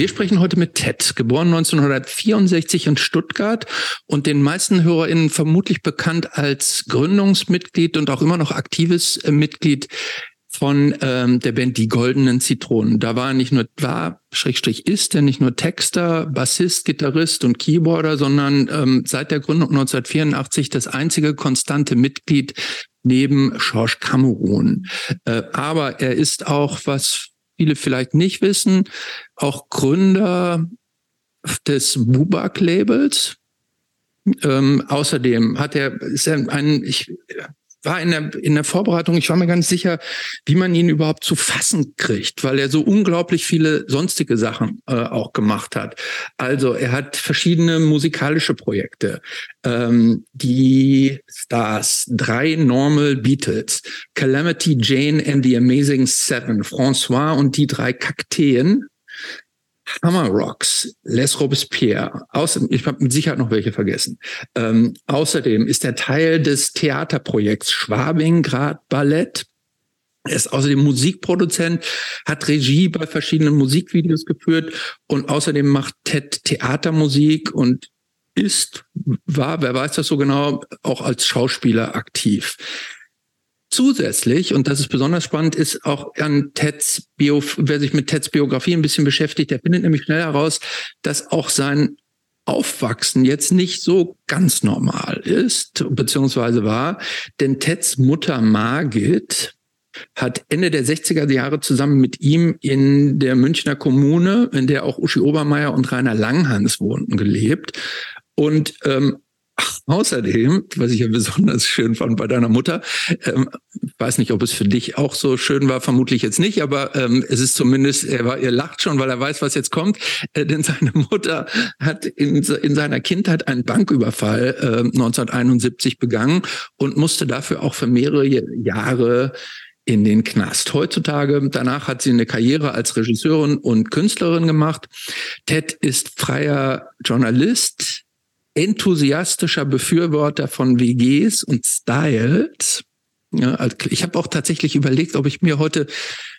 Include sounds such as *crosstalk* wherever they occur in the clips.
Wir sprechen heute mit Ted, geboren 1964 in Stuttgart und den meisten HörerInnen vermutlich bekannt als Gründungsmitglied und auch immer noch aktives äh, Mitglied von ähm, der Band Die Goldenen Zitronen. Da war nicht nur, war, Schrägstrich ist er nicht nur Texter, Bassist, Gitarrist und Keyboarder, sondern ähm, seit der Gründung 1984 das einzige konstante Mitglied neben George Cameron. Äh, aber er ist auch, was viele vielleicht nicht wissen, auch Gründer des Bubak-Labels. Ähm, außerdem hat er, ist ein, ich war in der, in der Vorbereitung, ich war mir ganz sicher, wie man ihn überhaupt zu fassen kriegt, weil er so unglaublich viele sonstige Sachen äh, auch gemacht hat. Also er hat verschiedene musikalische Projekte. Ähm, die Stars, drei Normal Beatles, Calamity Jane and the Amazing Seven, François und die drei Kakteen, Hammer Rocks, Les Robespierre, außer, ich habe mit Sicherheit noch welche vergessen. Ähm, außerdem ist er Teil des Theaterprojekts Schwabingrad Ballett. Er ist außerdem Musikproduzent, hat Regie bei verschiedenen Musikvideos geführt und außerdem macht Ted Theatermusik und ist, war, wer weiß das so genau, auch als Schauspieler aktiv. Zusätzlich, und das ist besonders spannend, ist auch an Teds Bio, wer sich mit Teds Biografie ein bisschen beschäftigt, der findet nämlich schnell heraus, dass auch sein Aufwachsen jetzt nicht so ganz normal ist, beziehungsweise war, denn Teds Mutter Margit hat Ende der 60er Jahre zusammen mit ihm in der Münchner Kommune, in der auch Uschi Obermeier und Rainer Langhans wohnten, gelebt. Und ähm, Außerdem, was ich ja besonders schön fand bei deiner Mutter, ähm, weiß nicht, ob es für dich auch so schön war, vermutlich jetzt nicht, aber ähm, es ist zumindest, er war, ihr lacht schon, weil er weiß, was jetzt kommt, äh, denn seine Mutter hat in, in seiner Kindheit einen Banküberfall äh, 1971 begangen und musste dafür auch für mehrere Jahre in den Knast. Heutzutage, danach hat sie eine Karriere als Regisseurin und Künstlerin gemacht. Ted ist freier Journalist, enthusiastischer Befürworter von WGs und Styles. Ja, also ich habe auch tatsächlich überlegt, ob ich mir heute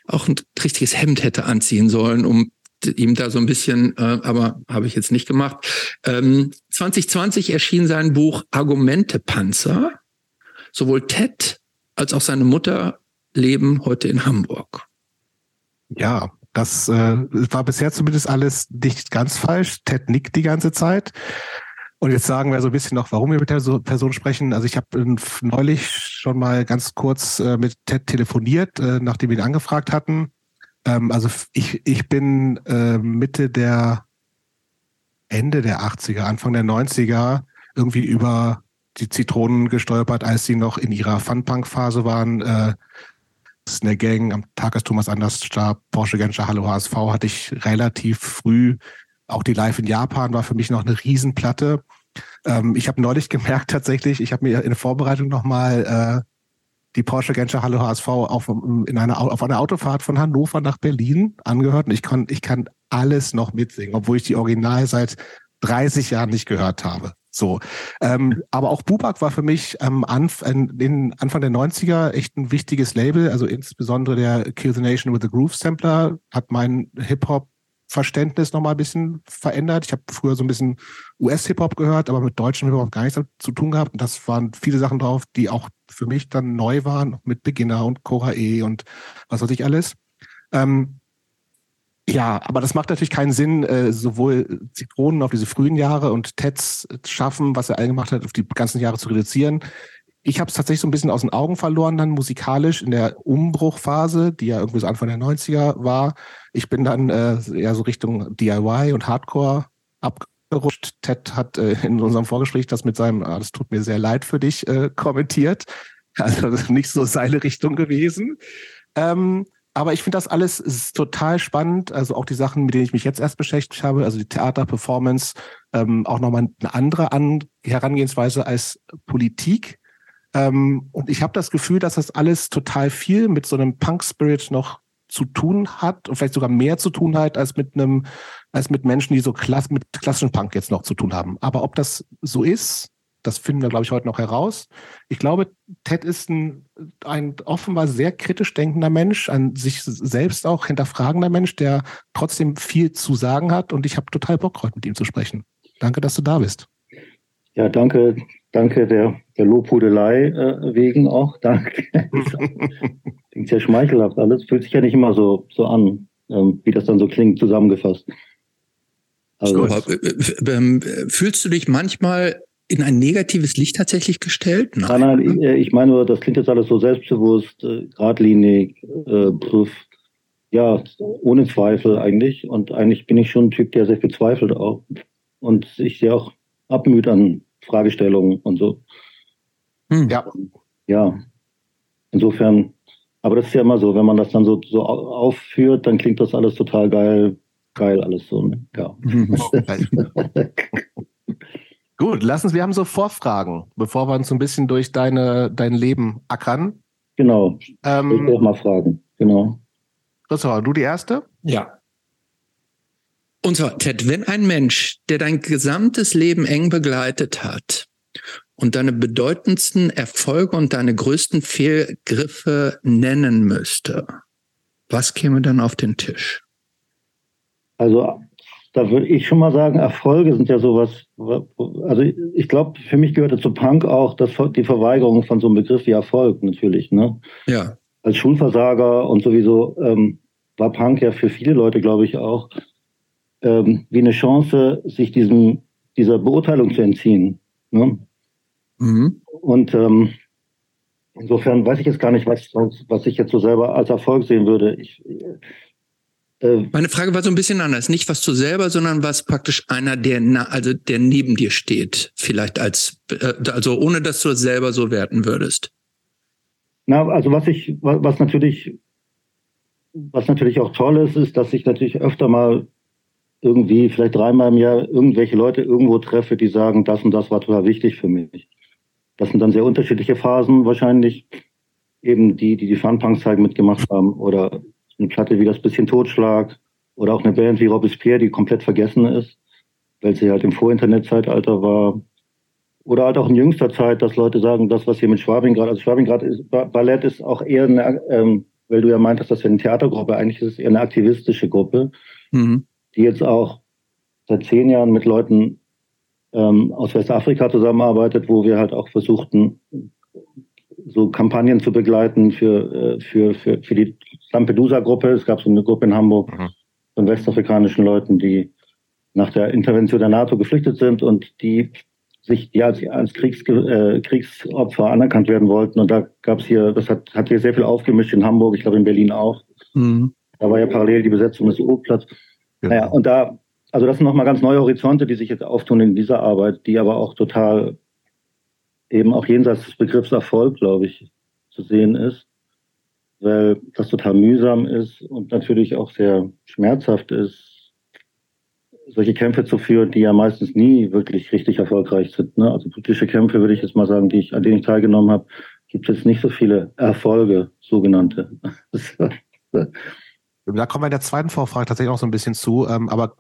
auch ein richtiges Hemd hätte anziehen sollen, um ihm da so ein bisschen, äh, aber habe ich jetzt nicht gemacht. Ähm, 2020 erschien sein Buch Argumente Panzer. Sowohl Ted als auch seine Mutter leben heute in Hamburg. Ja, das äh, war bisher zumindest alles nicht ganz falsch. Ted nickt die ganze Zeit. Und jetzt sagen wir so ein bisschen noch, warum wir mit der Person sprechen. Also ich habe neulich schon mal ganz kurz äh, mit Ted telefoniert, äh, nachdem wir ihn angefragt hatten. Ähm, also ich, ich bin äh, Mitte der Ende der 80er, Anfang der 90er irgendwie über die Zitronen gestolpert, als sie noch in ihrer Funpunk-Phase waren. Äh, das ist eine Gang, am Tag, als Thomas Anders starb, Porsche Genscher Hallo HSV, hatte ich relativ früh auch die Live in Japan war für mich noch eine Riesenplatte. Ähm, ich habe neulich *laughs* gemerkt tatsächlich, ich habe mir in der Vorbereitung nochmal äh, die Porsche Genscher Halle HSV auf, in einer, auf einer Autofahrt von Hannover nach Berlin angehört und ich kann, ich kann alles noch mitsingen, obwohl ich die Original seit 30 Jahren nicht gehört habe. So. Ähm, aber auch Bubak war für mich am Anf in Anfang der 90er echt ein wichtiges Label. Also insbesondere der Kill the Nation with the Groove Sampler hat meinen Hip-Hop Verständnis nochmal ein bisschen verändert. Ich habe früher so ein bisschen US-Hip-Hop gehört, aber mit deutschem Hip-Hop gar nichts zu tun gehabt. Und das waren viele Sachen drauf, die auch für mich dann neu waren, mit Beginner und Cora E und was weiß ich alles. Ähm, ja, aber das macht natürlich keinen Sinn, äh, sowohl Zitronen auf diese frühen Jahre und Teds schaffen, was er all gemacht hat, auf die ganzen Jahre zu reduzieren ich habe es tatsächlich so ein bisschen aus den Augen verloren, dann musikalisch in der Umbruchphase, die ja irgendwie so Anfang der 90er war. Ich bin dann äh, eher so Richtung DIY und Hardcore abgerutscht. Ted hat äh, in unserem Vorgespräch das mit seinem, ah, das tut mir sehr leid für dich, äh, kommentiert. Also nicht so seine Richtung gewesen. Ähm, aber ich finde das alles total spannend. Also auch die Sachen, mit denen ich mich jetzt erst beschäftigt habe, also die Theaterperformance, ähm, auch nochmal eine andere An Herangehensweise als Politik ähm, und ich habe das Gefühl, dass das alles total viel mit so einem Punk-Spirit noch zu tun hat und vielleicht sogar mehr zu tun hat als mit einem, als mit Menschen, die so klass mit klassischen Punk jetzt noch zu tun haben. Aber ob das so ist, Das finden wir, glaube ich, heute noch heraus. Ich glaube, Ted ist ein, ein offenbar sehr kritisch denkender Mensch, ein sich selbst auch hinterfragender Mensch, der trotzdem viel zu sagen hat. Und ich habe total Bock, heute mit ihm zu sprechen. Danke, dass du da bist. Ja, danke, danke der, der Lobhudelei äh, wegen auch. Danke. *laughs* klingt sehr schmeichelhaft alles. Fühlt sich ja nicht immer so, so an, ähm, wie das dann so klingt, zusammengefasst. Also, äh, äh, ähm, fühlst du dich manchmal in ein negatives Licht tatsächlich gestellt? Nein, nein, ich, äh, ich meine nur, das klingt jetzt alles so selbstbewusst, äh, geradlinig, äh, prüf, ja, ohne Zweifel eigentlich. Und eigentlich bin ich schon ein Typ, der sehr viel zweifelt auch. Und sich sehr auch abmüht an Fragestellungen und so. Hm. Ja. Ja. Insofern, aber das ist ja immer so, wenn man das dann so, so aufführt, dann klingt das alles total geil, geil alles so. Ne? Ja. *laughs* Gut, lass uns, wir haben so Vorfragen, bevor wir uns so ein bisschen durch deine, dein Leben ackern. Genau. Ähm, ich auch mal fragen. Genau. Christopher, du die erste? Ja. Und zwar, Ted, wenn ein Mensch, der dein gesamtes Leben eng begleitet hat und deine bedeutendsten Erfolge und deine größten Fehlgriffe nennen müsste, was käme dann auf den Tisch? Also da würde ich schon mal sagen, Erfolge sind ja sowas, also ich glaube, für mich gehörte zu Punk auch das, die Verweigerung von so einem Begriff wie Erfolg natürlich. Ne? Ja. Als Schulversager und sowieso ähm, war Punk ja für viele Leute, glaube ich, auch ähm, wie eine Chance, sich diesem, dieser Beurteilung zu entziehen. Ne? Mhm. Und ähm, insofern weiß ich jetzt gar nicht, was, was ich jetzt so selber als Erfolg sehen würde. Ich, äh, Meine Frage war so ein bisschen anders. Nicht was du selber, sondern was praktisch einer, der, na, also der neben dir steht, vielleicht als, äh, also ohne dass du es selber so werten würdest. Na, also was ich, was natürlich, was natürlich auch toll ist, ist, dass ich natürlich öfter mal irgendwie vielleicht dreimal im Jahr irgendwelche Leute irgendwo treffe, die sagen, das und das war total wichtig für mich. Das sind dann sehr unterschiedliche Phasen wahrscheinlich. Eben die, die die Funpunks halt mitgemacht haben oder eine Platte wie das bisschen Totschlag oder auch eine Band wie Robespierre, die komplett vergessen ist, weil sie halt im Vor-Internet-Zeitalter war. Oder halt auch in jüngster Zeit, dass Leute sagen, das, was hier mit Schwabing gerade, also Schwabing gerade ist, Ballett ist auch eher eine, ähm, weil du ja meintest, das wäre eine Theatergruppe, eigentlich ist es eher eine aktivistische Gruppe, mhm. die jetzt auch seit zehn Jahren mit Leuten ähm, aus Westafrika zusammenarbeitet, wo wir halt auch versuchten, so Kampagnen zu begleiten für, äh, für, für, für die Lampedusa-Gruppe. Es gab so eine Gruppe in Hamburg mhm. von westafrikanischen Leuten, die nach der Intervention der NATO geflüchtet sind und die sich die als, als Kriegs, äh, Kriegsopfer anerkannt werden wollten. Und da gab es hier, das hat, hat hier sehr viel aufgemischt in Hamburg, ich glaube in Berlin auch. Mhm. Da war ja parallel die Besetzung des U-Platz. Ja. Naja, und da, also das sind nochmal ganz neue Horizonte, die sich jetzt auftun in dieser Arbeit, die aber auch total eben auch jenseits des Begriffs Erfolg, glaube ich, zu sehen ist, weil das total mühsam ist und natürlich auch sehr schmerzhaft ist, solche Kämpfe zu führen, die ja meistens nie wirklich richtig erfolgreich sind. Ne? Also politische Kämpfe, würde ich jetzt mal sagen, die ich, an denen ich teilgenommen habe, gibt es nicht so viele Erfolge, sogenannte. *laughs* Da kommen wir in der zweiten Vorfrage tatsächlich auch so ein bisschen zu. Ähm, aber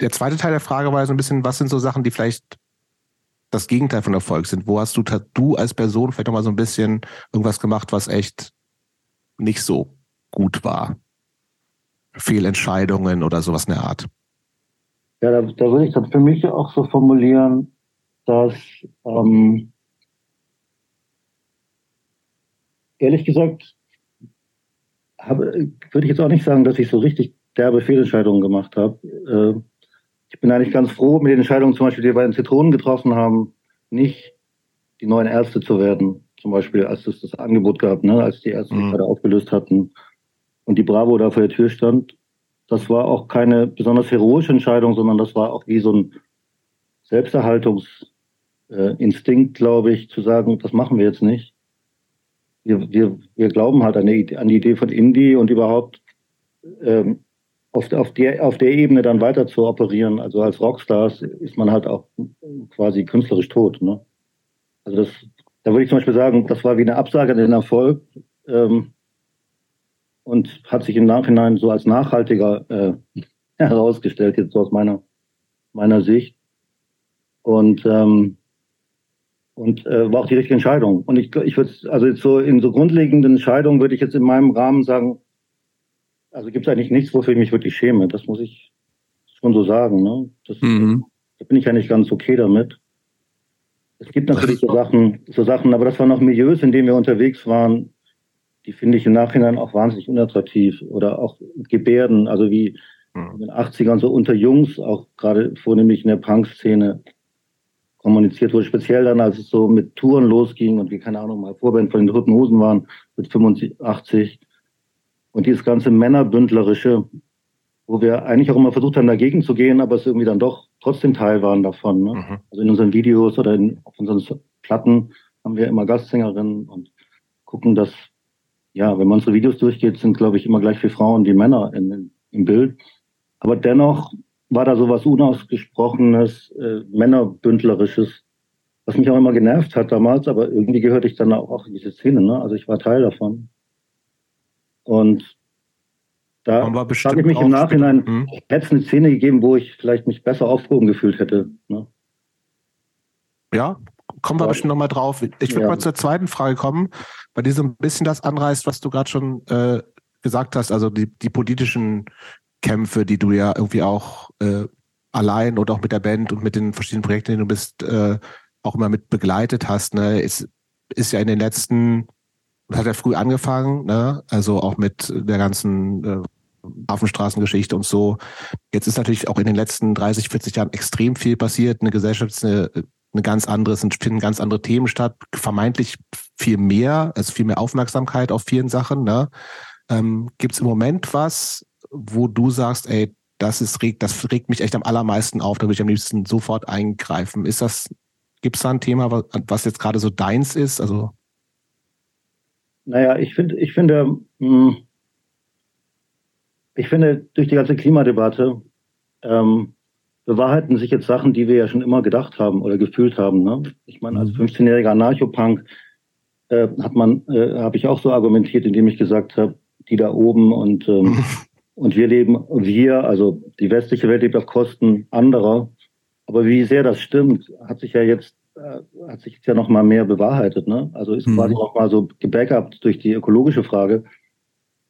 der zweite Teil der Frage war so ein bisschen, was sind so Sachen, die vielleicht das Gegenteil von Erfolg sind? Wo hast du, du als Person vielleicht noch mal so ein bisschen irgendwas gemacht, was echt nicht so gut war? Fehlentscheidungen oder sowas in der Art? Ja, da, da würde ich das für mich auch so formulieren, dass ähm, ehrlich gesagt habe, würde ich jetzt auch nicht sagen, dass ich so richtig derbe Fehlentscheidungen gemacht habe. Äh, ich bin eigentlich ganz froh mit den Entscheidungen, zum Beispiel, die wir bei den Zitronen getroffen haben, nicht die neuen Ärzte zu werden. Zum Beispiel, als es das Angebot gab, ne, als die Ärzte mhm. gerade aufgelöst hatten und die Bravo da vor der Tür stand. Das war auch keine besonders heroische Entscheidung, sondern das war auch wie so ein Selbsterhaltungsinstinkt, glaube ich, zu sagen, das machen wir jetzt nicht. Wir, wir, wir glauben halt an die, an die Idee von Indie und überhaupt ähm, auf, auf, der, auf der Ebene dann weiter zu operieren, also als Rockstars, ist man halt auch quasi künstlerisch tot. Ne? Also das, da würde ich zum Beispiel sagen, das war wie eine Absage an den Erfolg ähm, und hat sich im Nachhinein so als nachhaltiger äh, *laughs* herausgestellt, jetzt so aus meiner, meiner Sicht. Und ähm, Und äh, war auch die richtige Entscheidung. Und ich, ich würde, also so in so grundlegenden Entscheidungen würde ich jetzt in meinem Rahmen sagen, also gibt es eigentlich nichts, wofür ich mich wirklich schäme. Das muss ich schon so sagen. Ne? Das, mhm. Da bin ich eigentlich ganz okay damit. Es gibt natürlich so Sachen, so Sachen, aber das waren auch Milieus, in denen wir unterwegs waren, die finde ich im Nachhinein auch wahnsinnig unattraktiv. Oder auch Gebärden, also wie mhm. in den 80ern so unter Jungs, auch gerade vornehmlich in der Punk-Szene, kommuniziert wurde, speziell dann, als es so mit Touren losging und wir, keine Ahnung, mal Vorband von den Roten Hosen waren, mit 85. Und dieses ganze Männerbündlerische, wo wir eigentlich auch immer versucht haben, dagegen zu gehen, aber es irgendwie dann doch trotzdem Teil waren davon. Ne? Mhm. Also in unseren Videos oder in, auf unseren Platten haben wir immer Gastsängerinnen und gucken, dass, ja, wenn man unsere Videos durchgeht, sind, glaube ich, immer gleich viel Frauen wie Männer in, in, im Bild. Aber dennoch war da so was Unausgesprochenes, äh, Männerbündlerisches, was mich auch immer genervt hat damals, aber irgendwie gehörte ich dann auch in diese Szene, ne? Also ich war Teil davon. Und da habe ich mich im Nachhinein, hm? hätte es eine Szene gegeben, wo ich vielleicht mich besser aufgehoben gefühlt hätte. Ne? Ja, kommen wir bestimmt nochmal drauf. Ich würde ja. mal zur zweiten Frage kommen, bei dir so ein bisschen das anreißt, was du gerade schon äh, gesagt hast, also die, die politischen Kämpfe, die du ja irgendwie auch äh, allein oder auch mit der Band und mit den verschiedenen Projekten, die du bist, äh, auch immer mit begleitet hast, ne, ist, ist ja in den letzten, hat ja früh angefangen, ne, also auch mit der ganzen äh, Hafenstraßengeschichte und so. Jetzt ist natürlich auch in den letzten 30, 40 Jahren extrem viel passiert. Eine Gesellschaft ist eine, eine ganz andere, es finden ganz andere Themen statt, vermeintlich viel mehr, also viel mehr Aufmerksamkeit auf vielen Sachen. Ne? Ähm, Gibt es im Moment was, wo du sagst, ey, das ist regt, das regt mich echt am allermeisten auf, da würde ich am liebsten sofort eingreifen. Ist das, gibt es da ein Thema, was, was jetzt gerade so deins ist? Also naja, ich finde, ich finde, hm, ich finde, durch die ganze Klimadebatte ähm, bewahrheiten sich jetzt Sachen, die wir ja schon immer gedacht haben oder gefühlt haben. Ne? Ich meine, als 15-jähriger mhm. Anarchopunk äh, hat man, äh, habe ich auch so argumentiert, indem ich gesagt habe, die da oben und ähm, *laughs* Und wir leben, wir, also die westliche Welt lebt auf Kosten anderer. Aber wie sehr das stimmt, hat sich ja jetzt, äh, hat sich jetzt ja noch mal mehr bewahrheitet. Ne? Also ist mhm. quasi noch mal so gebackupt durch die ökologische Frage.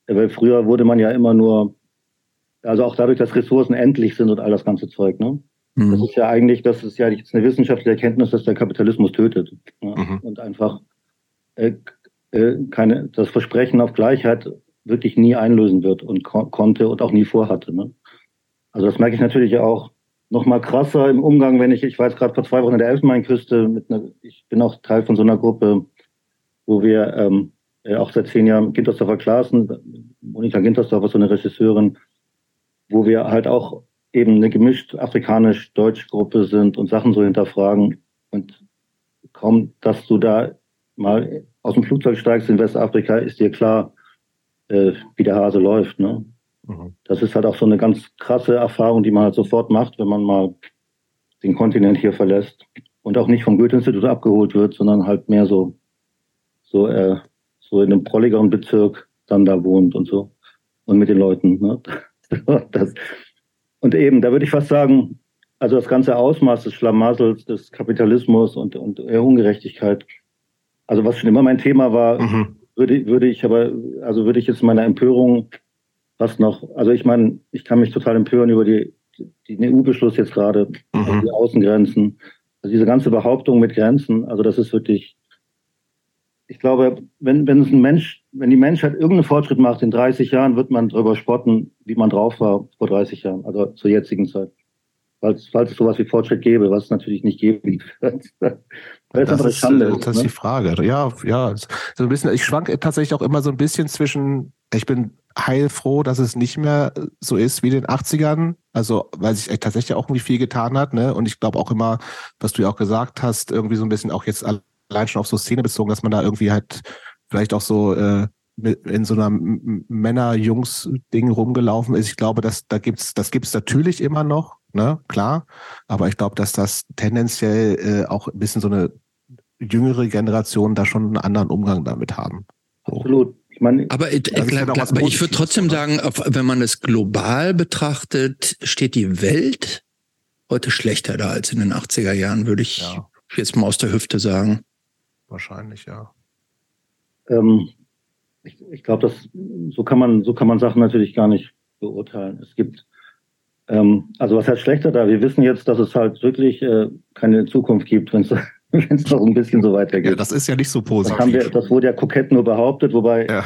Weil früher wurde man ja immer nur, also auch dadurch, dass Ressourcen endlich sind und all das ganze Zeug. Ne? Mhm. Das ist ja eigentlich, das ist ja jetzt eine wissenschaftliche Erkenntnis, dass der Kapitalismus tötet. Ne? Mhm. Und einfach äh, äh, keine, das Versprechen auf Gleichheit wirklich nie einlösen wird und ko konnte und auch nie vorhatte. Ne? Also das merke ich natürlich auch noch mal krasser im Umgang, wenn ich, ich war jetzt gerade vor zwei Wochen in der Elfenbeinküste mit einer, ich bin auch Teil von so einer Gruppe, wo wir ähm, auch seit zehn Jahren Gintersdorfer Klassen, Monika Gintersdorfer, so eine Regisseurin, wo wir halt auch eben eine gemischt afrikanisch-deutsche Gruppe sind und Sachen so hinterfragen und kaum, dass du da mal aus dem Flugzeug steigst in Westafrika, ist dir klar, äh, wie der Hase läuft. Ne? Mhm. Das ist halt auch so eine ganz krasse Erfahrung, die man halt sofort macht, wenn man mal den Kontinent hier verlässt und auch nicht vom Goethe-Institut abgeholt wird, sondern halt mehr so, so, äh, so in einem prolligeren Bezirk dann da wohnt und so und mit den Leuten. Ne? *laughs* das, und eben, da würde ich fast sagen, also das ganze Ausmaß des Schlamassels, des Kapitalismus und, und der Ungerechtigkeit, also was schon immer mein Thema war, mhm würde, würde ich aber, also würde ich jetzt meiner Empörung fast noch, also ich meine, ich kann mich total empören über die, den EU-Beschluss jetzt gerade, mhm. die Außengrenzen. Also diese ganze Behauptung mit Grenzen, also das ist wirklich, ich glaube, wenn, wenn es ein Mensch, wenn die Menschheit irgendeinen Fortschritt macht in 30 Jahren, wird man darüber spotten, wie man drauf war vor 30 Jahren, also zur jetzigen Zeit falls, falls es sowas wie Fortschritt gäbe, was es natürlich nicht geben wird. das, *laughs* das, ist, Schande, das ist ne? die Frage. Ja, ja. So ein bisschen, ich schwanke tatsächlich auch immer so ein bisschen zwischen, ich bin heilfroh, dass es nicht mehr so ist wie in den 80ern. Also, weil sich tatsächlich auch irgendwie viel getan hat, ne? Und ich glaube auch immer, was du ja auch gesagt hast, irgendwie so ein bisschen auch jetzt allein schon auf so Szene bezogen, dass man da irgendwie halt vielleicht auch so äh, in so einer Männer-Jungs-Ding rumgelaufen ist. Ich glaube, dass da gibt's, das gibt's natürlich immer noch, ne, klar. Aber ich glaube, dass das tendenziell äh, auch ein bisschen so eine jüngere Generation da schon einen anderen Umgang damit haben. So. Absolut. Ich meine, aber, ich, glaub, glaub, aber ich würde trotzdem sagen, wenn man es global betrachtet, steht die Welt heute schlechter da als in den 80er Jahren, würde ich, ja. Jetzt mal aus der Hüfte sagen. Wahrscheinlich, ja. Ähm, ich, ich glaube, das so kann man so kann man Sachen natürlich gar nicht beurteilen. Es gibt ähm, also was heißt schlechter da? Wir wissen jetzt, dass es halt wirklich äh, keine Zukunft gibt, wenn es *laughs* wenn es noch ein bisschen so weitergeht. Ja, das ist ja nicht so positiv. Das, wir, das wurde ja kokett nur behauptet, wobei, ja.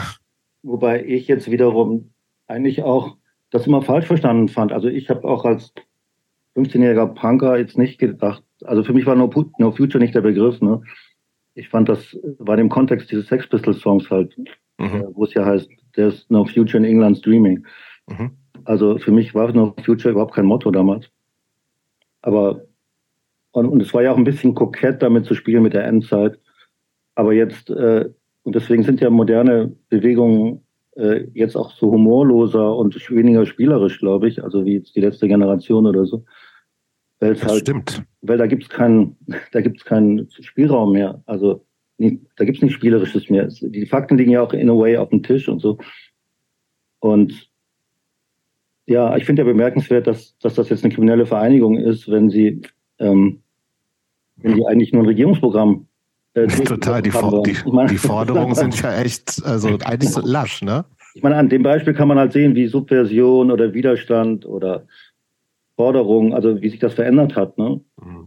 wobei ich jetzt wiederum eigentlich auch das immer falsch verstanden fand. Also ich habe auch als 15-jähriger Punker jetzt nicht gedacht, also für mich war No, no Future nicht der Begriff. Ne? Ich fand das war dem Kontext dieses Sex Pistols Songs halt, mhm. äh, wo es ja heißt, there's no future in England's dreaming. Mhm. Also für mich war No Future überhaupt kein Motto damals. Aber und, und es war ja auch ein bisschen kokett, damit zu spielen mit der Endzeit. Aber jetzt, äh, und deswegen sind ja moderne Bewegungen äh, jetzt auch so humorloser und weniger spielerisch, glaube ich, also wie jetzt die letzte Generation oder so. Weil das halt, stimmt. Weil da gibt's keinen, *laughs* da gibt's keinen Spielraum mehr. Also da gibt's nichts Spielerisches mehr. Die Fakten liegen ja auch in a way auf dem Tisch und so. Und ja, ich finde ja bemerkenswert, dass, dass das jetzt eine kriminelle Vereinigung ist, wenn sie ähm, wenn die eigentlich nur ein Regierungsprogramm äh, *laughs* Total, die, For die, meine, die Forderungen sind ja *laughs* echt, also eigentlich so lasch, ne? Ich meine, an dem Beispiel kann man halt sehen, wie Subversion oder Widerstand oder Forderung, also wie sich das verändert hat, ne? Mhm.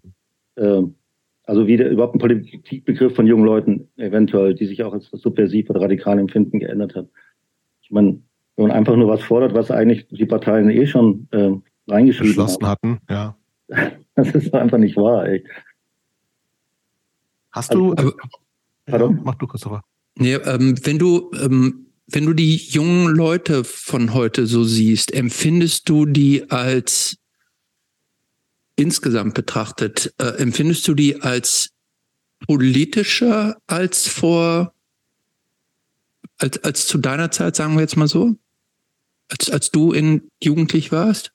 Ähm, also wie der, überhaupt ein Politikbegriff von jungen Leuten eventuell, die sich auch als subversiv oder radikal empfinden, geändert hat. Ich meine, wenn man einfach nur was fordert, was eigentlich die Parteien eh schon äh, reingeschrieben Beschlossen hatten, ja. *laughs* Das ist einfach nicht wahr, ey. Hast du. Also, Pardon? mach du, Christopher. Nee, ähm, wenn du, ähm, wenn du die jungen Leute von heute so siehst, empfindest du die als insgesamt betrachtet, äh, empfindest du die als politischer als vor, als, als zu deiner Zeit, sagen wir jetzt mal so? Als, als du in jugendlich warst?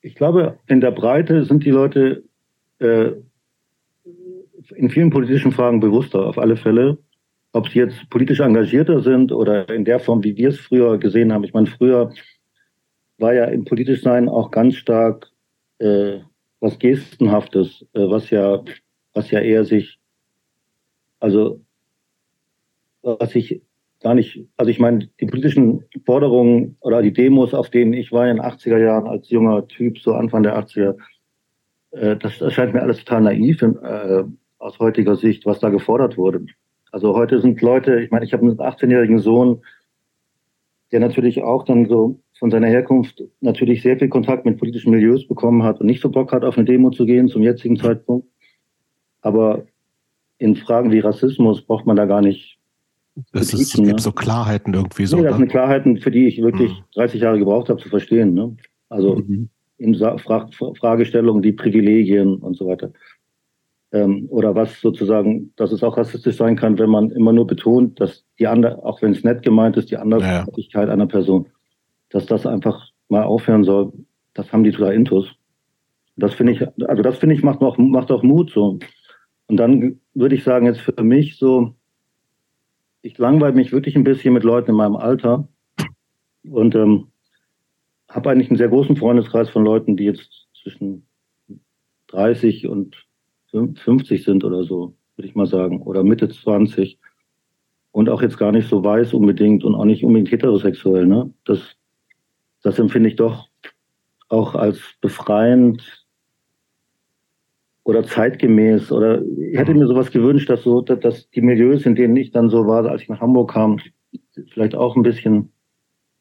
Ich glaube, in der Breite sind die Leute äh, in vielen politischen Fragen bewusster, auf alle Fälle. Ob sie jetzt politisch engagierter sind oder in der Form, wie wir es früher gesehen haben. Ich meine, früher war ja im Politischsein auch ganz stark äh, was Gestenhaftes, äh, was ja, was ja eher sich, also was ich gar nicht, also ich meine, die politischen Forderungen oder die Demos, auf denen ich war in den 80er Jahren als junger Typ, so Anfang der 80er, äh, das erscheint mir alles total naiv. Äh, aus heutiger Sicht, was da gefordert wurde. Also heute sind Leute, ich meine, ich habe einen 18-jährigen Sohn, der natürlich auch dann so von seiner Herkunft natürlich sehr viel Kontakt mit politischen Milieus bekommen hat und nicht so Bock hat, auf eine Demo zu gehen zum jetzigen Zeitpunkt. Aber in Fragen wie Rassismus braucht man da gar nicht. Es, ist, es gibt ne? so Klarheiten irgendwie so. Nee, das sind Klarheiten, für die ich wirklich mhm. 30 Jahre gebraucht habe zu verstehen. Ne? Also mhm. in Fra Fragestellungen, die Privilegien und so weiter ähm, oder was sozusagen, dass es auch rassistisch sein kann, wenn man immer nur betont, dass die andere, auch wenn es nett gemeint ist, die Andersartigkeit ja. einer Person, dass das einfach mal aufhören soll. Das haben die total intus. Das finde ich, also das finde ich macht auch, macht auch Mut so. Und dann würde ich sagen, jetzt für mich so, ich langweile mich wirklich ein bisschen mit Leuten in meinem Alter und ähm, habe eigentlich einen sehr großen Freundeskreis von Leuten, die jetzt zwischen 30 und 50 sind oder so, würde ich mal sagen, oder Mitte 20 und auch jetzt gar nicht so weiß unbedingt und auch nicht unbedingt heterosexuell. Ne? Das, das empfinde ich doch auch als befreiend oder zeitgemäß oder ich hätte mir sowas gewünscht, dass so, dass die Milieus, in denen ich dann so war, als ich nach Hamburg kam, vielleicht auch ein bisschen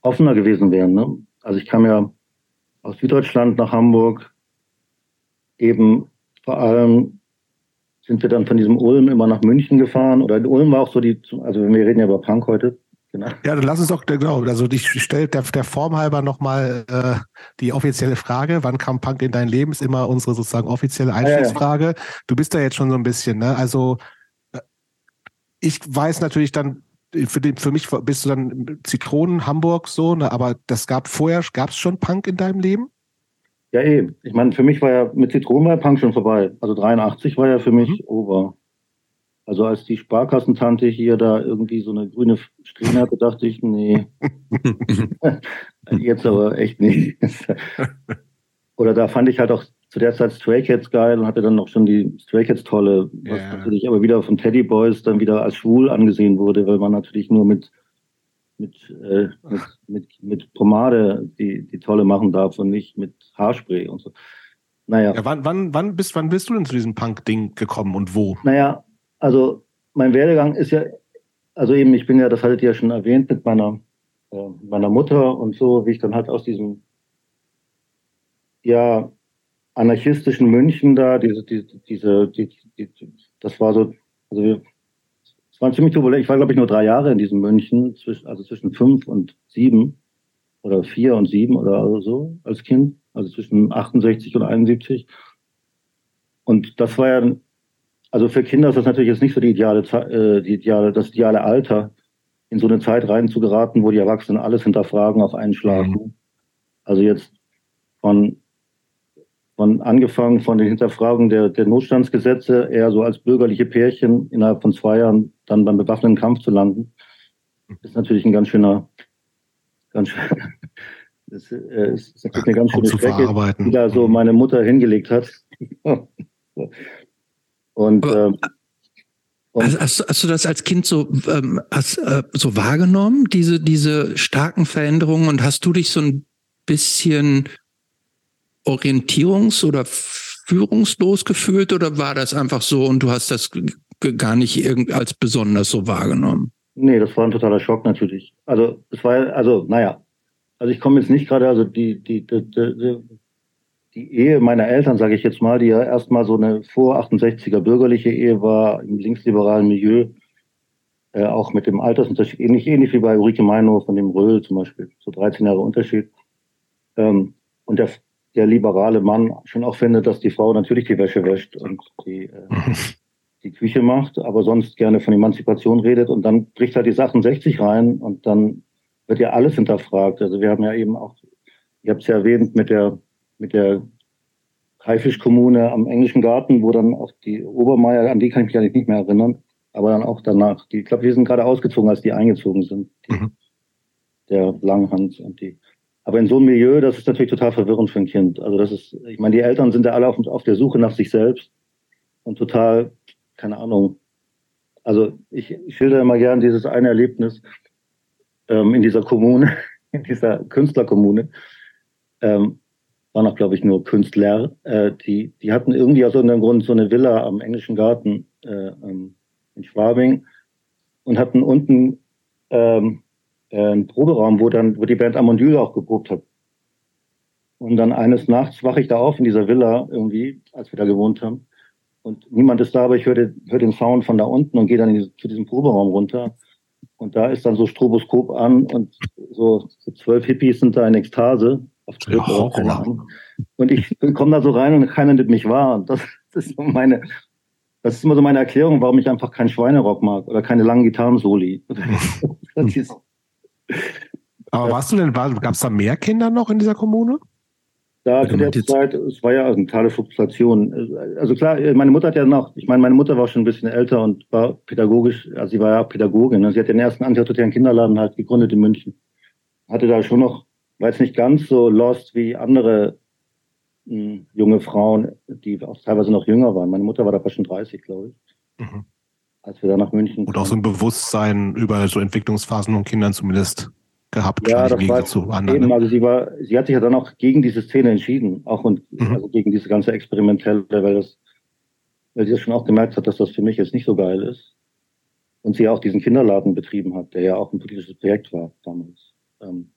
offener gewesen wären. Ne? Also ich kam ja aus Süddeutschland nach Hamburg eben vor allem sind wir dann von diesem Ulm immer nach München gefahren. Oder in Ulm war auch so die, also wir reden ja über Punk heute. Genau. Ja, dann lass uns doch, genau, also ich stelle der, der Form halber nochmal äh, die offizielle Frage, wann kam Punk in dein Leben, ist immer unsere sozusagen offizielle Einstiegsfrage. Ja, ja. Du bist da jetzt schon so ein bisschen, ne? Also äh, ich weiß natürlich dann, für, den, für mich bist du dann Zitronen, Hamburg so, ne? aber das gab vorher, gab es schon Punk in deinem Leben? Ja, eh. Ich meine, für mich war ja mit Zitronen war Punk schon vorbei. Also 83 war ja für mich mhm. over. Also als die Sparkassentante hier da irgendwie so eine grüne Strähne hatte, dachte ich, nee. *laughs* Jetzt aber echt nicht. *laughs* Oder da fand ich halt auch zu der Zeit Stray Cats geil und hatte dann noch schon die Stray Cats tolle, was yeah. natürlich aber wieder von Teddy Boys dann wieder als schwul angesehen wurde, weil man natürlich nur mit mit, äh, mit, mit, mit Pomade die, die tolle machen darf und nicht mit Haarspray und so. Naja. Ja, wann, wann, wann, bist, wann bist du denn zu diesem Punk-Ding gekommen und wo? Naja, also mein Werdegang ist ja, also eben, ich bin ja, das hattet ihr ja schon erwähnt, mit meiner, äh, meiner Mutter und so, wie ich dann halt aus diesem, ja, anarchistischen München da, diese, diese, diese die, die, das war so, also es war ziemlich turbulent. Ich war, glaube ich, nur drei Jahre in diesem München, also zwischen fünf und sieben oder vier und sieben oder so als Kind, also zwischen 68 und 71. Und das war ja, also für Kinder ist das natürlich jetzt nicht so die ideale, äh, die ideale, das ideale Alter, in so eine Zeit reinzugeraten, wo die Erwachsenen alles hinterfragen auf einen Schlag. Mhm. Also jetzt von von angefangen von den Hinterfragungen der, der Notstandsgesetze eher so als bürgerliche Pärchen innerhalb von zwei Jahren dann beim bewaffneten Kampf zu landen, ist natürlich ein ganz schöner, ganz schön, *laughs* das äh, ist, ist natürlich eine ganz schöne Strecke, die da so meine Mutter hingelegt hat. *laughs* und, ähm, und hast, hast, du das als Kind so, ähm, hast, äh, so wahrgenommen, diese, diese starken Veränderungen? Und hast du dich so ein bisschen orientierungs- oder führungslos gefühlt oder war das einfach so und du hast das gar nicht irgend als besonders so wahrgenommen? Nee, das war ein totaler Schock natürlich. Also es war, also naja, also ich komme jetzt nicht gerade, also die, die, die, die, die Ehe meiner Eltern, sage ich jetzt mal, die ja erstmal so eine vor 68er bürgerliche Ehe war im linksliberalen Milieu, äh, auch mit dem Altersunterschied, ähnlich, ähnlich wie bei Ulrike Meinhof von dem Röhl zum Beispiel, so 13 Jahre Unterschied. Ähm, und der, der liberale Mann schon auch findet, dass die Frau natürlich die Wäsche wäscht und die, äh, die Küche macht, aber sonst gerne von Emanzipation redet und dann bricht halt die Sachen 60 rein und dann wird ja alles hinterfragt. Also wir haben ja eben auch, ich habe es ja erwähnt, mit der, mit der Haifischkommune am Englischen Garten, wo dann auch die Obermeier, an die kann ich mich eigentlich nicht mehr erinnern, aber dann auch danach. Die, ich glaube, wir sind gerade ausgezogen, als die eingezogen sind. Die, mhm. Der Langhans und die. Aber in so einem Milieu, das ist natürlich total verwirrend für ein Kind. Also das ist, ich meine, die Eltern sind ja alle auf, auf der Suche nach sich selbst und total, keine Ahnung. Also ich, ich schilder immer gern dieses eine Erlebnis ähm, in dieser Kommune, *laughs* in dieser Künstlerkommune. Ähm, waren auch, glaube ich, nur Künstler. Äh, die, die hatten irgendwie aus irgendeinem Grund so eine Villa am englischen Garten äh, ähm, in Schwabing und hatten unten ähm, äh, ein Proberaum, wo dann, wo die Band Amondyl auch geprobt hat. Und dann eines Nachts wache ich da auf in dieser Villa irgendwie, als wir da gewohnt haben. Und niemand ist da, aber ich höre, höre den Sound von da unten und gehe dann diese, zu diesem Proberaum runter. Und da ist dann so Stroboskop an und so, so zwölf Hippies sind da in Ekstase. Auf ja, keine Ahnung. Und ich komme da so rein und keiner nimmt mich wahr. Und das, das ist so meine, das ist immer so meine Erklärung, warum ich einfach keinen Schweinerock mag oder keine langen Gitarrensoli. *laughs* aber warst du denn, gab es da mehr Kinder noch in dieser Kommune? Da zu der Zeit, es war ja eine totale Fluktuation. Also klar, meine Mutter hat ja noch, ich meine, meine Mutter war schon ein bisschen älter und war pädagogisch, also sie war ja Pädagogin. Ne? Sie hat den ersten antiautoritären Kinderladen halt gegründet in München. Hatte da schon noch, war jetzt nicht ganz so lost wie andere mh, hm, junge Frauen, die auch teilweise noch jünger waren. Meine Mutter war da fast schon 30, glaube ich. Mhm als wir da nach München Und auch so ein Bewusstsein über so Entwicklungsphasen von Kindern zumindest gehabt. Ja, das war zu anderen, eben, ne? also sie war, sie hat sich ja dann auch gegen diese Szene entschieden, auch und mhm. also gegen diese ganze experimentelle, weil das, weil sie das schon auch gemerkt hat, dass das für mich jetzt nicht so geil ist. Und sie ja auch diesen Kinderladen betrieben hat, der ja auch ein politisches Projekt war damals. Ähm,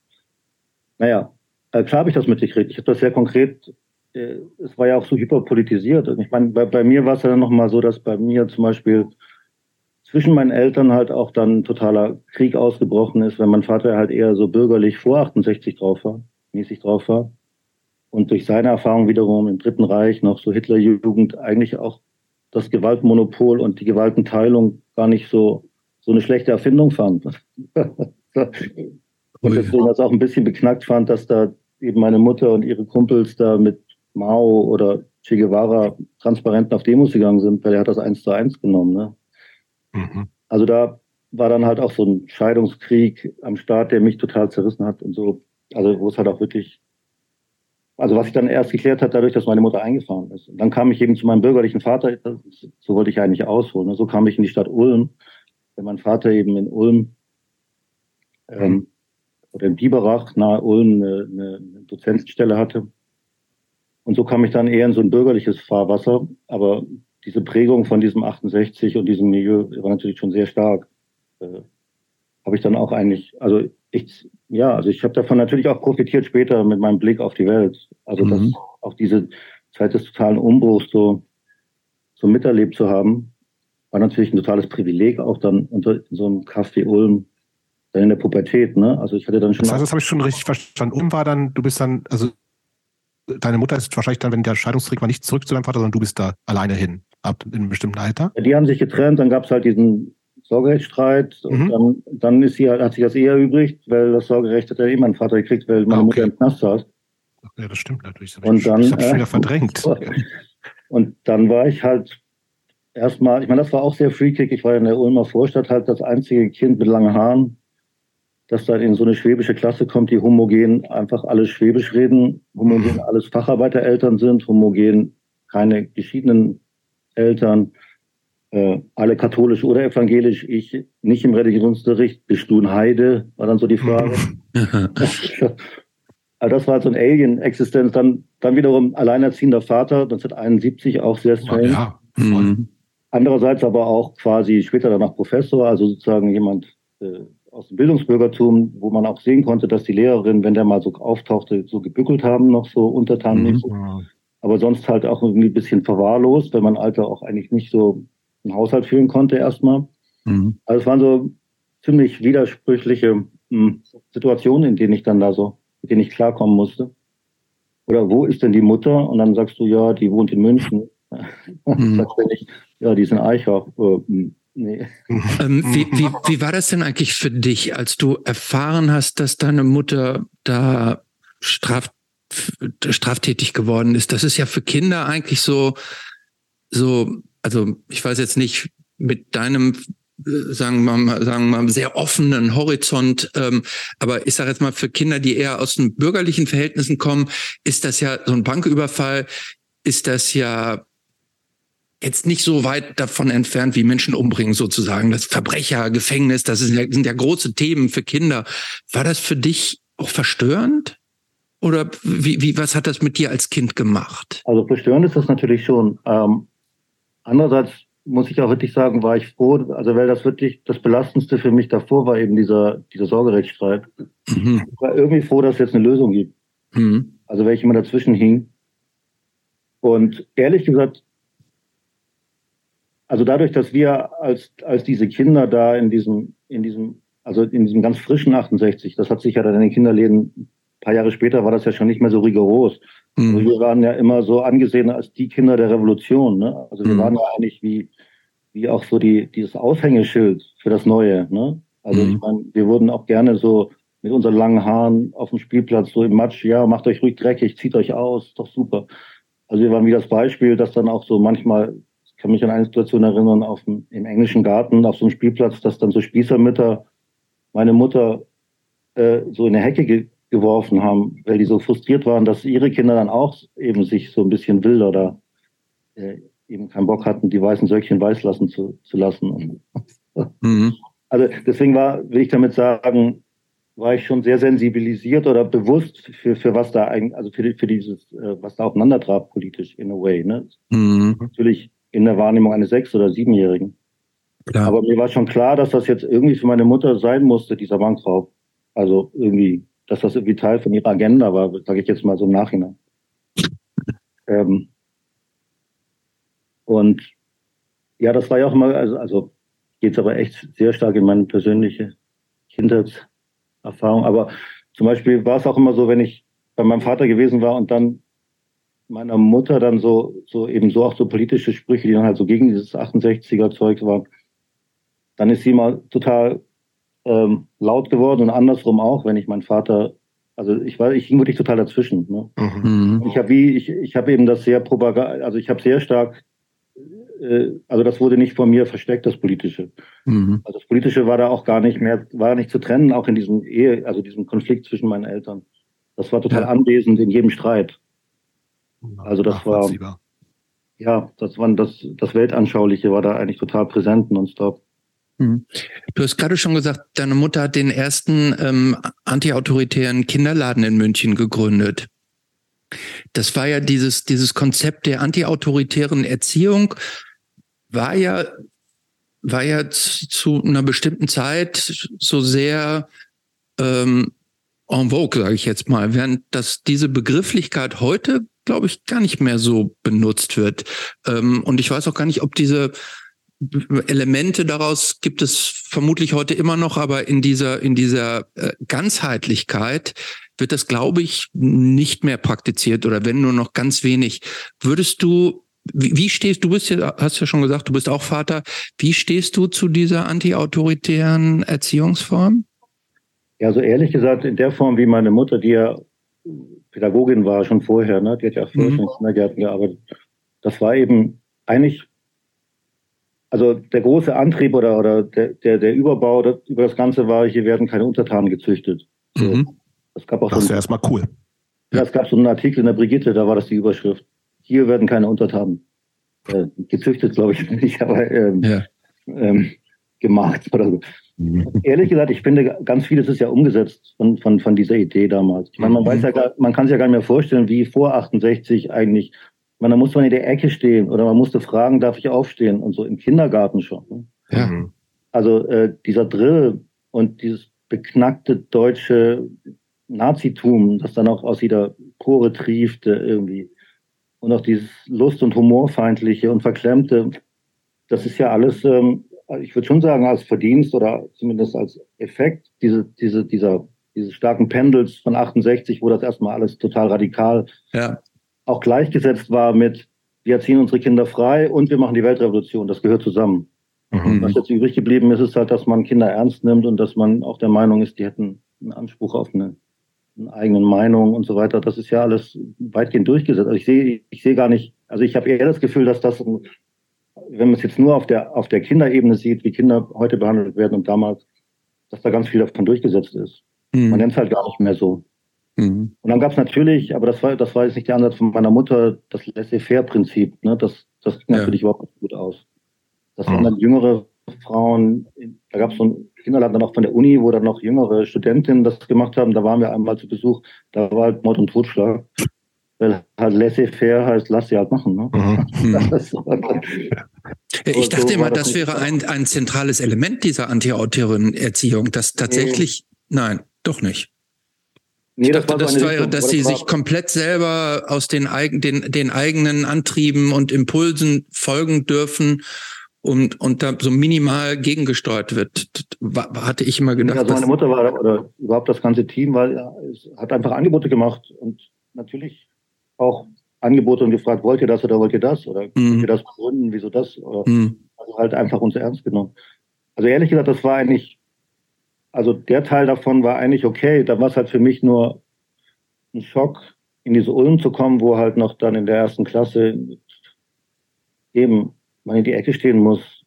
naja, klar habe ich das mitgekriegt. Ich habe das sehr konkret, äh, es war ja auch so hyperpolitisiert. Ich meine, bei, bei mir war es ja dann nochmal so, dass bei mir zum Beispiel zwischen meinen Eltern halt auch dann totaler Krieg ausgebrochen ist, wenn mein Vater halt eher so bürgerlich vor 68 drauf war, mäßig drauf war. Und durch seine Erfahrung wiederum im Dritten Reich noch so Hitlerjugend eigentlich auch das Gewaltmonopol und die Gewaltenteilung gar nicht so, so eine schlechte Erfindung fand. *laughs* und deswegen das auch ein bisschen beknackt fand, dass da eben meine Mutter und ihre Kumpels da mit Mao oder Che Guevara Transparenten auf Demos gegangen sind, weil er hat das eins zu eins genommen. Ne? Mhm. Also da war dann halt auch so ein Scheidungskrieg am Start, der mich total zerrissen hat und so. Also wo es halt auch wirklich also was ich dann erst geklärt hat, dadurch, dass meine Mutter eingefahren ist. Und dann kam ich eben zu meinem bürgerlichen Vater, so wollte ich eigentlich ausholen. So kam ich in die Stadt Ulm, weil mein Vater eben in Ulm ähm, oder in Biberach nahe Ulm eine, eine Dozentenstelle hatte. Und so kam ich dann eher in so ein bürgerliches Fahrwasser. Aber diese Prägung von diesem 68 und diesem Milieu war natürlich schon sehr stark. Äh, habe ich dann auch eigentlich, also ich, ja, also ich habe davon natürlich auch profitiert später mit meinem Blick auf die Welt. Also mhm. das, auch diese Zeit des totalen Umbruchs so, so miterlebt zu haben, war natürlich ein totales Privileg, auch dann unter so einem Café Ulm, dann in der Pubertät, ne? Also ich hatte dann schon. Das heißt, das habe ich schon richtig verstanden. Ulm war dann, du bist dann, also deine Mutter ist wahrscheinlich dann, wenn der Scheidungskrieg war, nicht zurück zu deinem Vater, sondern du bist da alleine hin, ab in einem bestimmten Alter? Die haben sich getrennt, dann gab es halt diesen Sorgerechtsstreit. Mhm. Und dann, dann ist sie, hat sich das eher übrig, weil das Sorgerecht hat ja immer mein Vater gekriegt, weil meine okay. Mutter im Knast saß. Ja, das stimmt natürlich. Das und dann, ich wieder äh, verdrängt. *laughs* Und dann war ich halt erstmal, ich meine, das war auch sehr freakig. Ich war in der Ulmer Vorstadt halt das einzige Kind mit langen Haaren, das dann in so eine schwäbische Klasse kommt, die homogen einfach alles Schwäbisch reden, homogen mhm. alles Facharbeitereltern sind, homogen keine geschiedenen Eltern äh, alle katholisch oder evangelisch, ich nicht im Religionsunterricht, bist du ein Heide, war dann so die Frage. *laughs* also das war halt so eine Alien-Existenz. Dann, dann wiederum alleinerziehender Vater, 1971 auch sehr strange. Ja, mhm. Andererseits aber auch quasi später danach Professor, also sozusagen jemand äh, aus dem Bildungsbürgertum, wo man auch sehen konnte, dass die Lehrerin, wenn der mal so auftauchte, so gebückelt haben, noch so untertanmäßig. Mhm. Aber sonst halt auch irgendwie ein bisschen verwahrlost, weil mein Alter auch eigentlich nicht so einen Haushalt führen konnte erstmal. Mhm. Also es waren so ziemlich widersprüchliche mh, hm, Situationen, in denen ich dann da so, mit denen ich klarkommen musste. Oder wo ist denn die Mutter? Und dann sagst du, ja, die wohnt in München. Mhm. Sagst du nicht, ja, die ist in Eichach. Äh, hm, nee. *laughs* Ähm, wie, wie, wie war das denn eigentlich für dich, als du erfahren hast, dass deine Mutter da straf, straftätig geworden ist? Das ist ja für Kinder eigentlich so, so also ich weiß jetzt nicht mit deinem äh, sagen wir mal, sagen wir mal, sehr offenen Horizont. Ähm, aber ich sage jetzt mal, für Kinder, die eher aus den bürgerlichen Verhältnissen kommen, ist das ja so ein Banküberfall, ist das ja jetzt nicht so weit davon entfernt, wie Menschen umbringen sozusagen. Das Verbrecher, Gefängnis, das sind ja, sind ja große Themen für Kinder. War das für dich auch verstörend? Oder wie, wie, was hat das mit dir als Kind gemacht? Also verstörend ist das natürlich schon. Ähm, Andererseits muss ich auch wirklich sagen, war ich froh, also weil das wirklich das Belastendste für mich davor war eben dieser, dieser Sorgerechtsstreit. Mhm. Ich war irgendwie froh, dass es jetzt eine Lösung gibt. Mhm. Also welche immer dazwischen hing. Und ehrlich gesagt, also dadurch, dass wir als, als diese Kinder da in diesem, in diesem, also in diesem ganz frischen 68, das hat sich ja dann in den Kinderläden, ein paar Jahre später war das ja schon nicht mehr so rigoros. Mhm. Also wir waren ja immer so angesehen als die Kinder der Revolution. Ne? Also wir mhm. waren ja eigentlich wie, wie auch so die, dieses Aushängeschild für das Neue. Ne? Also mhm. ich meine, wir wurden auch gerne so mit unseren langen Haaren auf dem Spielplatz so im Matsch, ja, macht euch ruhig dreckig, zieht euch aus, doch super. Also wir waren wie das Beispiel, dass dann auch so manchmal, ich kann mich an eine Situation erinnern, auf dem, im englischen Garten, auf so einem Spielplatz, dass dann so Spießermütter meine Mutter äh, so in eine Hecke geworfen haben, weil die so frustriert waren, dass ihre Kinder dann auch eben sich so ein bisschen wild oder äh, eben keinen Bock hatten, die weißen Söckchen weiß lassen zu, zu lassen. *laughs* Mhm. Also deswegen war, will ich damit sagen, war ich schon sehr sensibilisiert oder bewusst für, für was da eigentlich, also für, für dieses, äh, was da aufeinander traf politisch in a way. Ne? Mhm. Natürlich in der Wahrnehmung eines Sechs- oder Siebenjährigen. Klar. Aber mir war schon klar, dass das jetzt irgendwie für meine Mutter sein musste, dieser Bankraub. Also irgendwie dass das irgendwie Teil von ihrer Agenda war, sage ich jetzt mal so im Nachhinein. *laughs* Ähm, und ja, das war ja auch immer, also, also geht aber echt sehr stark in meine persönliche Kindheitserfahrung. Aber zum Beispiel war es auch immer so, wenn ich bei meinem Vater gewesen war und dann meiner Mutter dann so, so eben so auch so politische Sprüche, die dann halt so gegen dieses 68er Zeug waren, dann ist sie mal total ähm, laut geworden und andersrum auch, wenn ich meinen Vater, also ich war, ich hing wirklich total dazwischen. Ne? Mhm. Ich habe wie, ich, ich habe eben das sehr propaganda, also ich habe sehr stark, äh, also das wurde nicht von mir versteckt, das Politische. Mhm. Also das Politische war da auch gar nicht mehr, war nicht zu trennen, auch in diesem Ehe, also diesem Konflikt zwischen meinen Eltern. Das war total ja. anwesend in jedem Streit. Also das war ja, das war das, das Weltanschauliche war da eigentlich total präsent nonstop. Hm. Du hast gerade schon gesagt, deine Mutter hat den ersten ähm, antiautoritären Kinderladen in München gegründet. Das war ja dieses, dieses Konzept der antiautoritären Erziehung, war ja, war ja zu einer bestimmten Zeit so sehr ähm, en vogue, sage ich jetzt mal, während das diese Begrifflichkeit heute, glaube ich, gar nicht mehr so benutzt wird. Ähm, und ich weiß auch gar nicht, ob diese Elemente daraus gibt es vermutlich heute immer noch, aber in dieser, in dieser äh, Ganzheitlichkeit wird das, glaube ich, nicht mehr praktiziert oder wenn nur noch ganz wenig. Würdest du, wie, wie stehst du, bist ja, hast ja schon gesagt, du bist auch Vater. Wie stehst du zu dieser antiautoritären Erziehungsform? Ja, also ehrlich gesagt, in der Form, wie meine Mutter, die ja Pädagogin war schon vorher, ne? die hat ja vorher mhm. schon in Kindergärten gearbeitet. Das war eben eigentlich also der große Antrieb oder, oder der, der, der Überbau das, über das Ganze war, hier werden keine Untertanen gezüchtet. Mhm. Das, gab auch das ist so erstmal cool. Ja, es gab so einen Artikel in der Brigitte, da war das die Überschrift. Hier werden keine Untertanen äh, gezüchtet, glaube ich *laughs* nicht, aber ähm, ja. ähm, gemacht oder so. Mhm. Ehrlich gesagt, ich finde, ganz vieles ist ja umgesetzt von, von, von dieser Idee damals. Ich meine, man mhm. weiß ja gar, man kann sich ja gar nicht mehr vorstellen, wie vor 68 eigentlich man, da muss man in der Ecke stehen oder man musste fragen, darf ich aufstehen und so im Kindergarten schon. Ne? Ja. Mhm. Also äh, dieser Drill und dieses beknackte deutsche Nazitum, das dann auch aus jeder Pore triefte irgendwie und auch dieses Lust- und Humorfeindliche und Verklemmte, das ist ja alles, ähm, ich würde schon sagen, als Verdienst oder zumindest als Effekt diese, diese, dieser, dieses starken Pendels von 68, wo das erstmal alles total radikal ja auch gleichgesetzt war mit, wir erziehen unsere Kinder frei und wir machen die Weltrevolution. Das gehört zusammen. Mhm. Was jetzt übrig geblieben ist, ist halt, dass man Kinder ernst nimmt und dass man auch der Meinung ist, die hätten einen Anspruch auf eine, eine eigene Meinung und so weiter. Das ist ja alles weitgehend durchgesetzt. Also ich sehe, ich sehe gar nicht, also ich habe eher das Gefühl, dass das, wenn man es jetzt nur auf der, auf der Kinderebene sieht, wie Kinder heute behandelt werden und damals, dass da ganz viel davon durchgesetzt ist. Mhm. Man nennt es halt gar nicht mehr so. Mhm. Und dann gab es natürlich, aber das war, das war jetzt nicht der Ansatz von meiner Mutter, das Laissez-faire-Prinzip. Ne? Das, das ging ja. natürlich überhaupt nicht gut aus. Das mhm. waren dann jüngere Frauen, da gab es so ein Kinderladen dann auch von der Uni, wo dann noch jüngere Studentinnen das gemacht haben. Da waren wir einmal zu Besuch, da war halt Mord und Totschlag. Weil halt laissez-faire heißt, lass sie halt machen. Ne? Mhm. *laughs* ich dachte so immer, das, das wäre ein, ein zentrales Element dieser anti-autoritären Erziehung. Das tatsächlich, nee. nein, doch nicht. Nee, das, dachte, das war, dass sie sich komplett selber aus den, eigen, den, den eigenen Antrieben und Impulsen folgen dürfen und, und da so minimal gegengesteuert wird. War, hatte ich immer gedacht. Also meine Mutter war, oder überhaupt das ganze Team war, hat einfach Angebote gemacht und natürlich auch Angebote und gefragt, wollt ihr das oder wollt ihr das? Oder mhm. wollt ihr das begründen, wieso das? Oder mhm. also halt einfach uns ernst genommen. Also ehrlich gesagt, das war eigentlich also der Teil davon war eigentlich okay. Da war es halt für mich nur ein Schock, in diese Ulm zu kommen, wo halt noch dann in der ersten Klasse eben man in die Ecke stehen muss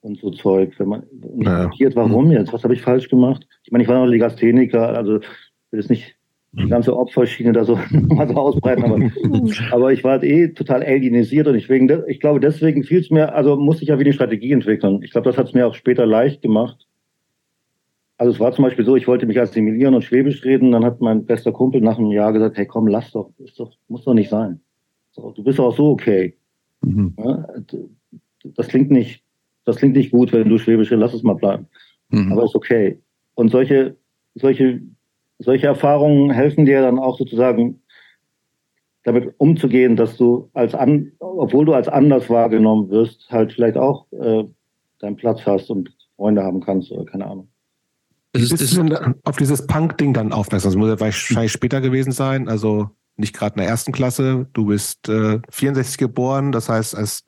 und so Zeug. Wenn man nicht ja. warum mhm. jetzt? Was habe ich falsch gemacht? Ich meine, ich war noch Legastheniker, also ich will jetzt nicht die mhm. ganze Opferschiene da so *laughs* mal so ausbreiten, aber, *laughs* aber ich war halt eh total alienisiert und ich, wegen, ich glaube, deswegen fiel es mir, also musste ich ja wieder eine Strategie entwickeln. Ich glaube, das hat es mir auch später leicht gemacht, also es war zum Beispiel so, ich wollte mich assimilieren und Schwäbisch reden, dann hat mein bester Kumpel nach einem Jahr gesagt, hey komm, lass doch, ist doch muss doch nicht sein. So, du bist auch so okay. Mhm. Ja, das klingt nicht, das klingt nicht gut, wenn du Schwäbisch redest, lass es mal bleiben. Mhm. Aber ist okay. Und solche, solche, solche Erfahrungen helfen dir dann auch sozusagen damit umzugehen, dass du als an, obwohl du als anders wahrgenommen wirst, halt vielleicht auch äh, deinen Platz hast und Freunde haben kannst oder keine Ahnung. Ist, bist du auf dieses Punk-Ding dann aufmerksam? Das muss ja wahrscheinlich später gewesen sein, also nicht gerade in der ersten Klasse. Du bist äh, 64 geboren, das heißt, als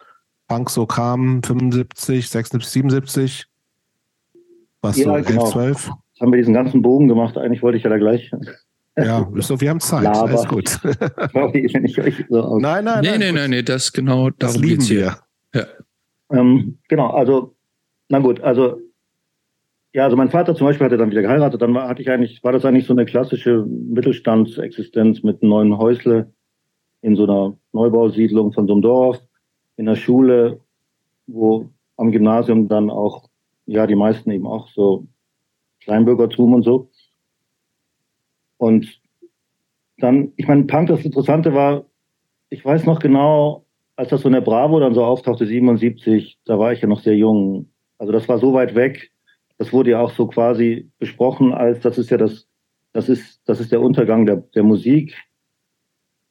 Punk so kam, 75, 76, 77, warst ja, du genau. 11, 12? Jetzt haben wir diesen ganzen Bogen gemacht, eigentlich wollte ich ja da gleich. Ja, so, wir haben Zeit, Laber. alles gut. *laughs* Sorry, wenn ich euch so nein, nein, nein. Nee, nee, nein, nee, das genau, das lieben wir. Ja. Ähm, genau, also, na gut, also ja, also mein Vater zum Beispiel hatte dann wieder geheiratet. Dann war, hatte ich eigentlich, war das eigentlich so eine klassische Mittelstandsexistenz mit einem neuen Häusle. in so einer Neubausiedlung von so einem Dorf, in der Schule, wo am Gymnasium dann auch, ja, die meisten eben auch so Kleinbürgertum und so. Und dann, ich meine, Punk, das Interessante war, ich weiß noch genau, als das so in der Bravo dann so auftauchte, 77, da war ich ja noch sehr jung. Also das war so weit weg. Das wurde ja auch so quasi besprochen, als das ist ja das, das ist, das ist der Untergang der, der Musik.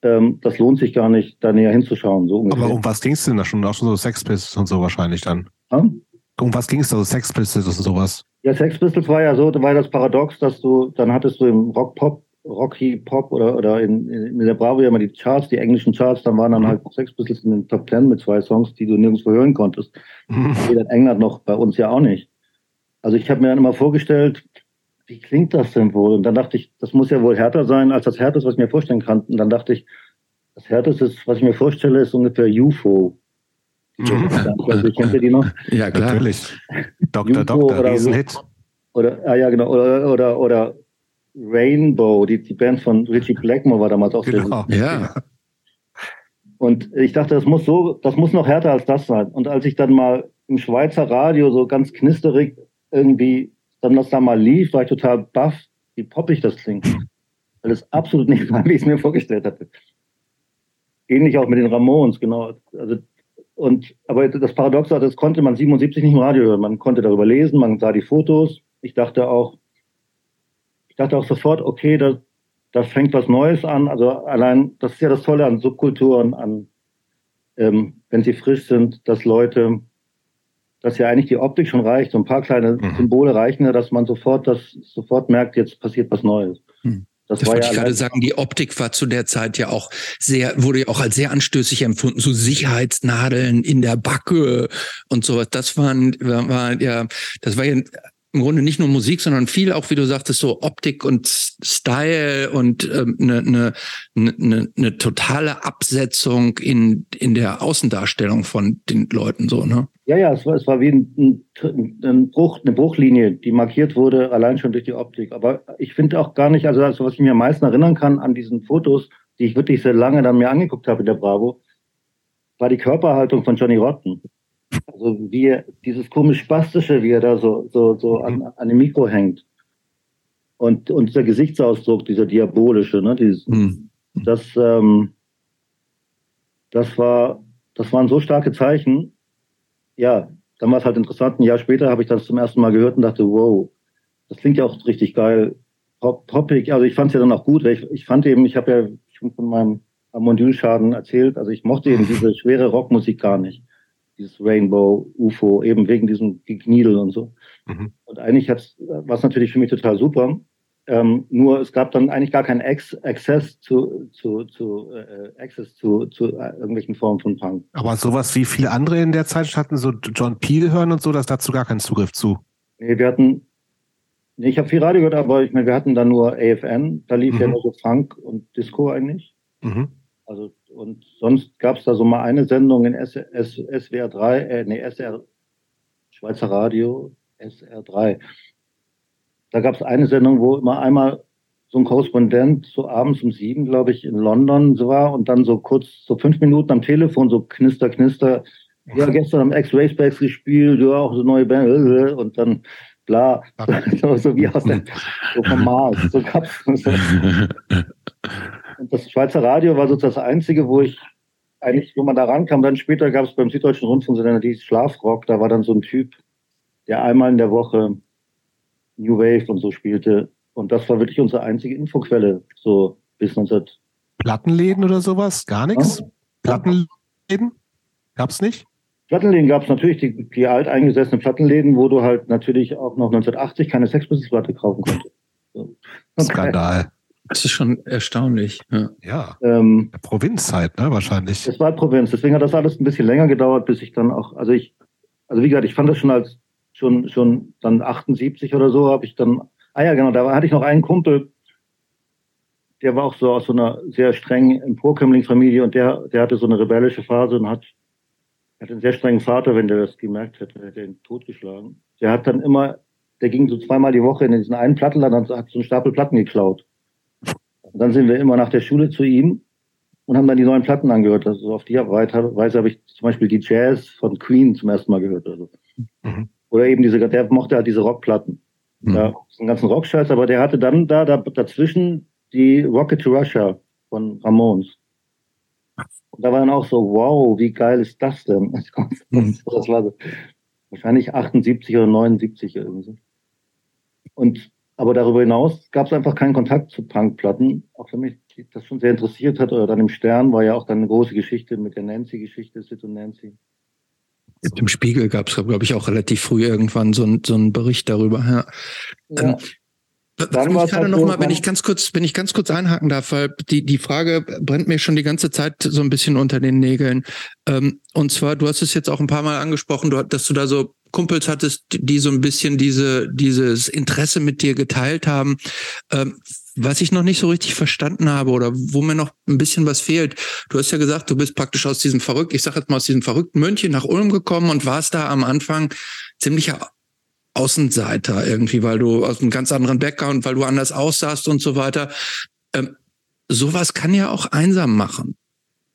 Ähm, das lohnt sich gar nicht, da näher hinzuschauen. So ungefähr. Aber um was ging es denn da schon? Auch schon so Sex Pistols und so wahrscheinlich dann. Hm? Um was ging es da so Sex Pistols und sowas? Ja, Sex Pistols war ja so, da war das Paradox, dass du, dann hattest du im Rock-Pop Rocky Pop oder, oder in, in der Bravo ja immer die Charts, die englischen Charts, dann waren dann mhm. halt Sex Pistols in den Top Ten mit zwei Songs, die du nirgendwo hören konntest. Mhm. Weder in England noch bei uns ja auch nicht. Also ich habe mir dann immer vorgestellt, wie klingt das denn wohl? Und dann dachte ich, das muss ja wohl härter sein als das Härteste, was ich mir vorstellen kann. Und dann dachte ich, das Härteste, was ich mir vorstelle, ist ungefähr UFO. Mhm. Also, kennt ihr die noch? *laughs* Ja, klar. Natürlich. Dr. Dr. Riesenhit. Oder, ah, ja, genau. Oder, oder, oder Rainbow, die, die Band von Richie Blackmore war damals auch genau. sehr Ja. *laughs* Und ich dachte, das muss so, das muss noch härter als das sein. Und als ich dann mal im Schweizer Radio so ganz knisterig irgendwie dann das da mal lief, war ich total baff, wie poppig das klingt. Weil es absolut nicht *laughs* war, wie ich es mir vorgestellt hatte. Ähnlich auch mit den Ramones, genau. Also, und, aber das Paradox war, das konnte man 77 nicht im Radio hören. Man konnte darüber lesen, man sah die Fotos. Ich dachte auch, dachte auch sofort, okay, da, da fängt was Neues an. Also allein, das ist ja das Tolle an Subkulturen, an, ähm, wenn sie frisch sind, dass Leute, dass ja eigentlich die Optik schon reicht, so ein paar kleine mhm. Symbole reichen ja, dass man sofort das sofort merkt, jetzt passiert was Neues. Das, das wollte ja ich gerade sagen, die Optik war zu der Zeit ja auch sehr, wurde ja auch als sehr anstößig empfunden, so Sicherheitsnadeln in der Backe und sowas. Das waren, war, war ja, das war ja im Grunde nicht nur Musik, sondern viel auch, wie du sagtest, so Optik und Style und eine ähm, ne, ne, ne, ne totale Absetzung in, in der Außendarstellung von den Leuten so, ne? Ja, ja, es war, es war wie ein, ein Bruch, eine Bruchlinie, die markiert wurde, allein schon durch die Optik. Aber ich finde auch gar nicht, also, also was ich mir am meisten erinnern kann an diesen Fotos, die ich wirklich sehr lange dann mir angeguckt habe in der Bravo, war die Körperhaltung von Johnny Rotten. Also wie er, dieses komisch spastische, wie er da so, so, so an, mhm. an dem Mikro hängt. Und, und dieser Gesichtsausdruck, dieser diabolische, ne, dieses, mhm. das, ähm, das war, das waren so starke Zeichen. Ja, dann war es halt interessant. Ein Jahr später habe ich das zum ersten Mal gehört und dachte, wow, das klingt ja auch richtig geil. Pop, poppig, also ich fand es ja dann auch gut. Ich, ich fand eben, ich habe ja schon von meinem Amondylschaden erzählt, also ich mochte eben diese schwere Rockmusik gar nicht dieses Rainbow, UFO, eben wegen diesem Gekniedel und so. Mhm. Und eigentlich war es natürlich für mich total super. Ähm, nur es gab dann eigentlich gar keinen Ex Access zu, zu, zu, äh, Access zu, zu äh, irgendwelchen Formen von Punk. Aber sowas wie viele andere in der Zeit hatten, so John Peel hören und so, dass dazu gar keinen Zugriff zu. Nee, wir hatten, nee, ich habe viel Radio gehört, aber ich meine, wir hatten dann nur AFN, da lief mhm. ja nur so Funk und Disco eigentlich. Mhm. Also und sonst gab es da so mal eine Sendung in S, S, SWR 3, äh, nee, SR, Schweizer Radio, SR 3. Da gab es eine Sendung, wo immer einmal so ein Korrespondent so abends um sieben, glaube ich, in London so war und dann so kurz, so fünf Minuten am Telefon, so knister, knister. Ja, gestern am X-Racebacks gespielt, ja, auch so neue Band, *laughs* und dann, bla, so, *laughs* so wie aus dem, so vom Mars, so gab's, so. *laughs* Das Schweizer Radio war sozusagen das einzige, wo ich eigentlich, wo man da rankam. Dann später gab es beim Süddeutschen Rundfunk so eine, die Schlafrock. Da war dann so ein Typ, der einmal in der Woche New Wave und so spielte. Und das war wirklich unsere einzige Infoquelle, so bis 19. Plattenläden oder sowas? Gar nichts? Ja? Plattenläden? Gab's nicht? Plattenläden gab es natürlich, die, die alteingesessenen Plattenläden, wo du halt natürlich auch noch 1980 keine Sexbusiness-Platte kaufen konntest. So. Skandal. Das ist schon erstaunlich. Ja, ja. Ähm, Provinzzeit, ne, wahrscheinlich. Es war Provinz, deswegen hat das alles ein bisschen länger gedauert, bis ich dann auch, also ich, also wie gesagt, ich fand das schon als schon schon dann 78 oder so, habe ich dann, ah ja, genau, da hatte ich noch einen Kumpel, der war auch so aus so einer sehr strengen Emporkömmlingsfamilie und der, der hatte so eine rebellische Phase und hat, hat einen sehr strengen Vater, wenn der das gemerkt hätte, hätte er ihn totgeschlagen. Der hat dann immer, der ging so zweimal die Woche in diesen einen Plattenladen und hat so einen Stapel Platten geklaut. Und dann sind wir immer nach der Schule zu ihm und haben dann die neuen Platten angehört. Also auf die Weise habe ich zum Beispiel die Jazz von Queen zum ersten Mal gehört. Also. Mhm. Oder eben diese, der mochte halt diese Rockplatten. Mhm. Ja, den ganzen Rockscheiß, aber der hatte dann da, da dazwischen die Rocket to Russia von Ramones. Und da war dann auch so, wow, wie geil ist das denn? *laughs* Mhm. Das war so, wahrscheinlich 78 oder 79 irgendwie so. Und aber darüber hinaus gab es einfach keinen Kontakt zu Punkplatten, auch wenn mich das schon sehr interessiert hat. Oder dann im Stern war ja auch dann eine große Geschichte mit der Nancy-Geschichte, Sid und Nancy. Im Spiegel gab es, glaube ich, auch relativ früh irgendwann so, ein, so einen Bericht darüber. Ja. ja. Ähm, dann ich gerade halt noch mal, wenn ich ganz kurz, wenn ich ganz kurz einhaken darf, weil die die Frage brennt mir schon die ganze Zeit so ein bisschen unter den Nägeln. Ähm, und zwar, du hast es jetzt auch ein paar Mal angesprochen, dass du da so Kumpels hattest, die so ein bisschen diese, dieses Interesse mit dir geteilt haben. Ähm, was ich noch nicht so richtig verstanden habe oder wo mir noch ein bisschen was fehlt. Du hast ja gesagt, du bist praktisch aus diesem verrückten, ich sag jetzt mal aus diesem verrückten München nach Ulm gekommen und warst da am Anfang ziemlicher Außenseiter irgendwie, weil du aus einem ganz anderen Background, weil du anders aussahst und so weiter. Ähm, sowas kann ja auch einsam machen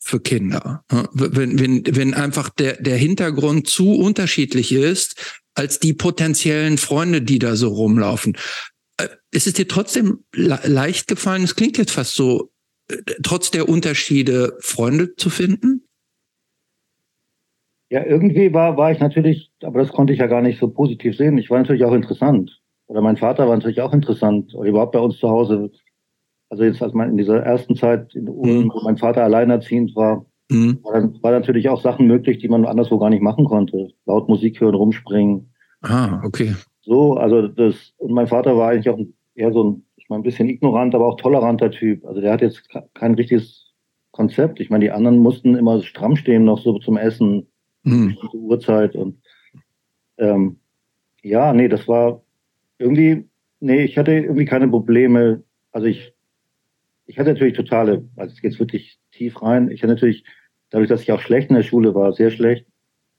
für Kinder. Wenn, wenn, wenn einfach der, der Hintergrund zu unterschiedlich ist als die potenziellen Freunde, die da so rumlaufen. Äh, ist es dir trotzdem leicht gefallen? Es klingt jetzt fast so, äh, trotz der Unterschiede Freunde zu finden? Ja, irgendwie war, war ich natürlich, aber das konnte ich ja gar nicht so positiv sehen. Ich war natürlich auch interessant. Oder mein Vater war natürlich auch interessant. Oder überhaupt bei uns zu Hause also jetzt als man in dieser ersten Zeit, in Ulm, mhm. wo mein Vater alleinerziehend war, mhm. war, dann, war natürlich auch Sachen möglich, die man anderswo gar nicht machen konnte. Laut Musik hören, rumspringen. Ah, okay. So, also das, und mein Vater war eigentlich auch eher so ein, ich meine, ein bisschen ignorant, aber auch toleranter Typ. Also der hat jetzt kein richtiges Konzept. Ich meine, die anderen mussten immer stramm stehen noch so zum Essen, mhm. Uhrzeit und ähm, ja, nee, das war irgendwie, nee, ich hatte irgendwie keine Probleme. Also ich ich hatte natürlich totale, also es geht wirklich tief rein. Ich hatte natürlich, dadurch, dass ich auch schlecht in der Schule war, sehr schlecht,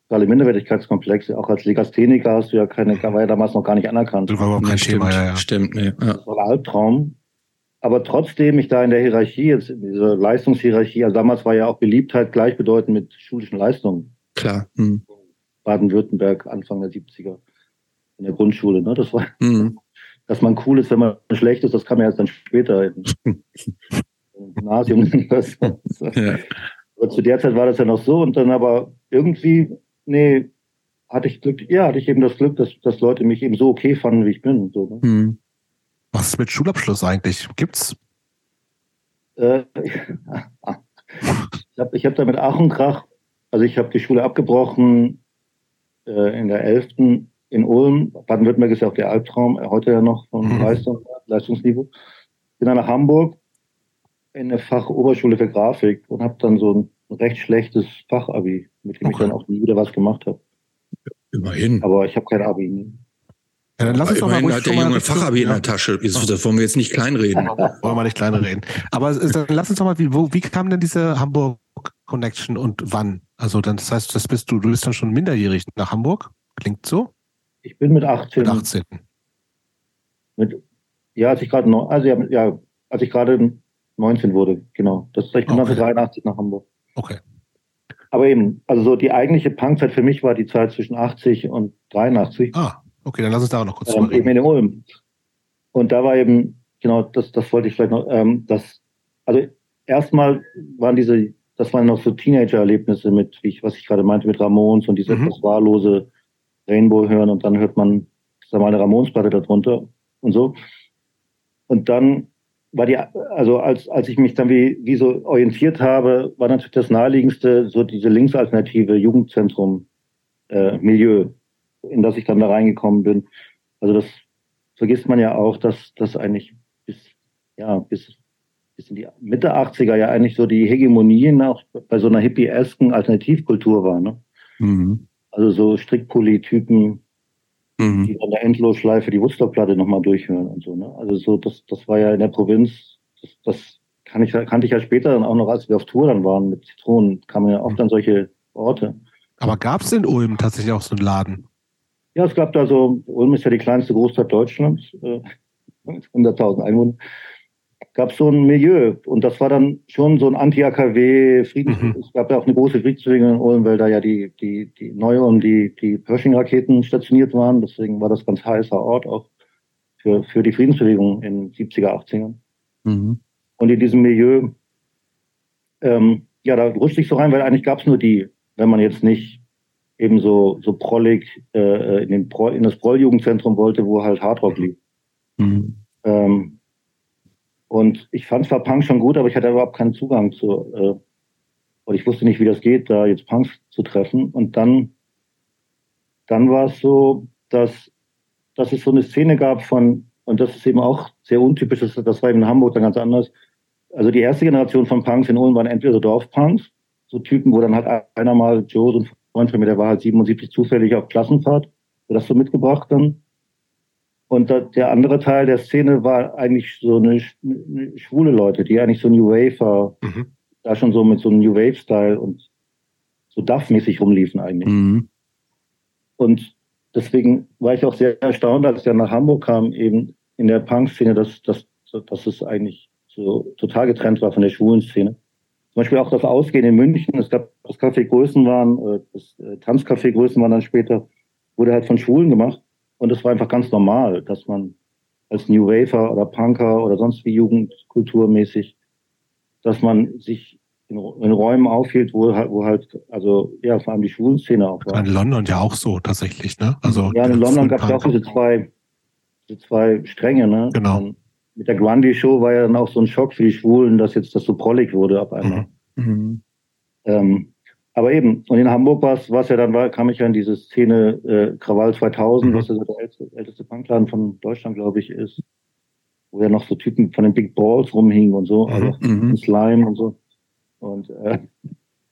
totale Minderwertigkeitskomplexe. Auch als Legastheniker hast du ja keine, war ja damals noch gar nicht anerkannt. Das war überhaupt kein Thema, ja, ja. Stimmt, nee. Ja. Das war ein Albtraum. Aber trotzdem, ich da in der Hierarchie, jetzt in dieser Leistungshierarchie, also damals war ja auch Beliebtheit gleichbedeutend mit schulischen Leistungen. Klar. Hm. Baden-Württemberg, Anfang der 70er in der Grundschule. Ne? Das war hm dass man cool ist, wenn man schlecht ist, das kann man erst dann später im, Gymnasium. *laughs* *laughs* ja. Aber zu der Zeit war das ja noch so und dann aber irgendwie, nee, hatte ich Glück, ja, hatte ich eben das Glück, dass, dass Leute mich eben so okay fanden, wie ich bin. So, ne? hm. Was ist mit Schulabschluss eigentlich? Gibt's? Äh, *laughs* ich habe ich hab da mit Ach und Krach, also ich habe die Schule abgebrochen äh, in der 11 in Ulm. Baden-Württemberg ist ja auch der Albtraum, äh, heute ja noch vom mhm. Leistung, Leistungsniveau. Bin dann nach Hamburg in eine Fachoberschule für Grafik und habe dann so ein recht schlechtes Fachabi, mit dem okay. ich dann auch nie wieder was gemacht habe. Immerhin. Aber ich habe kein Abi. Ne? Ja, dann lass uns doch mal hat der junge Fachabi in der Tasche. Das wollen wir jetzt nicht kleinreden. *laughs* wollen wir nicht kleinreden. Aber dann lass uns doch mal, wie, wo, wie kam denn diese Hamburg Connection und wann? Also dann, das heißt, das bist du, du bist dann schon minderjährig nach Hamburg? Klingt so? Ich bin mit 18. Mit 18. Mit, ja, als ich gerade also ja, ja, als ich gerade 19 wurde, genau. Das, ich bin okay. 1983 nach Hamburg. Okay. Aber eben, also so die eigentliche Punkzeit für mich war die Zeit zwischen 80 und 83. Ah, okay, dann lass uns da auch noch kurz ähm, Eben in Ulm. Und da war eben, genau, das, das wollte ich vielleicht noch, ähm, das, also erstmal waren diese, das waren noch so Teenager-Erlebnisse mit, ich, was ich gerade meinte, mit Ramons und diese mhm. etwas wahllose Rainbow hören und dann hört man, sag mal, eine Ramonsplatte darunter und so. Und dann war die, also als, als ich mich dann wie, wie so orientiert habe, war natürlich das naheliegendste so diese linksalternative Jugendzentrum äh, Milieu, in das ich dann da reingekommen bin. Also das vergisst man ja auch, dass das eigentlich bis, ja, bis, bis in die Mitte 80er ja eigentlich so die Hegemonie auch bei so einer hippie-esken Alternativkultur war. Ne? Mhm. Also so Strickpulli-Typen, mhm. die an der Endlosschleife die Woodstock-Platte nochmal durchhören und so. Ne? Also so, das, das war ja in der Provinz, das, das kann ich, kannte ich ja später dann auch noch, als wir auf Tour dann waren mit Zitronen, kamen ja oft an solche Orte. Aber gab es in Ulm tatsächlich auch so einen Laden? Ja, es gab da so, Ulm ist ja die kleinste Großstadt Deutschlands, äh, *laughs* 100.000 Einwohner. Gab es so ein Milieu. Und das war dann schon so ein Anti-AKW-Friedens. Mhm. Es gab ja auch eine große Friedensbewegung in Ulm, weil da ja die, die, die neue und die, die Pershing-Raketen stationiert waren. Deswegen war das ganz heißer Ort auch für, für die Friedensbewegung in 70er, 80ern. Mhm. Und in diesem Milieu, ähm, ja, da rutschte ich so rein, weil eigentlich gab es nur die, wenn man jetzt nicht eben so, so prollig äh, in, den Pro, in das Proll-Jugendzentrum wollte, wo halt Hardrock lief. Mhm. Ähm, und ich fand zwar Punk schon gut, aber ich hatte überhaupt keinen Zugang zu, äh, und ich wusste nicht, wie das geht, da jetzt Punks zu treffen. Und dann, dann war es so, dass, dass es so eine Szene gab von, und das ist eben auch sehr untypisch, das, das war eben in Hamburg dann ganz anders. Also die erste Generation von Punks in Ulm waren entweder so Dorfpunks, so Typen, wo dann halt einer mal, Joe, so ein Freund von mir, der war halt 77 zufällig auf Klassenfahrt, der das so mitgebracht dann. Und der andere Teil der Szene war eigentlich so eine, schwule Leute, die eigentlich so New Wave mhm. da schon so mit so einem New Wave-Style und so Duff-mäßig rumliefen eigentlich. Mhm. Und deswegen war ich auch sehr erstaunt, als ich dann nach Hamburg kam, eben in der Punk-Szene, dass, dass, dass es eigentlich so total getrennt war von der schwulen Szene. Zum Beispiel auch das Ausgehen in München, es gab das Café Größen waren, äh, das äh, Tanzcafé Größen waren dann später, wurde halt von Schwulen gemacht. Und es war einfach ganz normal, dass man als New Wafer oder Punker oder sonst wie Jugendkulturmäßig, dass man sich in, in Räumen aufhielt, wo halt, wo halt, also ja, vor allem die Schwulenszene auch war. In London ja auch so tatsächlich, ne? Also ja, in London gab es auch diese zwei, diese zwei Stränge, ne? Genau. Und mit der Grundy-Show war ja dann auch so ein Schock für die Schwulen, dass jetzt das so prollig wurde ab einmal. Mhm. mhm. Ähm, aber eben, und in Hamburg war es ja dann, war, kam ich ja in diese Szene äh, Krawall 2000, mhm. was ja so der älteste, älteste Punkladen von Deutschland, glaube ich, ist, wo ja noch so Typen von den Big Balls rumhingen und so, also mhm. Slime und so. Und, äh,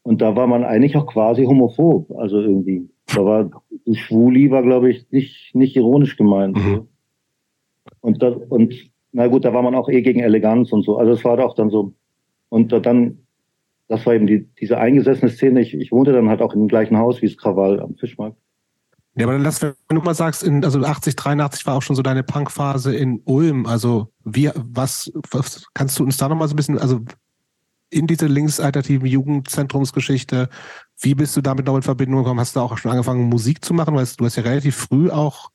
und da war man eigentlich auch quasi homophob, also irgendwie. Da war, Schwuli war, glaube ich, nicht, nicht ironisch gemeint. Mhm. Und, da, und na gut, da war man auch eh gegen Eleganz und so. Also es war auch dann so. Und dann das war eben die, diese eingesessene Szene. Ich, ich wohnte dann halt auch im gleichen Haus wie das Krawall am Fischmarkt. Ja, aber dann lass, wenn du mal sagst, in, also 80, 83 war auch schon so deine Punkphase in Ulm. Also wie, was, was kannst du uns da nochmal so ein bisschen, also in diese linksalternativen Jugendzentrumsgeschichte, wie bist du damit noch in Verbindung gekommen? Hast du auch schon angefangen, Musik zu machen? Weil du hast ja relativ früh auch,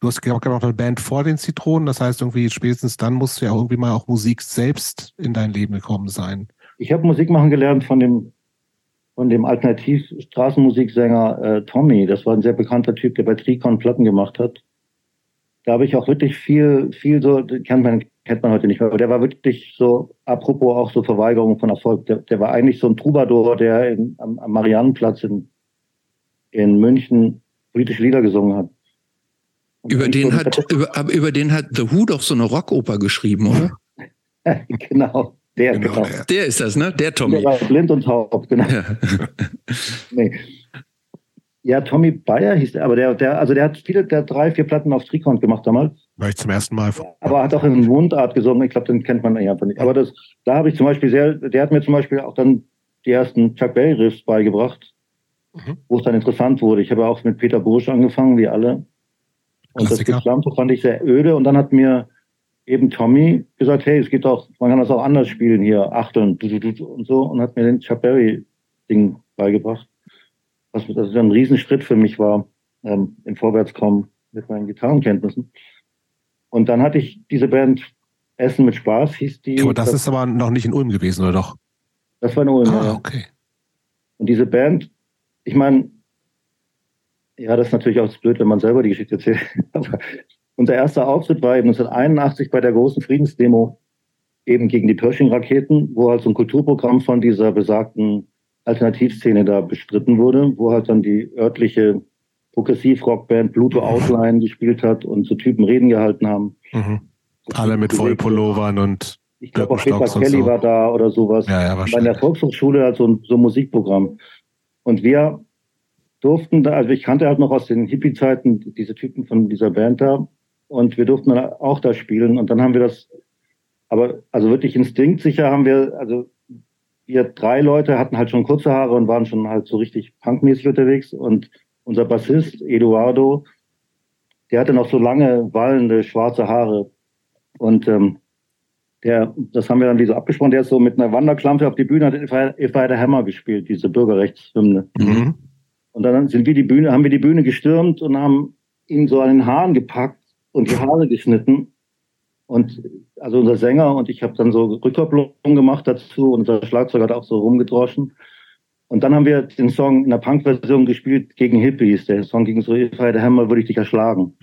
du hast glaube ich noch eine Band vor den Zitronen. Das heißt, irgendwie spätestens dann musst du ja irgendwie mal auch Musik selbst in dein Leben gekommen sein. Ich habe Musik machen gelernt von dem von dem Alternativ-Straßenmusiksänger äh, Tommy. Das war ein sehr bekannter Typ, der bei Tricon Platten gemacht hat. Da habe ich auch wirklich viel, viel so, kennt man, kennt man heute nicht mehr, aber der war wirklich so, apropos auch so Verweigerung von Erfolg, der, der war eigentlich so ein Troubadour, der in, am, am Mariannenplatz in, in München politische Lieder gesungen hat. über den hat, über, über den hat The Who doch so eine Rockoper geschrieben, oder? *laughs* genau. Der, genau, genau. Der. der. ist das, ne? Der Tommy. Der war blind und taub, genau. Ja. *laughs* nee. ja, Tommy Bayer hieß der, aber der, der, also der hat viele, der hat drei, vier Platten auf Trikont gemacht damals. War ich zum ersten Mal. Aber hat auch in Mundart gesungen, ich glaube, den kennt man einfach nicht. Aber das, da habe ich zum Beispiel sehr, der hat mir zum Beispiel auch dann die ersten Chuck Berry Riffs beigebracht, mhm. wo es dann interessant wurde. Ich habe auch mit Peter Bursch angefangen, wie alle. Und Klassiker. das Gesamte fand ich sehr öde. Und dann hat mir eben Tommy gesagt, hey, es geht doch, man kann das auch anders spielen hier, Achteln und so und hat mir den Chuck Berry-Ding beigebracht. Was das ein Riesenschritt für mich war, ähm, im Vorwärtskommen mit meinen Gitarrenkenntnissen. Und dann hatte ich diese Band Essen mit Spaß, hieß die. aber das, das ist aber noch nicht in Ulm gewesen, oder doch? Das war in Ulm, ah, okay. Und diese Band, ich meine, ja, das ist natürlich auch blöd, wenn man selber die Geschichte erzählt. *laughs* Aber unser erster Auftritt war eben 1981 bei der großen Friedensdemo eben gegen die Pershing-Raketen, wo halt so ein Kulturprogramm von dieser besagten Alternativszene da bestritten wurde, wo halt dann die örtliche Progressiv-Rockband Pluto Outline gespielt hat und so Typen Reden gehalten haben. Mhm. Alle mit Vollpullovern und ich glaube auch Peter Kelly so. war da oder sowas. Ja, ja, Bei der Volkshochschule halt so ein, so ein Musikprogramm. Und wir durften da, also ich kannte halt noch aus den Hippie-Zeiten diese Typen von dieser Band da und wir durften dann auch da spielen und dann haben wir das, aber also wirklich instinktsicher haben wir, also wir drei Leute hatten halt schon kurze Haare und waren schon halt so richtig punkmäßig unterwegs und unser Bassist Eduardo, der hatte noch so lange wallende schwarze Haare und ähm, der, das haben wir dann wie so abgesprochen, der ist so mit einer Wanderklampe auf die Bühne, hat If I, If I Had a Hammer gespielt, diese Bürgerrechtshymne. Mhm. Und dann sind wir die Bühne, haben wir die Bühne gestürmt und haben ihn so an den Haaren gepackt und die Haare geschnitten. Und also unser Sänger und ich habe dann so Rückkopplung gemacht dazu und unser Schlagzeug hat auch so rumgedroschen. Und dann haben wir den Song in der Punk-Version gespielt gegen Hippies. Der Song ging so, If I hammer, würde ich dich erschlagen.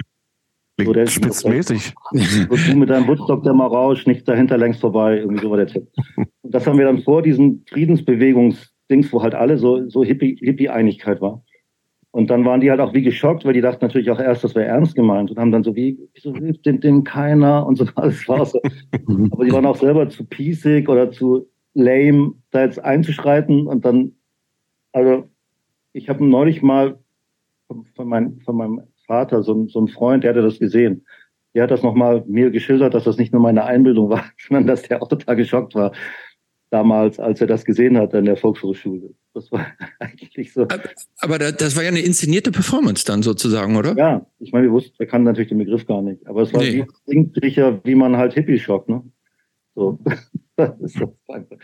So, der spitzmäßig. *laughs* So, du mit deinem Woodstock der mal raus, nichts dahinter längst vorbei. Irgendwie so war der Tipp. Und das haben wir dann vor diesem Friedensbewegungsdings, wo halt alle so, so Hippie-Einigkeit war. Und dann waren die halt auch wie geschockt, weil die dachten natürlich auch erst, das wäre ernst gemeint und haben dann so wie, wieso hilft dem, dem keiner und so *laughs* alles war so. *laughs* Aber die waren auch selber zu piesig oder zu lame, da jetzt einzuschreiten und dann also ich habe neulich mal von, mein, von meinem Vater, so, so ein Freund, der hatte das gesehen. Der hat das nochmal mir geschildert, dass das nicht nur meine Einbildung war, *laughs* sondern dass der auch total geschockt war damals, als er das gesehen hat in der Volkshochschule. Das war *laughs* eigentlich so. Aber das war ja eine inszenierte Performance dann sozusagen, oder? Ja, ich meine, wir wussten, wir kannten natürlich den Begriff gar nicht. Aber es war nee. wie, wie man halt Hippie schockt, ne? So. *laughs* das ist einfach.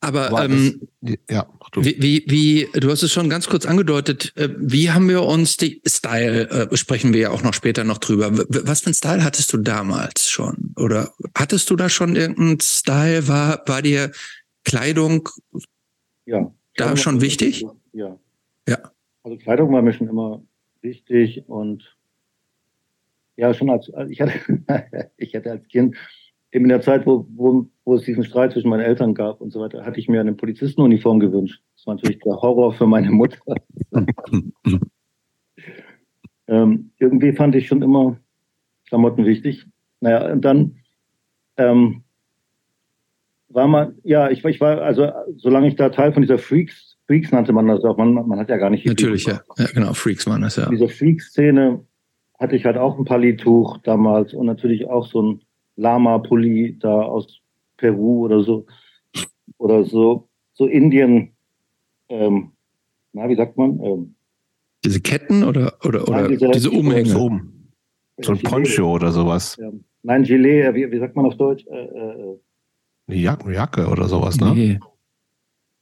Aber ähm, das, ja, wie, wie, wie, du hast es schon ganz kurz angedeutet, äh, wie haben wir uns die Style, äh, sprechen wir ja auch noch später noch drüber. Was für ein Style hattest du damals schon? Oder hattest du da schon irgendeinen Style? War, war dir Kleidung ja, da schon wichtig? Ja. Ja. Also Kleidung war mir schon immer wichtig und ja, schon als, ich hatte, *laughs* ich hatte als Kind eben in der Zeit, wo, wo, wo es diesen Streit zwischen meinen Eltern gab und so weiter, hatte ich mir eine Polizistenuniform gewünscht. Das war natürlich der Horror für meine Mutter. *laughs* ähm, irgendwie fand ich schon immer Klamotten wichtig. Naja, und dann ähm, war man, ja, ich, ich war, also solange ich da Teil von dieser Freaks, Freaks nannte man das auch, man, man hat ja gar nicht. Natürlich, ja. ja, genau, Freaks waren das, ja. Diese Freaks-Szene hatte ich halt auch ein Palituch damals und natürlich auch so ein Lama-Pulli da aus Peru oder so. Oder so, so Indien, ähm, na, wie sagt man? Ähm, diese Ketten oder, oder, oder Nein, diese, diese Umhänge? So, so ein Poncho oder sowas. Ja. Nein, Gilet, äh, wie, wie sagt man auf Deutsch? Äh, äh, eine Jacke, Jacke oder sowas, ne? Nee.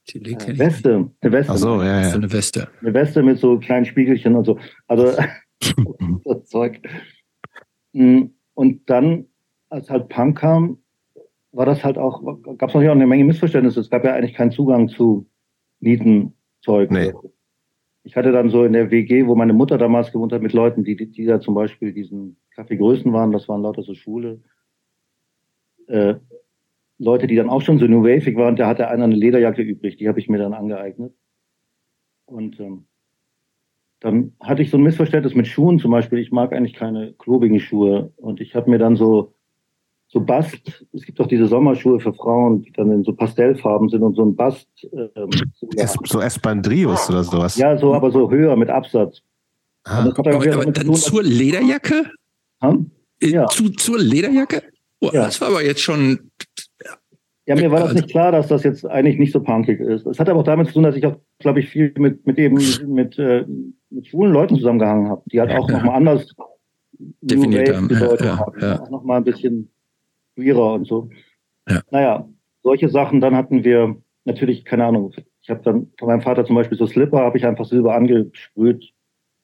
Gilet äh, Weste, eine Weste. Ach so, ja, ja. So eine Weste. Eine Weste mit so kleinen Spiegelchen und so. Also, *laughs* *laughs* das Zeug. Mm, und dann als halt Punk kam, war das halt auch, gab es natürlich auch eine Menge Missverständnisse. Es gab ja eigentlich keinen Zugang zu Nietenzeug. Nee. Ich hatte dann so in der WG, wo meine Mutter damals gewohnt hat, mit Leuten, die, die da zum Beispiel diesen Kaffeegrößen waren, das waren lauter so Schule, äh, Leute, die dann auch schon so New Wave waren, da hatte einer eine Lederjacke übrig, die habe ich mir dann angeeignet. Und ähm, dann hatte ich so ein Missverständnis mit Schuhen zum Beispiel. Ich mag eigentlich keine klobigen Schuhe. Und ich habe mir dann so so Bast, es gibt auch diese Sommerschuhe für Frauen, die dann in so Pastellfarben sind und so ein Bast. Ähm, so, so Espandrios oder sowas. Ja, so, aber so höher mit Absatz. Ah, aber, aber dann zur Lederjacke? Hm? Ja. Zu, zur Lederjacke? Oh, ja. Das war aber jetzt schon. Ja, mir war das nicht klar, dass das jetzt eigentlich nicht so punkig ist. Es hat aber auch damit zu tun, dass ich auch, glaube ich, viel mit, mit eben mit, äh, mit schwulen Leuten zusammengehangen habe, die halt auch ja. nochmal anders definiert haben. Ja, ja, haben. Ja. Auch nochmal ein bisschen queerer und so. Ja. Naja, solche Sachen. Dann hatten wir natürlich, keine Ahnung, ich habe dann von meinem Vater zum Beispiel so Slipper, habe ich einfach Silber angesprüht.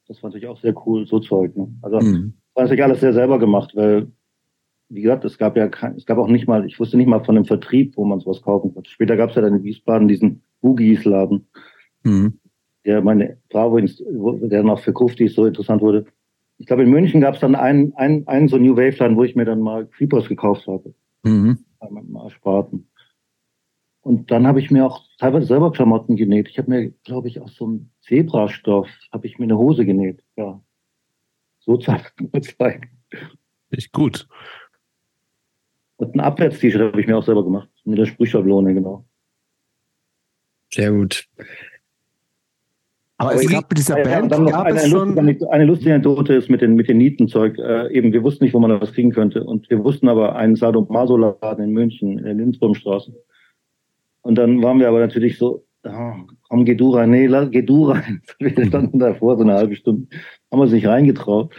Das fand ich auch sehr cool, so Zeug. Ne? Also mhm. war natürlich alles sehr selber gemacht, weil, wie gesagt, es gab ja kein, es gab auch nicht mal, ich wusste nicht mal von einem Vertrieb, wo man sowas kaufen konnte. Später gab es ja dann in Wiesbaden diesen Boogies-Laden, mhm. der meine Frau, der noch für Kuftis so interessant wurde ich glaube, in München gab es dann einen, einen, einen so New Wave-Laden, wo ich mir dann mal Creepers gekauft habe. Mhm. Mal Spaten. Und dann habe ich mir auch teilweise selber Klamotten genäht. Ich habe mir, glaube ich, aus so einem Zebrastoff habe ich mir eine Hose genäht. Ja. So zeigen. Echt gut. Und ein Abwärts-T-Shirt habe ich mir auch selber gemacht. Mit der Sprühschablone, genau. Sehr gut. Aber, es gab mit dieser Band dann noch eine, lustige, eine lustige Anekdote ist mit den, mit den Nietenzeug. Äh, eben, wir wussten nicht, wo man das kriegen könnte. Und wir wussten aber einen Sadomaso-Laden in München, in der Lindströmstraße. Und dann waren wir aber natürlich so, oh, komm, geh du rein. Nee, lass, geh du rein. *laughs* Wir standen davor so eine halbe Stunde, haben uns nicht reingetraut.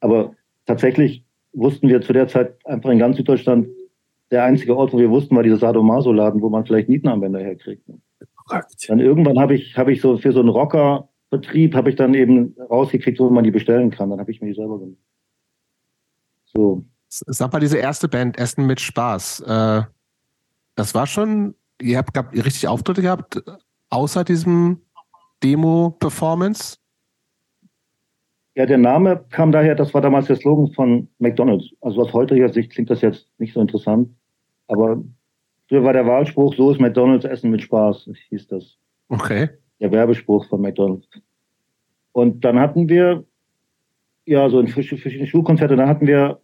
Aber tatsächlich wussten wir zu der Zeit einfach in ganz Süddeutschland der einzige Ort, wo wir wussten, war dieser Sadomaso-Laden, wo man vielleicht Nietenarmbänder herkriegt. Dann irgendwann habe ich, habe ich so für so einen Rocker-Vertrieb habe ich dann eben rausgekriegt, wo man die bestellen kann. Dann habe ich mir die selber gemacht. So. Sag mal, diese erste Band, Essen mit Spaß, äh, das war schon, ihr habt, habt ihr richtig Auftritte gehabt, außer diesem Demo-Performance? Ja, der Name kam daher, das war damals der Slogan von McDonalds. Also aus heutiger Sicht klingt das jetzt nicht so interessant. Aber früher war der Wahlspruch, so ist McDonalds Essen mit Spaß, hieß das. Okay. Der Werbespruch von McDonalds. Und dann hatten wir, ja, so in verschiedenen Schulkonzerte, dann hatten wir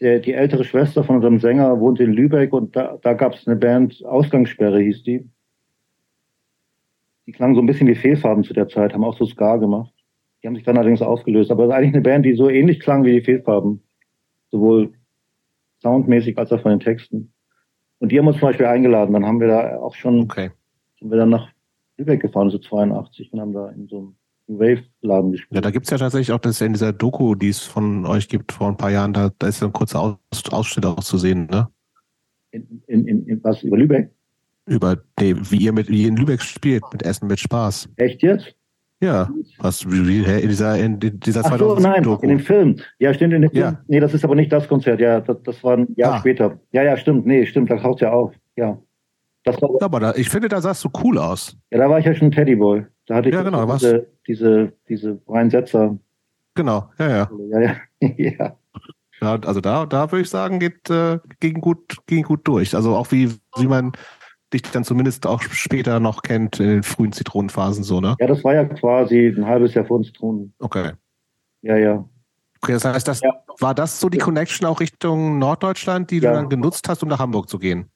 der, die ältere Schwester von unserem Sänger wohnt in Lübeck und da, da gab es eine Band, Ausgangssperre hieß die. Die klang so ein bisschen wie Fehlfarben zu der Zeit, haben auch so Ska gemacht. Die haben sich dann allerdings aufgelöst. Aber es ist eigentlich eine Band, die so ähnlich klang wie die Fehlfarben. Sowohl soundmäßig als auch von den Texten. Und die haben uns zum Beispiel eingeladen. Dann haben wir da auch schon, okay. sind wir dann nach Lübeck gefahren, so 82, und haben da in so einem Wave-Laden gespielt. Ja, da gibt's ja tatsächlich auch das ja in dieser Doku, die es von euch gibt vor ein paar Jahren, da, da ist ja ein kurzer Aus, Ausschnitt auch zu sehen, ne? In, in, in, in was, über Lübeck? Über, nee, wie ihr mit, wie ihr in Lübeck spielt, mit Essen mit Spaß. Echt jetzt? Ja, was wie, in dieser in dieser Ach so, nein, Doku. in dem Film. Ja, stimmt in dem Film. Ja. Nee, das ist aber nicht das Konzert. Ja, das, das war ein Jahr ah. später. Ja, ja, stimmt. Nee, stimmt, da taucht ja auf. Ja. Das war, aber da, ich finde, da sahst du cool aus. Ja, da war ich ja schon Teddyboy. Da hatte ich ja, genau, diese, diese, diese Brian Setzer. Genau, ja, ja. Ja, ja. *laughs* ja. ja also da, da würde ich sagen, geht, äh, ging, gut, ging gut durch. Also auch wie, wie man dich dann zumindest auch später noch kennt, in den frühen Zitronenphasen so, ne? Ja, das war ja quasi ein halbes Jahr vor den Zitronen. Okay. Ja, ja. Okay, das heißt, das, ja. war das so die Connection auch Richtung Norddeutschland, die ja. du dann genutzt hast, um nach Hamburg zu gehen?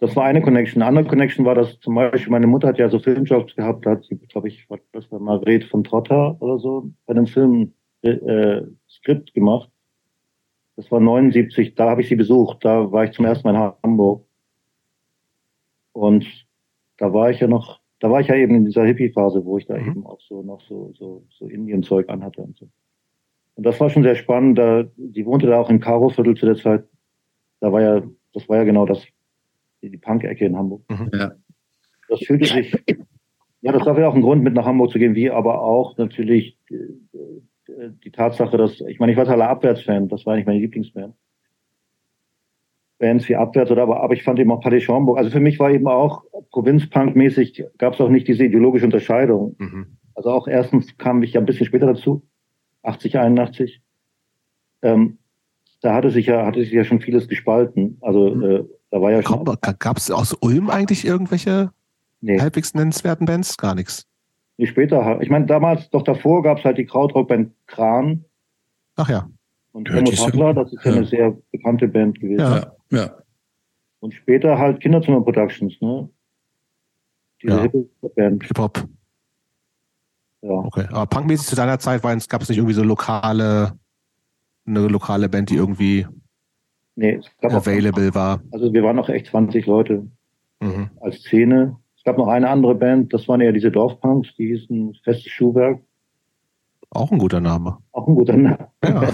Das war eine Connection. Eine andere Connection war, dass zum Beispiel meine Mutter hat ja so Filmjobs gehabt, da hat sie, glaube ich, das war Margret von Trotter oder so, bei einem Film äh, Skript gemacht. Das war 79, da habe ich sie besucht. Da war ich zum ersten Mal in Hamburg. Und da war ich ja noch, da war ich ja eben in dieser Hippie-Phase, wo ich da mhm. eben auch so noch so, so, so Indien-Zeug anhatte und so. Und das war schon sehr spannend. Da, die wohnte da auch im Karo-Viertel zu der Zeit. Da war ja, das war ja genau das, die Punk-Ecke in Hamburg. Mhm. Ja. Das fühlte sich, ja, das war ja auch ein Grund, mit nach Hamburg zu gehen, wie aber auch natürlich die, äh, die Tatsache, dass, ich meine, ich war totaler Abwärtsfan, das war nicht meine Lieblingsband. Bands wie Abwärts oder aber, aber ich fand eben auch Paddy Schaumburg. Also für mich war eben auch Provinzpunk-mäßig gab es auch nicht diese ideologische Unterscheidung. Mhm. Also auch erstens kam ich ja ein bisschen später dazu, 80, 81. Ähm, da hatte sich ja, hatte sich ja schon vieles gespalten. Also mhm. äh, da war ja schon. Gab es aus Ulm eigentlich irgendwelche nee. halbwegs nennenswerten Bands? Gar nichts. Nee, später. Ich meine, damals, doch davor gab es halt die Krautrock-Band Kran. Ach ja. Und Helmut Hackler, das ist ja, ja, eine sehr bekannte Band gewesen. Ja, ja. Und später halt Kinderzimmer Productions, ne? Diese ja. Hip-Hop-Band. Hip-Hop. Ja. Okay. Aber punkmäßig zu deiner Zeit gab es nicht irgendwie so lokale, eine lokale Band, die irgendwie nee, es gab available auch, war. Also wir waren noch echt 20 Leute mhm. als Szene. Es gab noch eine andere Band, das waren ja diese Dorfpunks, die hießen Festes Schuhwerk. Auch ein guter Name. Auch ein guter Name. Ja.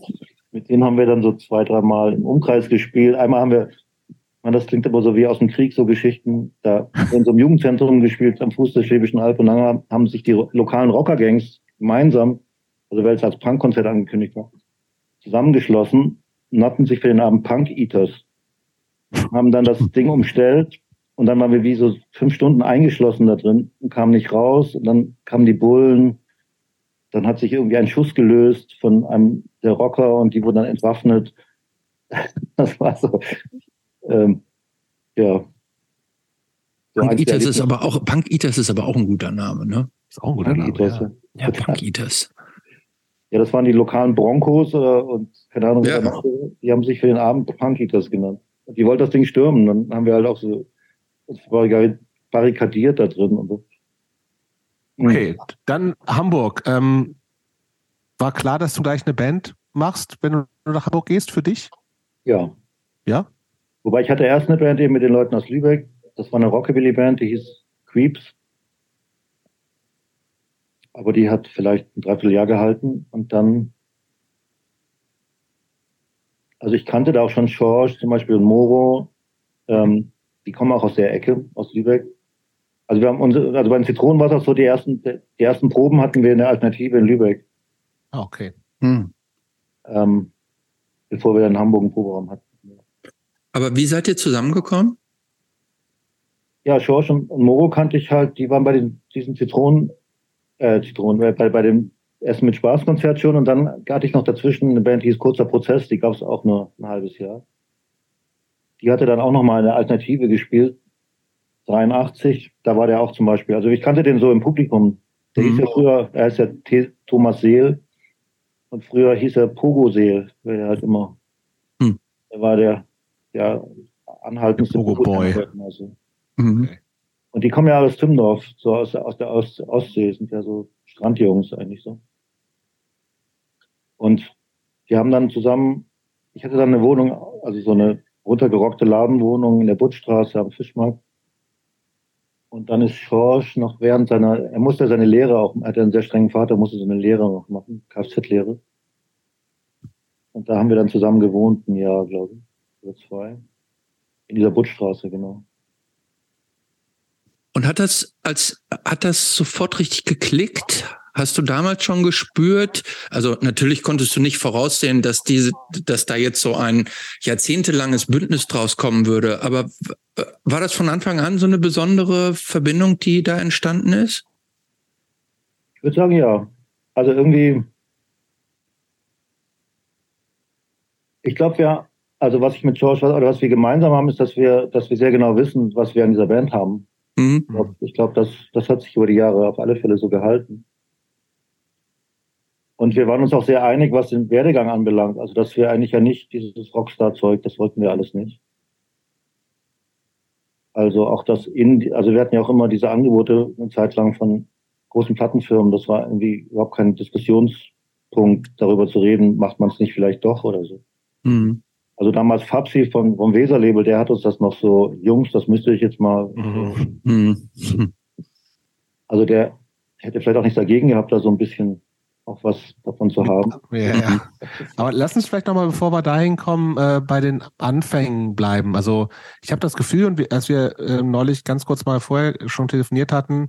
*laughs* Mit denen haben wir dann so zwei, dreimal im Umkreis gespielt. Einmal haben wir, man, das klingt aber so wie aus dem Krieg, so Geschichten, da in so einem Jugendzentrum gespielt am Fuß der Schwäbischen Alb und dann haben sich die lokalen Rockergangs gemeinsam, also weil es als Punkkonzert angekündigt war, zusammengeschlossen und hatten sich für den Abend Punk Eaters. Haben dann das Ding umstellt und dann waren wir wie so fünf Stunden eingeschlossen da drin und kamen nicht raus und dann kamen die Bullen dann hat sich irgendwie ein Schuss gelöst von einem der Rocker und die wurden dann entwaffnet. *laughs* Das war so, ähm, ja. So Punk Eaters ist aber auch, Punk Eaters ist aber auch ein guter Name, ne? Ist auch ein guter Punk Name. Eaters, ja. ja, Punk Eaters. Ja, das waren die lokalen Broncos äh, und keine Ahnung, ja. die haben sich für den Abend Punk Eaters genannt. Und die wollten das Ding stürmen. Dann haben wir halt auch so barrikadiert da drin und so. Okay, dann Hamburg. Ähm, war klar, dass du gleich eine Band machst, wenn du nach Hamburg gehst, für dich? Ja. Ja? Wobei ich hatte erst eine Band eben mit den Leuten aus Lübeck. Das war eine Rockabilly-Band, die hieß Creeps. Aber die hat vielleicht ein Dreivierteljahr gehalten und dann also ich kannte da auch schon Schorsch zum Beispiel und Moro. Ähm, die kommen auch aus der Ecke, aus Lübeck. Also wir haben unsere, also bei den Zitronenwasser so die ersten, die ersten Proben hatten wir in der Alternative in Lübeck. Ah, okay. Hm. Ähm, bevor wir dann in Hamburg einen Proberaum hatten. Aber wie seid ihr zusammengekommen? Ja, Schorsch und, und Moro kannte ich halt, die waren bei den, diesen Zitronen, äh, Zitronen, äh, bei, bei dem Essen mit Spaßkonzert schon und dann hatte ich noch dazwischen eine Band, die hieß Kurzer Prozess, die gab es auch nur ein halbes Jahr. Die hatte dann auch noch mal eine Alternative gespielt, 83, da war der auch zum Beispiel, also ich kannte den so im Publikum. Der mhm. hieß ja früher, er ist ja T Thomas Seel und früher hieß er Pogo Seel, weil er halt immer, mhm. er war der, der anhaltendste Pogo Boy. Also. Mhm. Und die kommen ja aus Timmendorf, so aus, aus der Ost Ostsee, sind ja so Strandjungs eigentlich so. Und die haben dann zusammen, ich hatte dann eine Wohnung, also so eine runtergerockte Ladenwohnung in der Buttstraße am Fischmarkt. Und dann ist Schorsch noch während seiner, er musste seine Lehre auch, er hatte einen sehr strengen Vater, musste so eine Lehre noch machen, Kfz-Lehre. Und da haben wir dann zusammen gewohnt, ein Jahr, glaube ich, oder zwei. In dieser Buttstraße, genau. Und hat das als, hat das sofort richtig geklickt? Hast du damals schon gespürt? Also natürlich konntest du nicht voraussehen, dass diese, dass da jetzt so ein jahrzehntelanges Bündnis draus kommen würde. Aber war das von Anfang an so eine besondere Verbindung, die da entstanden ist? Ich würde sagen, ja. Also irgendwie, ich glaube, wir, also was ich mit George oder was wir gemeinsam haben, ist, dass wir, dass wir sehr genau wissen, was wir an dieser Band haben. Mhm. Ich glaube, das, das hat sich über die Jahre auf alle Fälle so gehalten. Und wir waren uns auch sehr einig, was den Werdegang anbelangt. Also, dass wir eigentlich ja nicht dieses Rockstar-Zeug, das wollten wir alles nicht. Also auch das in, also wir hatten ja auch immer diese Angebote eine Zeit lang von großen Plattenfirmen. Das war irgendwie überhaupt kein Diskussionspunkt, darüber zu reden, macht man es nicht vielleicht doch oder so. Mhm. Also damals Fabsi vom, vom Weser-Label, der hat uns das noch so, Jungs, das müsste ich jetzt mal. Mhm. mhm. Also der hätte vielleicht auch nichts dagegen gehabt, da so ein bisschen auch was davon zu haben. Ja, ja. Aber lass uns vielleicht nochmal, bevor wir dahin kommen, äh, bei den Anfängen bleiben. Also ich habe das Gefühl, und als wir äh, neulich ganz kurz mal vorher schon telefoniert hatten,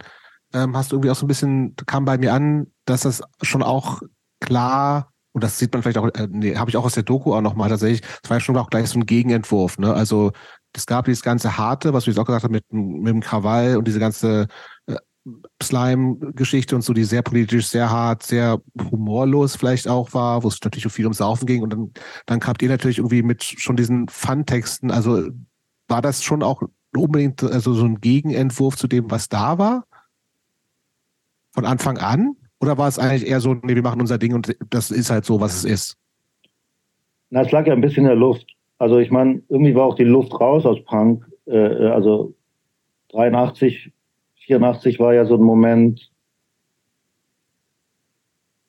ähm, hast du irgendwie auch so ein bisschen, kam bei mir an, dass das schon auch klar und das sieht man vielleicht auch, äh, nee, habe ich auch aus der Doku auch nochmal tatsächlich, das war ja schon auch gleich so ein Gegenentwurf, ne? Also es gab dieses ganze Harte, was wir jetzt auch gesagt haben, mit, mit dem Krawall und diese ganze Slime-Geschichte und so, die sehr politisch, sehr hart, sehr humorlos vielleicht auch war, wo es natürlich viel ums Saufen ging. Und dann, dann kamt ihr natürlich irgendwie mit schon diesen Fun-Texten. Also war das schon auch unbedingt also so ein Gegenentwurf zu dem, was da war? Von Anfang an? Oder war es eigentlich eher so, nee, wir machen unser Ding und das ist halt so, was es ist? Na, es lag ja ein bisschen in der Luft. Also ich meine, irgendwie war auch die Luft raus aus Punk. Äh also 83, 84 war ja so ein Moment,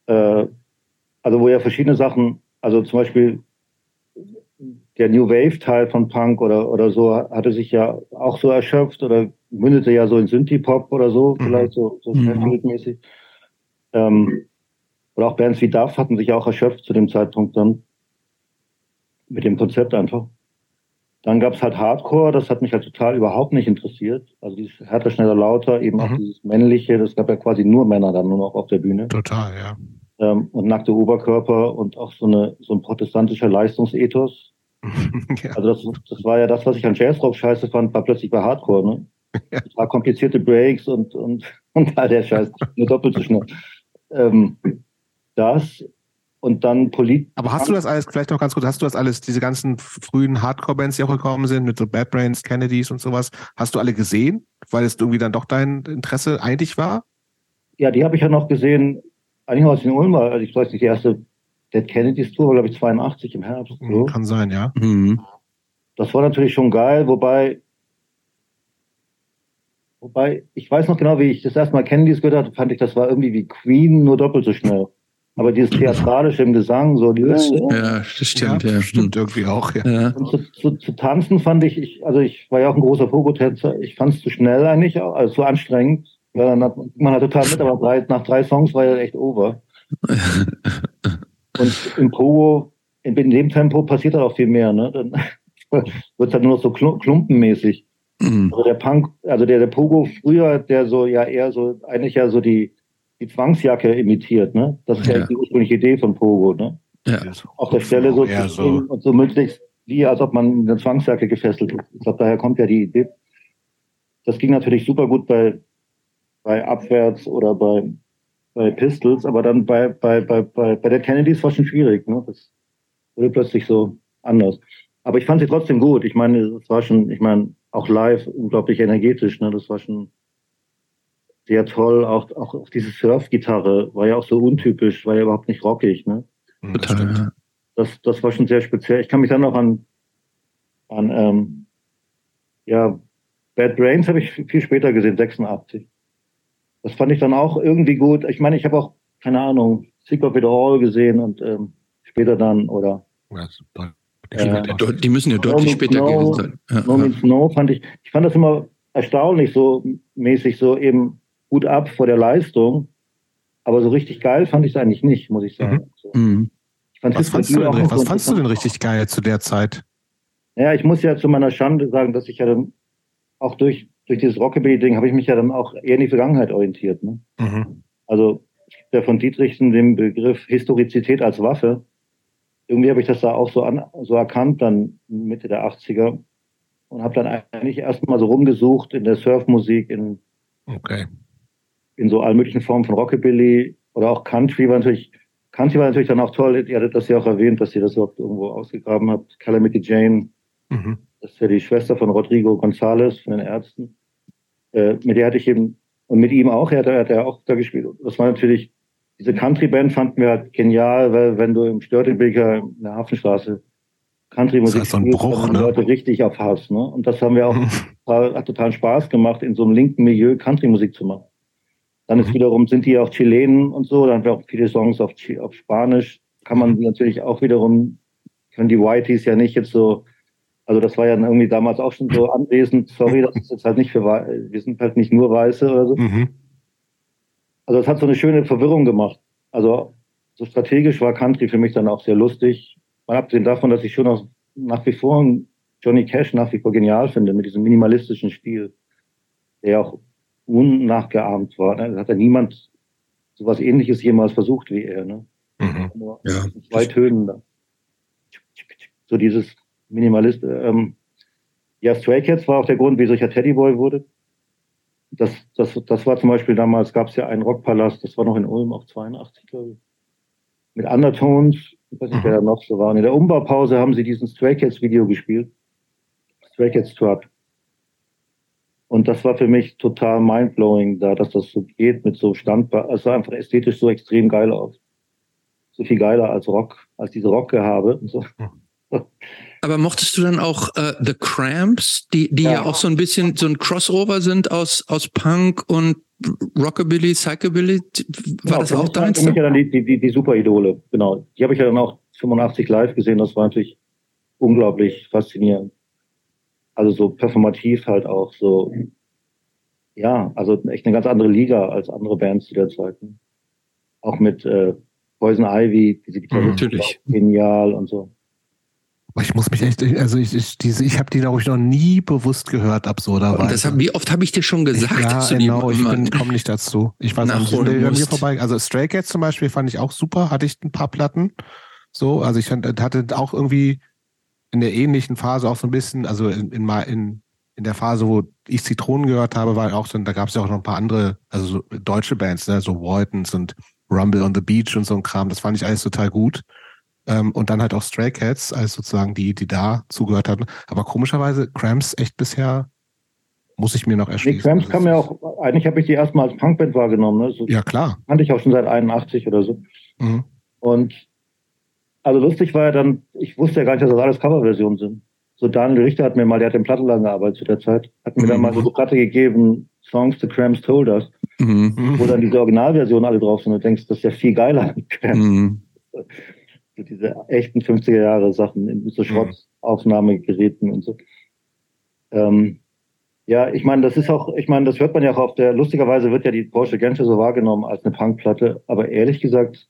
äh, also wo ja verschiedene Sachen, also zum Beispiel der New Wave Teil von Punk oder, oder so hatte sich ja auch so erschöpft oder mündete ja so in Synthie-Pop oder so, mhm. vielleicht so, so mhm. mäßig. Ähm, oder auch Bands wie Duff hatten sich auch erschöpft zu dem Zeitpunkt dann mit dem Konzept einfach. Dann gab's halt Hardcore, das hat mich halt total überhaupt nicht interessiert. Also dieses härter, schneller, lauter, eben mhm. auch dieses männliche, das gab ja quasi nur Männer dann nur noch auf der Bühne. Total, ja. Ähm, und nackte Oberkörper und auch so eine so ein protestantischer Leistungsethos. *laughs* ja. Also das, das war ja das, was ich an Jazzrock scheiße fand, war plötzlich bei Hardcore, ne? *laughs* Ja. War komplizierte Breaks und, und, *laughs* und all der Scheiß, nur doppelt so schnell ähm, das und dann Polit. Aber hast du das alles, vielleicht noch ganz kurz, hast du das alles, diese ganzen frühen Hardcore-Bands, die auch gekommen sind, mit so Bad Brains, Kennedys und sowas, hast du alle gesehen, weil es irgendwie dann doch dein Interesse eigentlich war? Ja, die habe ich ja noch gesehen, eigentlich aus den Ulm also ich weiß nicht, die erste Dead Kennedys Tour war, glaube ich, 82 im Herbst. So. Kann sein, ja. Mhm. Das war natürlich schon geil, wobei Wobei, ich weiß noch genau, wie ich das erste Mal Kennedys gehört hatte, fand ich, das war irgendwie wie Queen, nur doppelt so schnell. Aber dieses Theatralische im Gesang, so dieses. Ja, das stimmt, ja. ja. Stimmt irgendwie auch, ja. ja. Und zu, zu, zu, tanzen fand ich, ich, also ich war ja auch ein großer Pogo-Tänzer, ich fand es zu schnell eigentlich, also zu anstrengend. Weil dann hat, man hat total mit, aber drei, nach drei Songs war ja echt over. *laughs* Und im Pogo in, in dem Tempo passiert halt auch viel mehr, ne? Dann *laughs* wird es halt nur noch so klumpenmäßig. Mhm. Also der Punk, also der, der Pogo früher, der so ja eher so, eigentlich ja so die, die Zwangsjacke imitiert, ne? Das ist ja, ja die ursprüngliche Idee von Pogo, ne? Ja. Auf der Stelle so, ja, so. und so möglichst wie, als ob man in eine Zwangsjacke gefesselt ist. Ich glaube, daher kommt ja die Idee. Das ging natürlich super gut bei, bei Abwärts oder bei, bei Pistols, aber dann bei, bei, bei, bei, bei der Kennedys war schon schwierig, ne? Das wurde plötzlich so anders. Aber ich fand sie trotzdem gut. Ich meine, es war schon, ich meine, auch live unglaublich energetisch. Ne? Das war schon sehr toll. Auch, auch, auch diese Surf-Gitarre war ja auch so untypisch, war ja überhaupt nicht rockig. Ne? Total. Das, das war schon sehr speziell. Ich kann mich dann noch an, an ähm, ja, Bad Brains habe ich viel später gesehen, 86. Das fand ich dann auch irgendwie gut. Ich meine, ich habe auch, keine Ahnung, Sick of It All gesehen und ähm, später dann, oder ja, die, die müssen ja deutlich später no, gewesen sein. Ja, no Means No fand ich, ich fand das immer erstaunlich so mäßig so eben gut ab vor der Leistung. Aber so richtig geil fand ich es eigentlich nicht, muss ich sagen. Mhm. mhm. Ich fand was fandst, du denn, was fandst du denn richtig geil zu der Zeit? Ja, ich muss ja zu meiner Schande sagen, dass ich ja dann auch durch, durch dieses Rockabilly-Ding habe ich mich ja dann auch eher in die Vergangenheit orientiert. Ne? Mhm. Also der von Dietrichsen den Begriff Historizität als Waffe irgendwie habe ich das da auch so, an, so erkannt, dann Mitte der 80er. Und habe dann eigentlich erstmal so rumgesucht in der Surfmusik, in, okay. In so allen möglichen Formen von Rockabilly oder auch Country war natürlich, Country war natürlich dann auch toll. Ihr hattet das ja auch erwähnt, dass ihr das überhaupt irgendwo ausgegraben habt. Calamity Jane, mhm. das ist ja die Schwester von Rodrigo González von den Ärzten. Äh, mit der hatte ich eben, und mit ihm auch, er hat, er hat ja auch da gespielt. Das war natürlich diese Country-Band fanden wir halt genial, weil wenn du im Störtebeker in der Hafenstraße Country-Musik das so ein Bruch, ne? Leute richtig auf Hass. Ne? Und das haben wir auch, total, hat total Spaß gemacht, in so einem linken Milieu Country-Musik zu machen. Dann ist mhm. wiederum, sind die auch Chilenen und so, dann haben wir auch viele Songs auf, auf Spanisch. Kann man mhm. natürlich auch wiederum, können die Whiteys ja nicht jetzt so, also das war ja irgendwie damals auch schon so *laughs* anwesend, sorry, das ist jetzt halt nicht für, wir sind halt nicht nur Weiße oder so. Mhm. Also es hat so eine schöne Verwirrung gemacht. Also so strategisch war Country für mich dann auch sehr lustig. Mal abgesehen davon, dass ich schon auch nach wie vor Johnny Cash nach wie vor genial finde mit diesem minimalistischen Stil, der auch unnachgeahmt war. Ne? Da hat ja niemand sowas ähnliches jemals versucht wie er. Ne? Mhm. Nur ja. zwei Tönen da. So dieses Minimalist. Ähm, ja, Stray Cats war auch der Grund, wieso ich ja Teddyboy wurde das, das, das war zum Beispiel damals, gab es ja einen Rockpalast, das war noch in Ulm, auch 82, glaube ich, mit Undertones, ich weiß nicht, wer da noch so war. Und in der Umbaupause haben sie diesen Stray Cats Video gespielt. Stray Cats Trap. Und das war für mich total mindblowing, da, dass das so geht mit so standbar, es sah einfach ästhetisch so extrem geil aus. So viel geiler als Rock, als diese Rockgehabe und so. *laughs* Aber mochtest du dann auch äh, The Cramps, die, die ja. ja. auch so ein bisschen so ein Crossover sind aus, aus Punk und Rockabilly, Psychobilly? War genau, das auch deins? Für mich ja dann die, die, die Super-Idole, genau. Die habe ich ja dann auch 85 live gesehen. Das war natürlich unglaublich faszinierend. Also so performativ halt auch so. Ja, also echt eine ganz andere Liga als andere Bands zu der Zeit. Ne? Auch mit äh, Poison Ivy, diese Gitarre. Natürlich. Genial und so. Ich muss mich echt, also ich, ich, diese, ich habe die, glaube ich, noch nie bewusst gehört, absurderweise. Hab, wie oft habe ich dir schon gesagt? Ich, ja, genau, ich komme nicht dazu. Ich weiß nicht, bei mir vorbei. Also Stray Cats zum Beispiel fand ich auch super, hatte ich ein paar Platten. So, also ich fand, hatte auch irgendwie in der ähnlichen Phase auch so ein bisschen, also in, in, in, in der Phase, wo ich Zitronen gehört habe, war auch so, da gab es ja auch noch ein paar andere, also so deutsche Bands, ne, so Waltons und Rumble on the Beach und so ein Kram. Das fand ich alles total gut. Ähm, und dann halt auch Stray Cats als sozusagen die, die da zugehört hatten. Aber komischerweise Cramps echt bisher muss ich mir noch erschließen. Nee, Cramps kam ja auch, eigentlich habe ich die erstmal als Punkband wahrgenommen. Ne? So ja, klar. Kannte ich auch schon seit 81 oder so. Mhm. Und also lustig war ja dann, ich wusste ja gar nicht, dass das alles Coverversionen sind. So Daniel Richter hat mir mal, der hat im Plattenladen gearbeitet zu der Zeit, hat mir mhm. dann mal so eine Platte gegeben, Songs the Cramps Told Us, mhm. wo dann diese Originalversionen alle drauf sind und du denkst, das ist ja viel geiler. Mhm so diese echten 50er Jahre Sachen mit so mhm. Schrottaufnahmegeräten und so. Ähm, ja, ich meine, das ist auch, ich meine, das hört man ja auch auf der, lustigerweise wird ja die Porsche Genscher so wahrgenommen als eine Punkplatte, aber ehrlich gesagt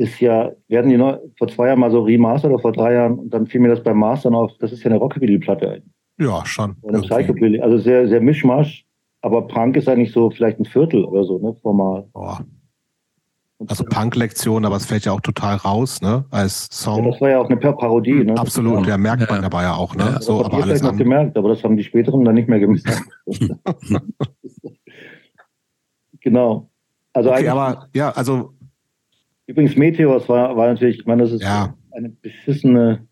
ist ja, werden die noch vor zwei Jahren mal so remastered oder vor drei Jahren und dann fiel mir das beim Mastern auf, das ist ja eine Rockabilly-Platte. Ja, schon. Eine Psychobilly, also sehr, sehr Mischmasch, aber Punk ist eigentlich so vielleicht ein Viertel oder so, ne, formal. Boah. Also Punk-Lektion, aber es fällt ja auch total raus, ne? Als Song. Ja, das war ja auch eine Parodie, ne? Absolut, ja, merkt man ja. dabei ja auch, ne? Ja, so, aber alles noch gemerkt, aber das haben die späteren dann nicht mehr gemerkt. *laughs* *laughs* genau. Also okay, aber ja, also. Übrigens, Meteors war, war natürlich, ich meine, das ist ja. eine beschissene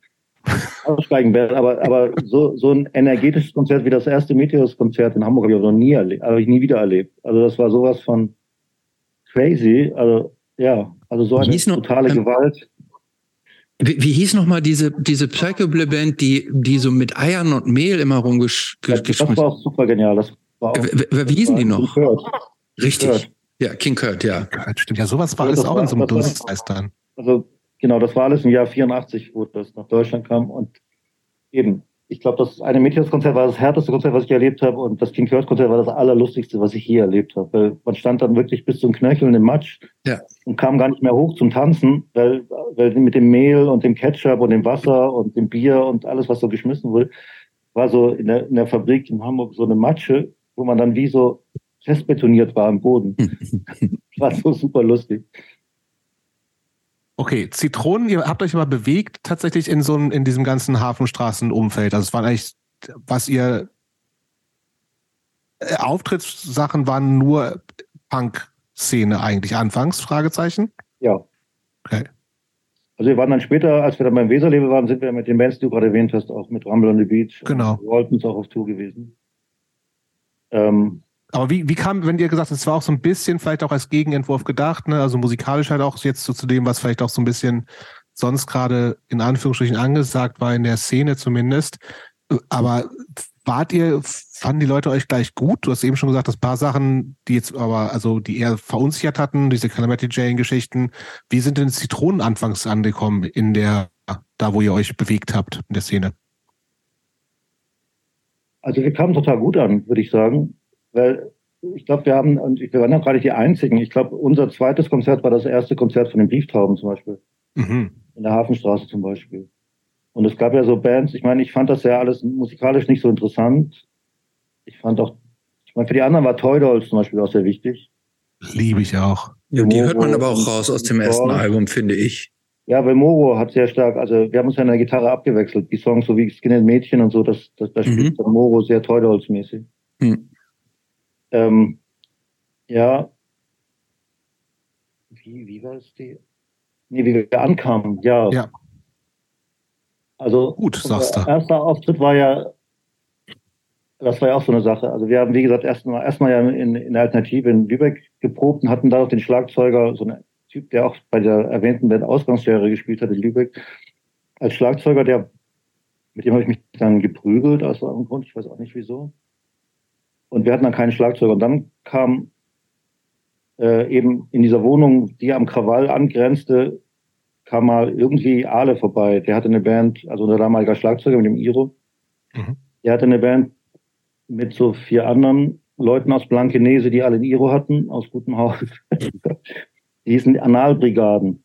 *laughs* Aussteigenband, aber, aber so, so ein energetisches Konzert wie das erste Meteors-Konzert in Hamburg habe ich noch nie erlebt, habe ich nie wieder erlebt. Also das war sowas von crazy. Also ja, also so eine totale noch, ähm, Gewalt. Wie, wie hieß nochmal diese, diese Psychoble-Band, die, die so mit Eiern und Mehl immer rumgeschmissen? Ja, das war auch super genial. Das war auch, wie, wie hießen die noch? Richtig. Kurt. Ja, King Kurt, ja. Kurt, stimmt. Ja, sowas war alles auch war, in so einem Dunstkreis dann. Also, genau, das war alles im Jahr 84, wo das nach Deutschland kam. Und eben, ich glaube, das eine Meteors-Konzert war das härteste Konzert, was ich erlebt habe. Und das King Kurt-Konzert war das allerlustigste, was ich je erlebt habe. Weil man stand dann wirklich bis zum Knöcheln im Matsch ja. und kam gar nicht mehr hoch zum Tanzen, weil, weil mit dem Mehl und dem Ketchup und dem Wasser und dem Bier und alles, was so geschmissen wurde, war so in der, in der Fabrik in Hamburg so eine Matsche, wo man dann wie so festbetoniert war am Boden. *laughs* war so super lustig. Okay, Zitronen, ihr habt euch aber bewegt tatsächlich in so einem, in diesem ganzen Hafenstraßenumfeld. Also es waren eigentlich, was ihr äh, Auftrittssachen waren nur Punk-Szene eigentlich anfangs, Fragezeichen? Ja. Okay. Also wir waren dann später, als wir dann beim Weserlebe waren, sind wir mit den Bands, die du gerade erwähnt hast, auch mit Rumble on the Beach. Genau. Waltons auch auf Tour gewesen. Ähm, aber wie, wie kam, wenn ihr gesagt habt, es war auch so ein bisschen vielleicht auch als Gegenentwurf gedacht, ne? also musikalisch halt auch jetzt so zu dem, was vielleicht auch so ein bisschen sonst gerade in Anführungsstrichen angesagt war, in der Szene zumindest. Aber wart ihr, fanden die Leute euch gleich gut? Du hast eben schon gesagt, dass paar Sachen, die jetzt aber, also die eher verunsichert hatten, diese Calamity Jane-Geschichten, wie sind denn Zitronen anfangs angekommen in der, da wo ihr euch bewegt habt in der Szene? Also wir kamen total gut an, würde ich sagen. Weil ich glaube, wir haben, und wir waren ja gerade die Einzigen. Ich glaube, unser zweites Konzert war das erste Konzert von den Brieftauben zum Beispiel. Mhm. In der Hafenstraße zum Beispiel. Und es gab ja so Bands, ich meine, ich fand das ja alles musikalisch nicht so interessant. Ich fand auch, ich meine, für die anderen war Toy Dolls zum Beispiel auch sehr wichtig. Liebe ich auch. Ja, die hört man aber auch raus aus dem ersten Album, finde ich. Ja, weil Moro hat sehr stark, also wir haben uns ja in der Gitarre abgewechselt. Die Songs so wie Skinhead Mädchen und so, das, das, das mhm. spielt Moro sehr Toy Dolls mäßig. Mhm. Ähm, ja, wie, wie war es die? Nee, wie wir ankamen, ja. Ja. Also, gut, sagst du. Erster Auftritt war ja, das war ja auch so eine Sache. Also, wir haben, wie gesagt, erstmal erstmal ja in, in der Alternative in Lübeck geprobt und hatten da auch den Schlagzeuger, so ein Typ, der auch bei der erwähnten Band Ausgangslehre gespielt hat in Lübeck, als Schlagzeuger, der, mit dem habe ich mich dann geprügelt aus irgendeinem Grund, ich weiß auch nicht wieso. Und wir hatten dann keinen Schlagzeuger. Und dann kam äh, eben in dieser Wohnung, die am Krawall angrenzte, kam mal irgendwie Ale vorbei. Der hatte eine Band, also unser damaliger Schlagzeuger mit dem Iro. Mhm. Der hatte eine Band mit so vier anderen Leuten aus Blankenese, die alle ein Iro hatten, aus gutem Haus. *laughs* die hießen Analbrigaden.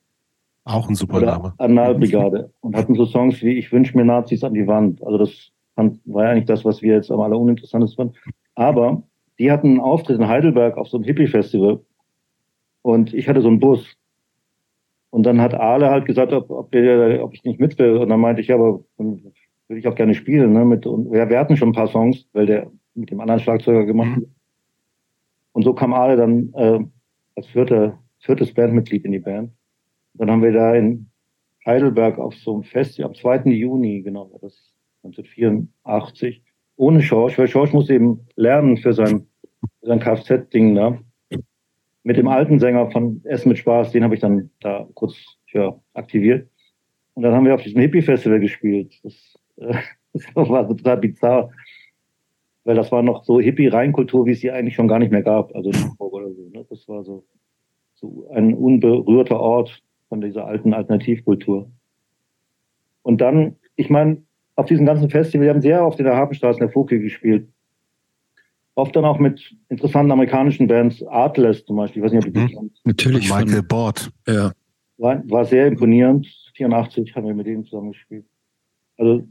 Auch ein super Name. Analbrigade. Und hatten so Songs wie Ich wünsche mir Nazis an die Wand. Also das war ja eigentlich das, was wir jetzt am alleruninteressantesten fanden. Aber die hatten einen Auftritt in Heidelberg auf so einem Hippie-Festival. Und ich hatte so einen Bus. Und dann hat Ale halt gesagt, ob, ob, wir, ob ich nicht mit will. Und dann meinte ich, ja, aber dann würde ich auch gerne spielen. Ne? Mit, und, ja, wir hatten schon ein paar Songs, weil der mit dem anderen Schlagzeuger gemacht hat. Mhm. Und so kam Ale dann äh, als vierte, viertes Bandmitglied in die Band. Dann haben wir da in Heidelberg auf so einem Fest, am 2. Juni, genau, das 1984, ohne Schorsch, weil Schorsch muss eben lernen für sein, sein Kfz-Ding da. Mit dem alten Sänger von Essen mit Spaß, den habe ich dann da kurz ja, aktiviert. Und dann haben wir auf diesem Hippie-Festival gespielt. Das, äh, *laughs* das war total bizarr. Weil das war noch so Hippie-Reinkultur, wie es sie eigentlich schon gar nicht mehr gab. Also in Hamburg oder so. Ne? Das war so, so ein unberührter Ort von dieser alten Alternativkultur. Und dann, ich meine, auf diesen ganzen Festivals, wir haben sehr oft in der Hafenstraße in der Foki gespielt. Oft dann auch mit interessanten amerikanischen Bands, Artless zum Beispiel. Ich weiß nicht, ob du mhm. Natürlich. Michael Bord. Ja. war, war sehr imponierend. 84 haben wir mit denen zusammen gespielt. Also,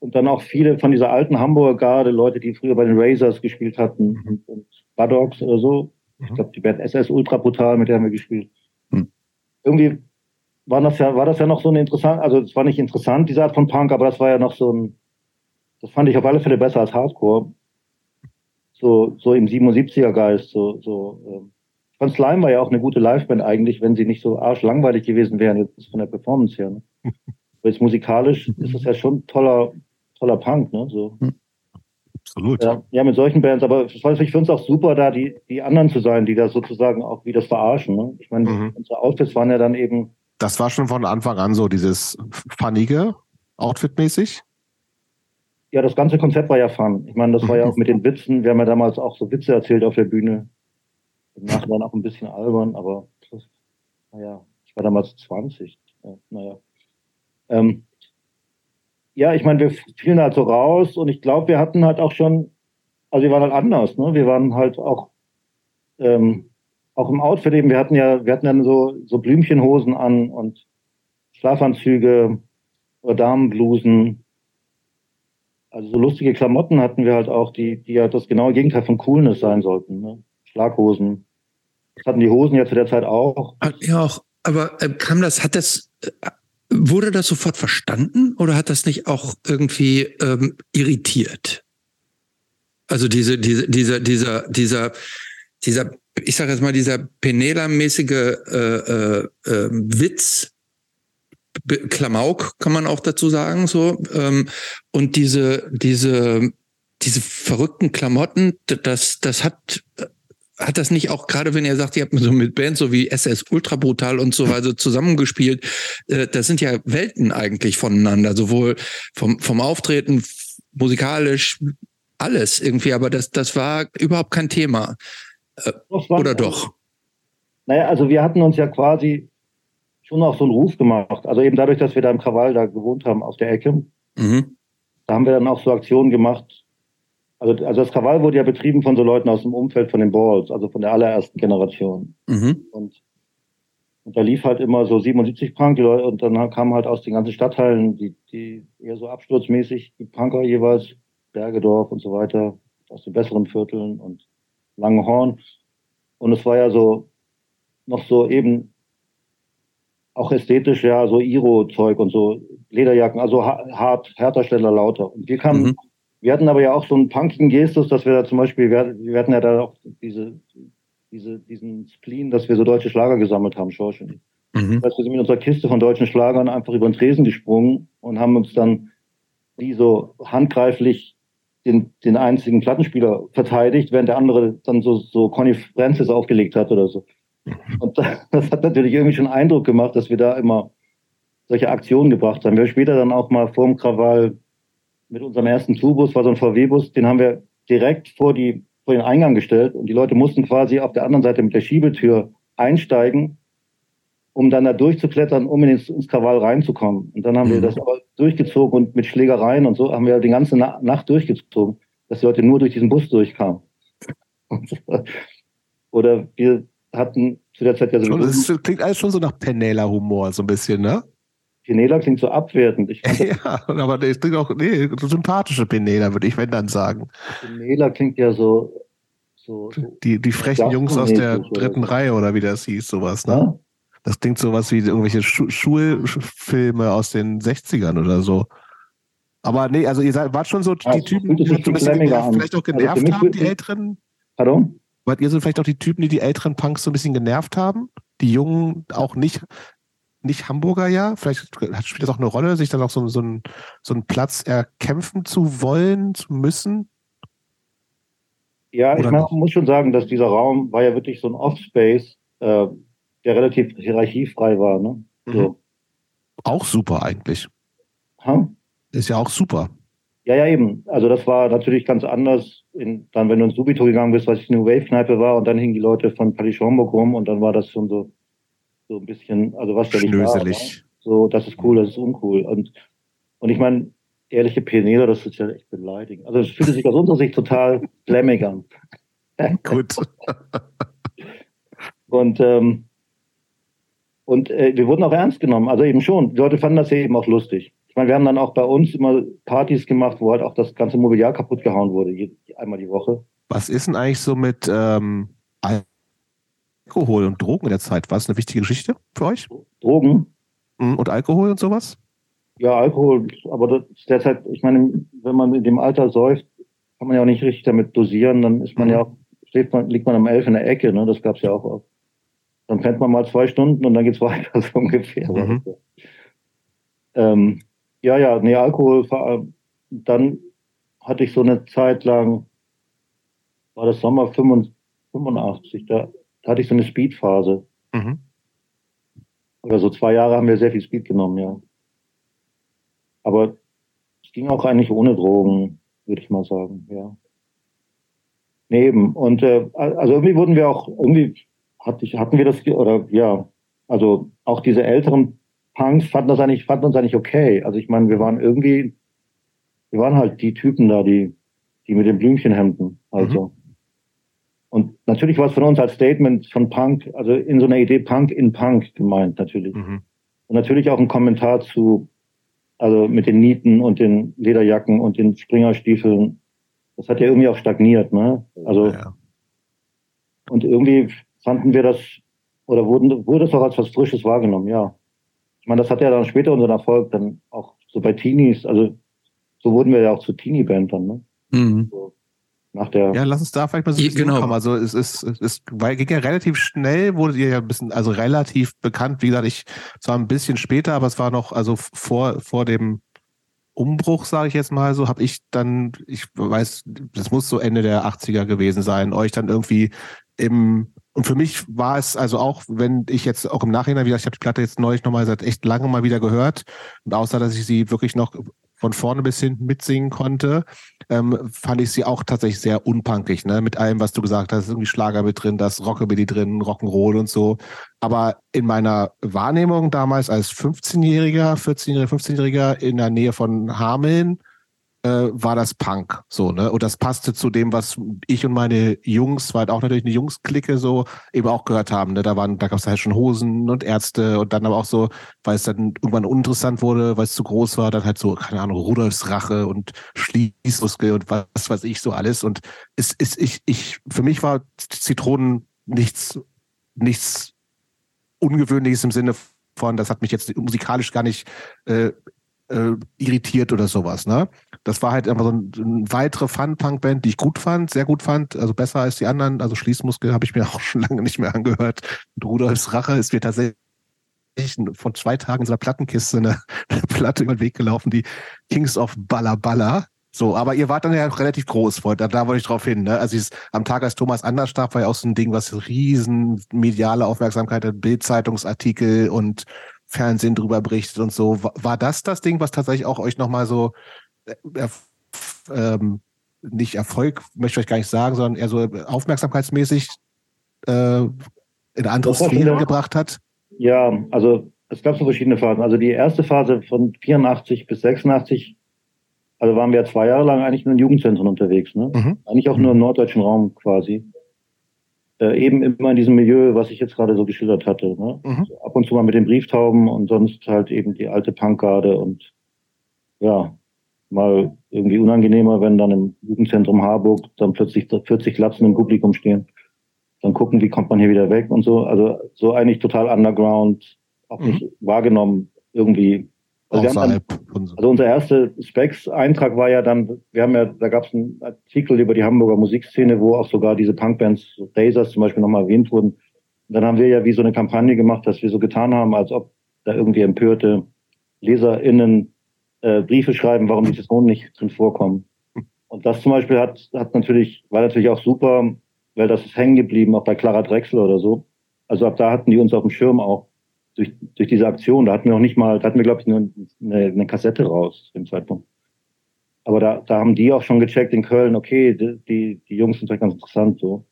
und dann auch viele von dieser alten Hamburger Garde, Leute, die früher bei den Razors gespielt hatten mhm. und Buddocks oder so. Mhm. Ich glaube, die Band SS Ultra Brutal, mit der haben wir gespielt. Mhm. Irgendwie war das ja, war das ja noch so ein interessant, also es war nicht interessant, diese Art von Punk, aber das war ja noch so ein, das fand ich auf alle Fälle besser als Hardcore. So, so im 77er Geist, so, so, ähm. Von Slime war ja auch eine gute Liveband eigentlich, wenn sie nicht so arschlangweilig gewesen wären, jetzt von der Performance her. Ne? *laughs* jetzt musikalisch ist es ja schon toller, toller Punk, ne? So. Hm. Absolut. Ja, ja, mit solchen Bands, aber ich finde es auch super, da die, die anderen zu sein, die da sozusagen auch wie das verarschen. Ne? Ich meine, mhm. unsere Outfits waren ja dann eben das war schon von Anfang an so dieses Funnige, Outfit-mäßig? Ja, das ganze Konzept war ja Fun. Ich meine, das war ja *laughs* auch mit den Witzen. Wir haben ja damals auch so Witze erzählt auf der Bühne. Nachher dann auch ein bisschen albern, aber das, naja, ich war damals 20. Ja, naja. Ähm, ja, ich meine, wir fielen halt so raus und ich glaube, wir hatten halt auch schon, also wir waren halt anders, ne? Wir waren halt auch ähm, auch im Outfit eben, wir hatten ja, wir hatten dann so, so Blümchenhosen an und Schlafanzüge oder Damenblusen. Also so lustige Klamotten hatten wir halt auch, die, die ja das genaue Gegenteil von Coolness sein sollten. Ne? Schlaghosen. Das hatten die Hosen ja zu der Zeit auch. Ja, auch. Aber äh, kam das, hat das, äh, wurde das sofort verstanden oder hat das nicht auch irgendwie ähm, irritiert? Also diese, diese, dieser, dieser, dieser, dieser ich sage jetzt mal, dieser Penela-mäßige äh, äh, äh, Witz, Klamauk kann man auch dazu sagen, so. Ähm, und diese, diese, diese verrückten Klamotten, das, das hat, hat das nicht auch, gerade wenn ihr sagt, ihr habt so mit Bands so wie SS Ultra Brutal und so weiter zusammengespielt, äh, das sind ja Welten eigentlich voneinander, sowohl vom, vom Auftreten, musikalisch, alles irgendwie, aber das, das war überhaupt kein Thema. Äh, oder doch? Naja, also wir hatten uns ja quasi schon auch so einen Ruf gemacht. Also eben dadurch, dass wir da im Krawall da gewohnt haben, auf der Ecke. Mhm. Da haben wir dann auch so Aktionen gemacht. Also, also das Krawall wurde ja betrieben von so Leuten aus dem Umfeld von den Balls, also von der allerersten Generation. Mhm. Und, und da lief halt immer so 77 Punk, die Leute, und dann kamen halt aus den ganzen Stadtteilen, die, die eher so absturzmäßig, die Punker jeweils, Bergedorf und so weiter, aus den besseren Vierteln und Langenhorn. Und es war ja so, noch so eben auch ästhetisch, ja, so Iro-Zeug und so Lederjacken, also hart, härter, schneller, lauter. Und wir kamen, mhm. wir hatten aber ja auch so einen punkigen Gestus, dass wir da zum Beispiel, wir, wir hatten ja da auch diese, diese, diesen Spleen, dass wir so deutsche Schlager gesammelt haben, Schorschen. Mhm. Das heißt, wir sind mit unserer Kiste von deutschen Schlagern einfach über den Tresen gesprungen und haben uns dann die so handgreiflich den, den einzigen Plattenspieler verteidigt, während der andere dann so, so Conny Francis aufgelegt hat oder so. Und *laughs* das hat natürlich irgendwie schon Eindruck gemacht, dass wir da immer solche Aktionen gebracht haben. Wir haben später dann auch mal vor dem Krawall mit unserem ersten Tourbus, war so ein VW-Bus, den haben wir direkt vor, die, vor den Eingang gestellt und die Leute mussten quasi auf der anderen Seite mit der Schiebetür einsteigen um dann da durchzuklettern, um ins, ins Krawall reinzukommen. Und dann haben mhm. wir das aber durchgezogen und mit Schlägereien und so haben wir die ganze Na Nacht durchgezogen, dass die Leute nur durch diesen Bus durchkamen. *laughs* Oder wir hatten zu der Zeit ja so. Das klingt alles schon so nach Penela-Humor, so ein bisschen, ne? Penela klingt so abwertend. Ich *laughs* ja, aber das klingt auch, nee, so sympathische Penela, würde ich wenn dann sagen. Penela klingt ja so. so, so die, die frechen Jungs aus der dritten Reihe oder wie das hieß, sowas, ne? Ja? Das klingt so was wie irgendwelche Schu Schulfilme aus den 60ern oder so. Aber nee, also ihr seid, wart schon so die Typen, die so ein bisschen genervt, vielleicht auch also genervt also haben, die Älteren. Pardon? Wart ihr so vielleicht auch die Typen, die die älteren Punks so ein bisschen genervt haben? Die Jungen auch nicht, nicht Hamburger ja? Vielleicht spielt das auch eine Rolle, sich dann auch so, so, einen, so einen Platz erkämpfen zu wollen, zu müssen? Ja, Oder ich meine, man muss schon sagen, dass dieser Raum war ja wirklich so ein Offspace. Äh, der relativ hierarchiefrei war. Ne? Mhm. So. Auch super eigentlich. Ha? Ist ja auch super. Ja, ja, eben. Also das war natürlich ganz anders. In, dann, wenn du ins Subito gegangen bist, was ich New Wave Kneipe war, und dann hingen die Leute von Palais Schaumburg rum und dann war das schon so, so ein bisschen, also was ich da? Ne? So, das ist cool, das ist uncool. Und, und ich meine, ehrliche Pioneer, das ist ja echt beleidigend. Also es fühlte sich aus unserer Sicht total *laughs* flammig an. Gut. und ähm, Und äh, wir wurden auch ernst genommen, also eben schon. Die Leute fanden das ja eben auch lustig. Ich meine, wir haben dann auch bei uns immer Partys gemacht, wo halt auch das ganze Mobiliar kaputt gehauen wurde, einmal die Woche. Was ist denn eigentlich so mit ähm, Alkohol und Drogen in der Zeit? War es eine wichtige Geschichte für euch? Drogen? Mhm, und Alkohol und sowas? Ja, Alkohol, aber das ist derzeit, ich meine, wenn man in dem Alter säuft, kann man ja auch nicht richtig damit dosieren, dann ist man mhm. ja auch, steht man, liegt man um elf in der Ecke, ne? Das gab es ja auch oft. Dann pennt man mal zwei Stunden und dann geht's *laughs* weiter, so ungefähr. Mhm. Ähm, ja, ja, nee, Alkohol, dann hatte ich so eine Zeit lang, war das Sommer 85, da, da hatte ich so eine Speedphase. Mhm. Oder so zwei Jahre haben wir sehr viel Speed genommen, ja. Aber es ging auch eigentlich ohne Drogen, würde ich mal sagen, ja. Neben. Und äh, also irgendwie wurden wir auch, irgendwie hatte ich, hatten wir das, oder ja, also auch diese älteren Punks fanden das eigentlich, fanden uns eigentlich okay. Also ich meine, wir waren irgendwie, wir waren halt die Typen da, die, die mit den Blümchenhemden, also. Mhm. Und natürlich war es von uns als Statement von Punk, also in so einer Idee Punk in Punk gemeint, natürlich. Mhm. Und natürlich auch ein Kommentar zu, also mit den Nieten und den Lederjacken und den Springerstiefeln. Das hat ja irgendwie auch stagniert, ne? Also, ja. und irgendwie fanden wir das, oder wurden, wurde es auch als was Frisches wahrgenommen, ja. Ich meine, das hat ja dann später unseren Erfolg dann auch so bei Teenies, also so wurden wir ja auch zur Teenie-Band dann, ne? Mhm. So, nach der ja, lass uns da vielleicht mal so ein bisschen genau. kommen. Also es ist, es ist, weil ging ja relativ schnell, wurde ihr ja ein bisschen, also relativ bekannt. Wie gesagt, ich zwar ein bisschen später, aber es war noch, also vor, vor dem Umbruch, sage ich jetzt mal so, habe ich dann, ich weiß, das muss so Ende der 80er gewesen sein, euch dann irgendwie im und für mich war es also auch, wenn ich jetzt auch im Nachhinein wieder, ich habe die Platte jetzt neulich nochmal seit echt lange mal wieder gehört und außer dass ich sie wirklich noch von vorne bis hinten mitsingen konnte, ähm, fand ich sie auch tatsächlich sehr unpunkig, ne? Mit allem, was du gesagt hast, irgendwie Schlager mit drin, das Rockabilly drin, Rock'n'Roll und so. Aber in meiner Wahrnehmung damals als 15-Jähriger, 14-Jähriger, 15-Jähriger in der Nähe von Hameln, äh, war das Punk so, ne? Und das passte zu dem, was ich und meine Jungs, war halt auch natürlich eine Jungs-Clique so, eben auch gehört haben. Ne? Da waren, da gab es halt schon Hosen und Ärzte und dann aber auch so, weil es dann irgendwann uninteressant wurde, weil es zu groß war, dann halt so, keine Ahnung, Rudolfs Rache und Schließmuskel und was weiß ich so alles. Und es ist, ich, ich, für mich war Zitronen nichts, nichts Ungewöhnliches im Sinne von, das hat mich jetzt musikalisch gar nicht äh, äh, irritiert oder sowas. Ne? Das war halt einfach so ein, eine weitere Fun-Punk-Band, die ich gut fand, sehr gut fand, also besser als die anderen. Also Schließmuskel habe ich mir *laughs* auch schon lange nicht mehr angehört. Und Rudolfs Rache ist mir tatsächlich von zwei Tagen in so einer Plattenkiste eine, eine *laughs* Platte über den Weg gelaufen, die Kings of Balla Balla. So, aber ihr wart dann ja relativ groß, da, da wollte ich drauf hin. Ne? Also ist, am Tag, als Thomas anders starb, war ja auch so ein Ding, was riesen mediale Aufmerksamkeit hat, Bildzeitungsartikel und Fernsehen drüber berichtet und so. War das das Ding, was tatsächlich auch euch nochmal so ähm, nicht Erfolg, möchte ich gar nicht sagen, sondern eher so aufmerksamkeitsmäßig äh, in andere Sphären gebracht hat? Ja, also es gab so verschiedene Phasen. Also die erste Phase von 84 bis 86, also waren wir zwei Jahre lang eigentlich nur in Jugendzentren unterwegs, ne? Mhm. Eigentlich auch nur im norddeutschen Raum quasi äh, eben immer in diesem Milieu, was ich jetzt gerade so geschildert hatte. Ne? Mhm. So ab und zu mal mit den Brieftauben und sonst halt eben die alte Punkgarde und ja, mal irgendwie unangenehmer, wenn dann im Jugendzentrum Harburg dann plötzlich 40 Glatzen im Publikum stehen. Dann gucken, wie kommt man hier wieder weg und so. Also so eigentlich total underground, auch mhm. nicht wahrgenommen irgendwie also, dann, also unser erster Specs-Eintrag war ja dann, wir haben ja, da gab es einen Artikel über die Hamburger Musikszene, wo auch sogar diese Punkbands, Razors zum Beispiel nochmal erwähnt wurden. Und dann haben wir ja wie so eine Kampagne gemacht, dass wir so getan haben, als ob da irgendwie empörte LeserInnen äh, Briefe schreiben, warum die Personen nicht drin vorkommen. Und das zum Beispiel hat, hat natürlich, war natürlich auch super, weil das ist hängen geblieben, auch bei Clara Drechsel oder so. Also ab da hatten die uns auf dem Schirm auch durch, durch diese Aktion, da hatten wir noch nicht mal, da hatten wir, glaube ich, nur eine, eine Kassette raus zu dem Zeitpunkt. Aber da, da haben die auch schon gecheckt in Köln, okay, die, die Jungs sind vielleicht ganz interessant so.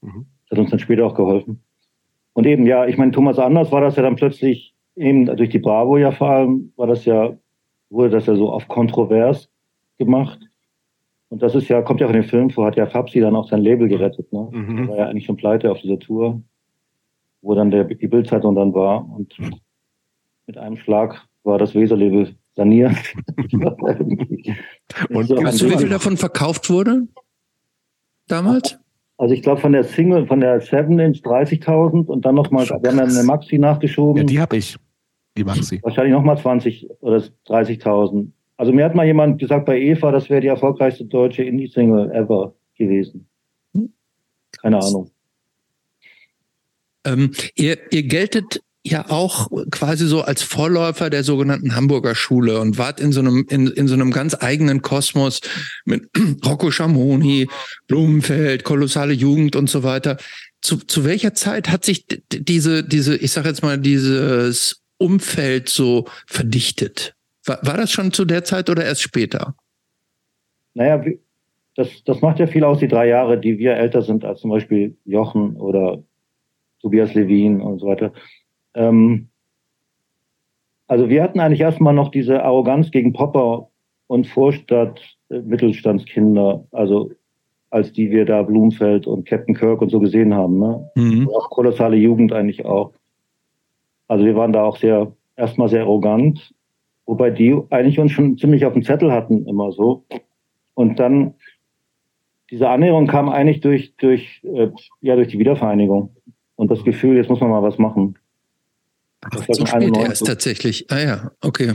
Mhm. Das hat uns dann später auch geholfen. Und eben, ja, ich meine, Thomas Anders war das ja dann plötzlich, eben durch die Bravo ja vor allem, war das ja, wurde das ja so auf kontrovers gemacht. Und das ist ja, kommt ja von dem Film vor, hat ja Fabsi dann auch sein Label gerettet, ne? Mhm. war ja eigentlich schon pleite auf dieser Tour. wo dann der, die Bildzeitung dann war. Und mit einem Schlag war das Weserlabel saniert. *laughs* und weißt du, wie viel davon verkauft wurde? Damals? Also ich glaube von der Single, von der 7 Inch 30.000 und dann nochmal, wir haben dann eine Maxi nachgeschoben. Ja, die habe ich, die Maxi. Wahrscheinlich nochmal 20 oder 30.000. Also mir hat mal jemand gesagt bei Eva, das wäre die erfolgreichste deutsche Indie-Single ever gewesen. Keine Ahnung. Ähm, ihr, ihr geltet ja auch quasi so als Vorläufer der sogenannten Hamburger Schule und wart in so einem, in, in so einem ganz eigenen Kosmos mit *clears throat* Rocco Schamoni, Blumenfeld, kolossale Jugend und so weiter. Zu, zu welcher Zeit hat sich diese, diese, ich sag jetzt mal, dieses Umfeld so verdichtet? War, war das schon zu der Zeit oder erst später? Naja, das, das macht ja viel aus, die drei Jahre, die wir älter sind als zum Beispiel Jochen oder Tobias Levin und so weiter. Ähm, also wir hatten eigentlich erstmal noch diese Arroganz gegen Popper und Vorstadt äh, Mittelstandskinder, also als die wir da Blumfeld und Captain Kirk und so gesehen haben. Ne? Mhm. Auch kolossale Jugend eigentlich auch. Also wir waren da auch sehr, erstmal sehr arrogant, wobei die eigentlich uns schon ziemlich auf dem Zettel hatten, immer so. Und dann, diese Annäherung kam eigentlich durch, durch, äh, ja, durch die Wiedervereinigung und das Gefühl, jetzt muss man mal was machen. Ach, so spät erst tatsächlich. Ah ja, okay.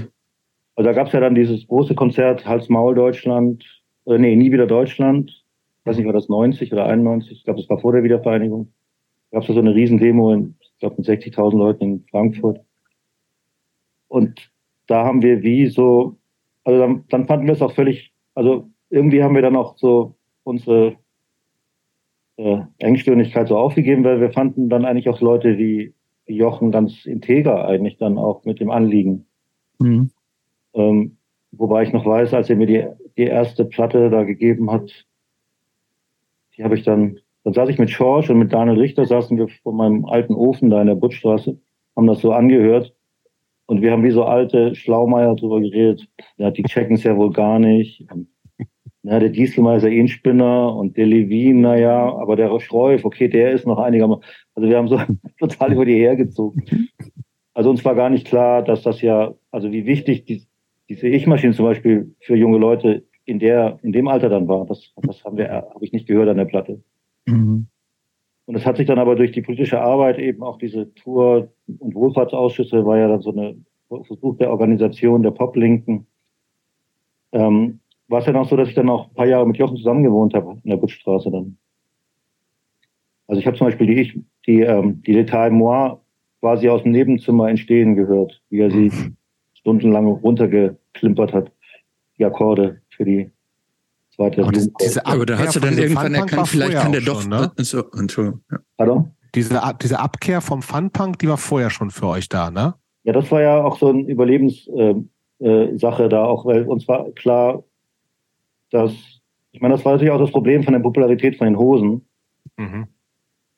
Also da gab es ja dann dieses große Konzert Hals Maul Deutschland, äh, nee, nie wieder Deutschland. Ich weiß nicht, war das 90 oder 91? Ich glaube, das war vor der Wiedervereinigung. Da gab es so eine Riesendemo, in, glaube, mit 60.000 Leuten in Frankfurt. Und da haben wir wie so, also dann, dann fanden wir es auch völlig, also irgendwie haben wir dann auch so unsere äh, Engstirnigkeit so aufgegeben, weil wir fanden dann eigentlich auch Leute wie Jochen ganz integer eigentlich dann auch mit dem Anliegen. Mhm. Ähm, wobei ich noch weiß, als er mir die, die erste Platte da gegeben hat, die habe ich dann, dann saß ich mit Schorsch und mit Daniel Richter, saßen wir vor meinem alten Ofen da in der Buttstraße, haben das so angehört und wir haben wie so alte Schlaumeier drüber geredet. Ja, die checken es ja wohl gar nicht. Und na, der Dieselmeier ist eh ein Spinner und der Levin, naja, aber der Schreuf, okay, der ist noch einigermaßen. Also wir haben so *laughs* total über die hergezogen. Also uns war gar nicht klar, dass das ja, also wie wichtig die, diese Ich-Maschine zum Beispiel für junge Leute in der, in dem Alter dann war. Das, das haben wir, habe ich nicht gehört an der Platte. Mhm. Und es hat sich dann aber durch die politische Arbeit eben auch diese Tour- und Wohlfahrtsausschüsse war ja dann so eine Versuch der Organisation der Pop-Linken, ähm, war es ja noch so, dass ich dann auch ein paar Jahre mit Jochen zusammen gewohnt habe in der Butzstraße dann. Also ich habe zum Beispiel die, ich, die, ähm, die Detail Moi quasi aus dem Nebenzimmer entstehen gehört, wie er sie mhm. stundenlang runtergeklimpert hat, die Akkorde für die zweite aber, das, diese aber da hast du dann irgendwann erkannt, vielleicht kann der doch. Schon, ne? so, Entschuldigung. Ja. Pardon? Diese, diese Abkehr vom Funpunk, die war vorher schon für euch da, ne? Ja, das war ja auch so eine Überlebenssache äh, äh, da, auch weil uns war klar, dass, ich meine, das war natürlich auch das Problem von der Popularität von den Hosen, mhm.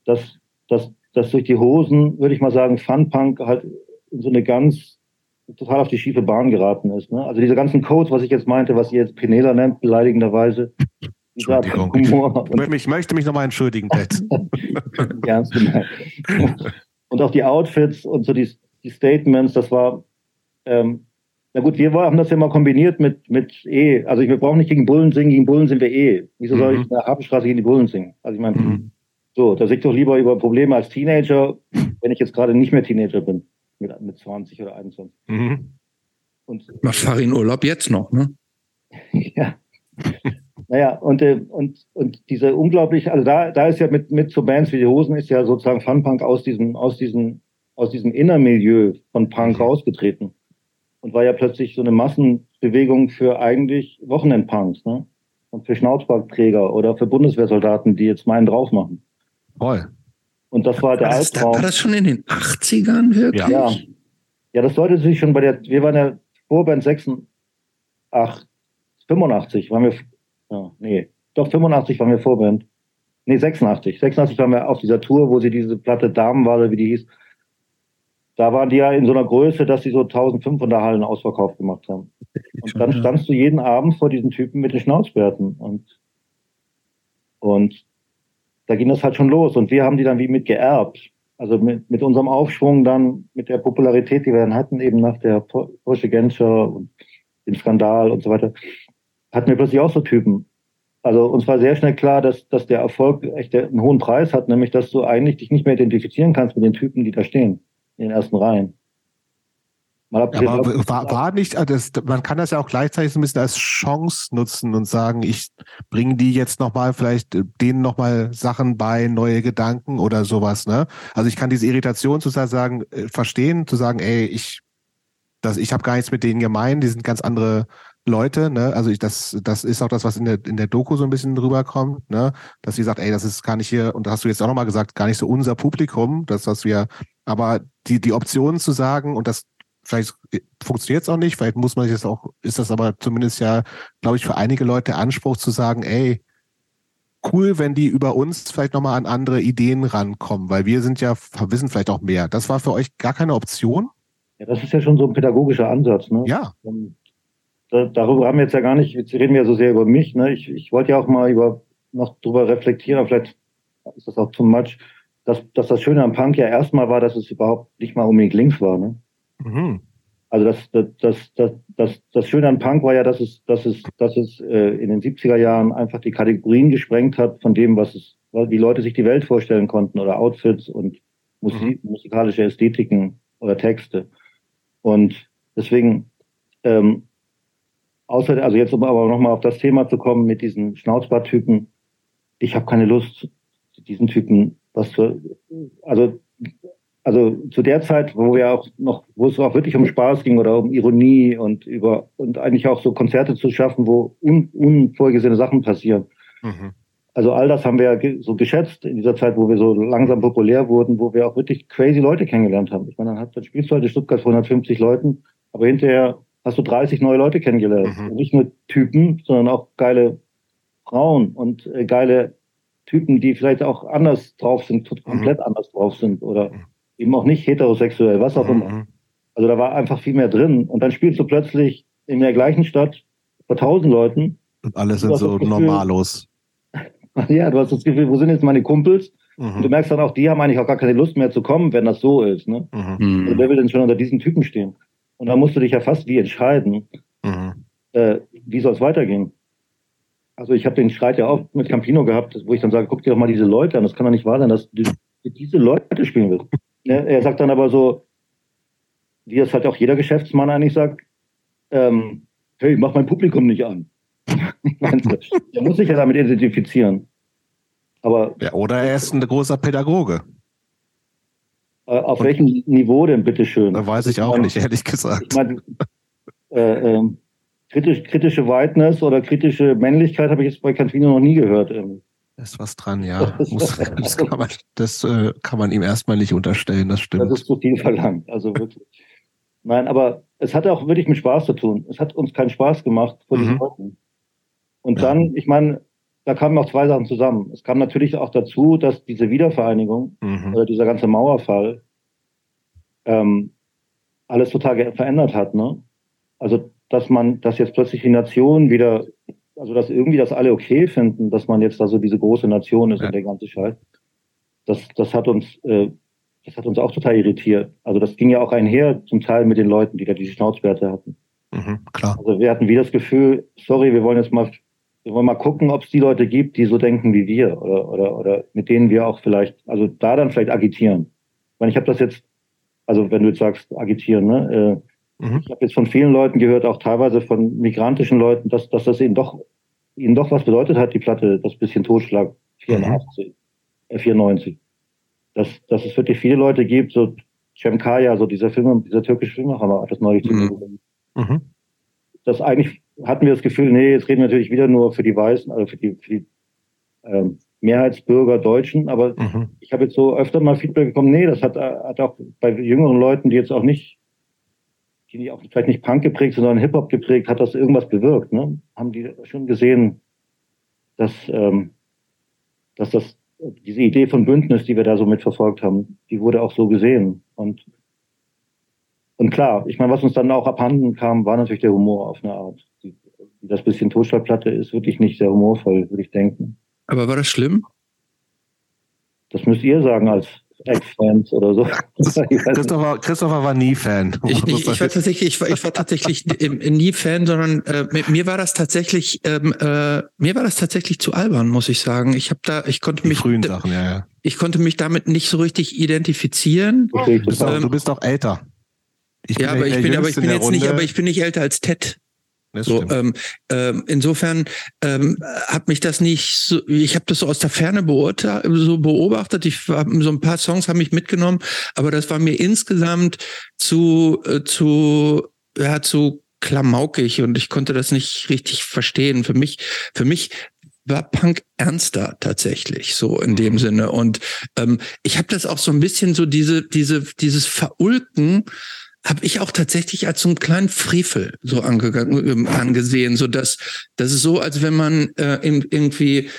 dass, dass, dass durch die Hosen, würde ich mal sagen, Funpunk halt so eine ganz total auf die schiefe Bahn geraten ist. Ne? Also diese ganzen Codes, was ich jetzt meinte, was ihr jetzt Penela nennt, beleidigenderweise. Entschuldigung. Humor ich, ich möchte mich nochmal entschuldigen, Pet. Ernst gemeint. Und auch die Outfits und so die, die Statements, das war, ähm, na gut, wir haben das ja mal kombiniert mit, mit E. Also wir brauchen nicht gegen Bullen singen, gegen Bullen sind wir eh. Wieso soll ich in der Hafenstraße gegen die Bullen singen? Also ich meine, mhm. so, da singe ich doch lieber über Probleme als Teenager, wenn ich jetzt gerade nicht mehr Teenager bin, mit, mit 20 oder 21. Mhm. Und, Macht Farin Urlaub jetzt noch, ne? *laughs* ja. naja, und, äh, und, und diese unglaublich, also da, da ist ja mit, mit so Bands wie die Hosen ist ja sozusagen Funpunk aus diesem, aus diesem, aus diesem Innermilieu von Punk mhm. rausgetreten und war ja plötzlich so eine Massenbewegung für eigentlich Wochenendpunks, ne? Und für Schnauzbartträger oder für Bundeswehrsoldaten, die jetzt meinen drauf machen. Toll. Und das war der war Albtraum. war das schon in den 80ern wirklich? Ja. Ja, das sollte sich schon bei der, wir waren ja Vorband 86, 85 waren wir, ja, nee, doch 85 waren wir Vorband. Nee, 86. 86 waren wir auf dieser Tour, wo sie diese Platte Damenwalle, wie die hieß, da waren die ja in so einer Größe, dass sie so 1500 Hallen Ausverkauf gemacht haben. Und dann standst du jeden Abend vor diesen Typen mit den Schnauzbärten und, und da ging das halt schon los. Und wir haben die dann wie mit geerbt. Also mit, mit unserem Aufschwung dann, mit der Popularität, die wir dann hatten, eben nach der Porsche Genscher und dem Skandal und so weiter, hatten wir plötzlich auch so Typen. Also uns war sehr schnell klar, dass, dass der Erfolg echt einen hohen Preis hat, nämlich dass du eigentlich dich nicht mehr identifizieren kannst mit den Typen, die da stehen, in den ersten Reihen. Aber war, war nicht, also das, man kann das ja auch gleichzeitig so ein bisschen als Chance nutzen und sagen, ich bringe die jetzt nochmal, vielleicht denen nochmal Sachen bei, neue Gedanken oder sowas, ne? Also ich kann diese Irritation zu sagen, äh, verstehen, zu sagen, ey, ich, das, ich habe gar nichts mit denen gemein, die sind ganz andere Leute, ne? Also ich, das, das ist auch das, was in der, in der Doku so ein bisschen rüberkommt, ne? Dass sie sagt, ey, das ist gar nicht hier, und da hast du jetzt auch nochmal gesagt, gar nicht so unser Publikum, das, was wir, aber die, die Option zu sagen, und das vielleicht funktioniert es auch nicht, vielleicht muss man sich das auch, ist das aber zumindest ja, glaube ich, für einige Leute Anspruch zu sagen, ey, cool, wenn die über uns vielleicht nochmal an andere Ideen rankommen, weil wir sind ja, wissen vielleicht auch mehr. Das war für euch gar keine Option? Ja, das ist ja schon so ein pädagogischer Ansatz, ne? Ja. Da, darüber haben wir jetzt ja gar nicht, jetzt reden wir ja so sehr über mich. Ne? Ich, ich wollte ja auch mal über noch drüber reflektieren, aber vielleicht ist das auch too much, dass, dass das Schöne am Punk ja erstmal war, dass es überhaupt nicht mal unbedingt links war. Ne? Mhm. Also das, das, das, das, das, das Schöne an Punk war ja, dass es, dass es, dass es äh, in den 70er Jahren einfach die Kategorien gesprengt hat von dem, was es, wie Leute sich die Welt vorstellen konnten oder Outfits und Musik, mhm. musikalische Ästhetiken oder Texte. Und deswegen ähm, Außer, also jetzt um aber nochmal auf das Thema zu kommen mit diesen Schnauzbartypen. Ich habe keine Lust, diesen Typen was zu, also, also zu der Zeit, wo wir auch noch, wo es auch wirklich um Spaß ging oder um Ironie und über, und eigentlich auch so Konzerte zu schaffen, wo un, unvorgesehene Sachen passieren. Mhm. Also all das haben wir ja so geschätzt in dieser Zeit, wo wir so langsam populär wurden, wo wir auch wirklich crazy Leute kennengelernt haben. Ich meine, dann, hat, dann spielst du halt in Stuttgart vor 150 Leuten, aber hinterher hast du 30 neue Leute kennengelernt. Mhm. nicht nur Typen, sondern auch geile Frauen und äh, geile Typen, die vielleicht auch anders drauf sind, komplett mhm. anders drauf sind oder mhm. Eben auch nicht heterosexuell, was auch immer. Mhm. Also da war einfach viel mehr drin. Und dann spielst du plötzlich in der gleichen Stadt vor tausend Leuten. Und alle sind so Gefühl, normallos. *laughs* ja, du hast das Gefühl, wo sind jetzt meine Kumpels? Mhm. Und du merkst dann auch, die haben eigentlich auch gar keine Lust mehr zu kommen, wenn das so ist. Ne? Mhm. Also wer will denn schon unter diesen Typen stehen? Und da musst du dich ja fast wie entscheiden, mhm. äh, wie soll es weitergehen. Also ich habe den Streit ja auch mit Campino gehabt, wo ich dann sage, guck dir doch mal diese Leute an, das kann doch nicht wahr sein, dass du diese Leute spielen willst. Er sagt dann aber so, wie es halt auch jeder Geschäftsmann eigentlich sagt, ähm, hey, mach mein Publikum nicht an. *laughs* der muss sich ja damit identifizieren. Aber, ja, oder er ist ein großer Pädagoge. Äh, auf Und welchem Niveau denn, bitteschön? Da weiß ich auch nicht, ehrlich gesagt. Ich meine, äh, äh, kritisch, kritische Whiteness oder kritische Männlichkeit habe ich jetzt bei Cantino noch nie gehört. Ähm. Da ist was dran, ja. Muss, *laughs* das, kann man, das äh, kann man ihm erstmal nicht unterstellen, das stimmt. Das ist zu viel verlangt, also wirklich. Nein, aber es hat auch wirklich mit Spaß zu tun. Es hat uns keinen Spaß gemacht vor mhm. diesen Leuten. Und ja. dann, ich meine, da kamen auch zwei Sachen zusammen. Es kam natürlich auch dazu, dass diese Wiedervereinigung mhm. oder dieser ganze Mauerfall ähm, alles total verändert hat. Ne? Also, dass man, dass jetzt plötzlich die Nation wieder, also dass irgendwie das alle okay finden, dass man jetzt da so diese große Nation ist ja. und der ganze Scheiß. Das, das hat uns, äh, das hat uns auch total irritiert. Also das ging ja auch einher zum Teil mit den Leuten, die da diese Schnauzbärte hatten. Mhm, klar. Also wir hatten wie das Gefühl, sorry, wir wollen jetzt mal wir wollen mal gucken, ob es die Leute gibt, die so denken wie wir oder, oder, oder mit denen wir auch vielleicht, also da dann vielleicht agitieren. Ich meine, ich habe das jetzt, also wenn du jetzt sagst, agitieren, ne? Äh, mhm. Ich habe jetzt von vielen Leuten gehört, auch teilweise von migrantischen Leuten, dass, dass das ihnen doch, ihnen doch was bedeutet hat, die Platte, das bisschen Totschlag 84, mhm. äh, 94. Dass, dass es wirklich viele Leute gibt, so Cem Kaya, so dieser Film, dieser türkische Filmemacher hat das neulich mhm. zu mhm. Das eigentlich hatten wir das Gefühl, nee, jetzt reden wir natürlich wieder nur für die Weißen, also für die, für die ähm, Mehrheitsbürger Deutschen, aber mhm. ich habe jetzt so öfter mal Feedback bekommen, nee, das hat, hat auch bei jüngeren Leuten, die jetzt auch nicht, die auch vielleicht nicht Punk geprägt, sondern Hip-Hop geprägt, hat das irgendwas bewirkt. Ne? Haben die schon gesehen, dass, ähm, dass das diese Idee von Bündnis, die wir da so mitverfolgt haben, die wurde auch so gesehen. Und und klar, ich meine, was uns dann auch abhanden kam, war natürlich der Humor auf eine Art. Das bisschen Totschlagplatte ist wirklich nicht sehr humorvoll, würde ich denken. Aber war das schlimm? Das müsst ihr sagen als Ex-Fans oder so. Christopher, Christopher war nie Fan. Ich, ich, ich war tatsächlich, ich war, ich war tatsächlich *laughs* nie Fan, sondern äh, mir war das tatsächlich, ähm, äh, mir war das tatsächlich zu albern, muss ich sagen. Ich habe da, ich konnte mich, frühen Sachen, ja, ja. ich konnte mich damit nicht so richtig identifizieren. Du bist, auch, du bist auch älter. ja, aber ich bin, aber ich bin jetzt Runde. nicht, aber ich bin nicht älter als Ted. So, ähm, ähm, insofern ähm, hat mich das nicht so, ich habe das so aus der Ferne beurteilt, so beobachtet. Ich hab, so ein paar Songs haben mich mitgenommen, aber das war mir insgesamt zu, äh, zu, ja, zu klamaukig und ich konnte das nicht richtig verstehen. Für mich, für mich war Punk ernster tatsächlich so in dem mhm. Sinne und ähm, ich habe das auch so ein bisschen so diese diese dieses Verulken habe ich auch tatsächlich als so einen kleinen Frevel so angegangen, ähm, angesehen, so dass das ist so, als wenn man äh, in, irgendwie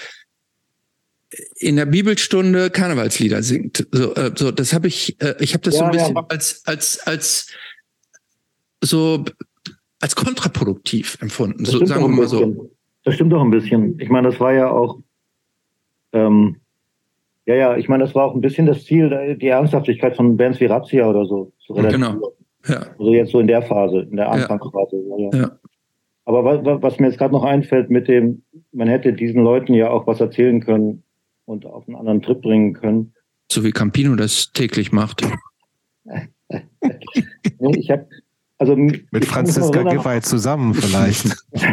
in der Bibelstunde Karnevalslieder singt. So, äh, so das habe ich, äh, ich habe das ja, so ein bisschen ja. als als als so als kontraproduktiv empfunden. Das so, sagen wir mal so. Das stimmt doch ein bisschen. Ich meine, das war ja auch ähm, ja, ja, ich meine, das war auch ein bisschen das Ziel, die Ernsthaftigkeit von Bands wie Razzia oder so. so genau. Ja. Also jetzt so in der Phase, in der Anfangsphase. Ja. ja. Aber was, was mir jetzt gerade noch einfällt mit dem, man hätte diesen Leuten ja auch was erzählen können und auf einen anderen Trip bringen können. So wie Campino das täglich macht. *laughs* ich habe also mit Franziska Giffey zusammen vielleicht. *laughs*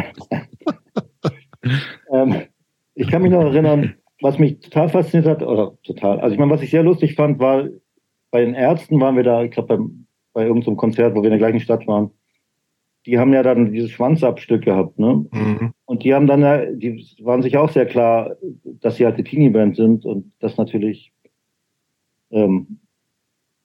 ähm, ich kann mich noch erinnern, was mich total fasziniert hat, oder total, also ich meine, was ich sehr lustig fand, war, bei den Ärzten waren wir da, ich glaube, beim bei irgendeinem Konzert, wo wir in der gleichen Stadt waren. Die haben ja dann dieses Schwanzabstück gehabt, ne? Mhm. Und die haben dann ja, die waren sich auch sehr klar, dass sie halt die Teenie-Band sind und das natürlich, ähm,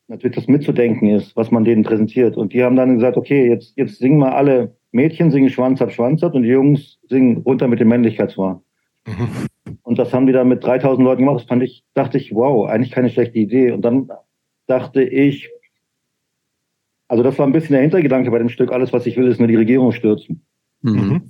natürlich das mitzudenken ist, was man denen präsentiert. Und die haben dann gesagt, okay, jetzt, jetzt singen wir alle Mädchen singen Schwanz ab, Schwanz ab und die Jungs singen runter mit dem Männlichkeitswahn. Mhm. Und das haben die dann mit 3000 Leuten gemacht. Das fand ich, dachte ich, wow, eigentlich keine schlechte Idee. Und dann dachte ich, also das war ein bisschen der Hintergedanke bei dem Stück. Alles, was ich will, ist nur die Regierung stürzen. Mhm. mhm.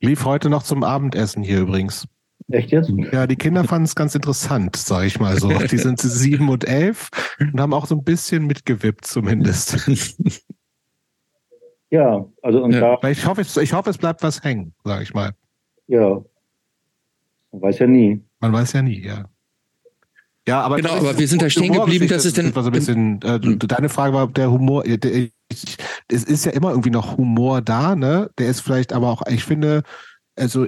Lief heute noch zum Abendessen hier übrigens. Echt jetzt? Ja, die Kinder fanden es ganz interessant, sag ich mal so. *laughs* Die sind sieben und elf und haben auch so ein bisschen mitgewippt zumindest. Ja, also und ja. da. Ich hoffe, es, ich hoffe, es bleibt was hängen, sag ich mal. Ja. Man weiß ja nie. Man weiß ja nie, ja. Ja, aber genau, aber wir sind da stehen geblieben, dass es denn so ein bisschen. Äh, deine Frage war der Humor. Der, es ist ja immer irgendwie noch Humor da, ne? Der ist vielleicht aber auch, ich finde, also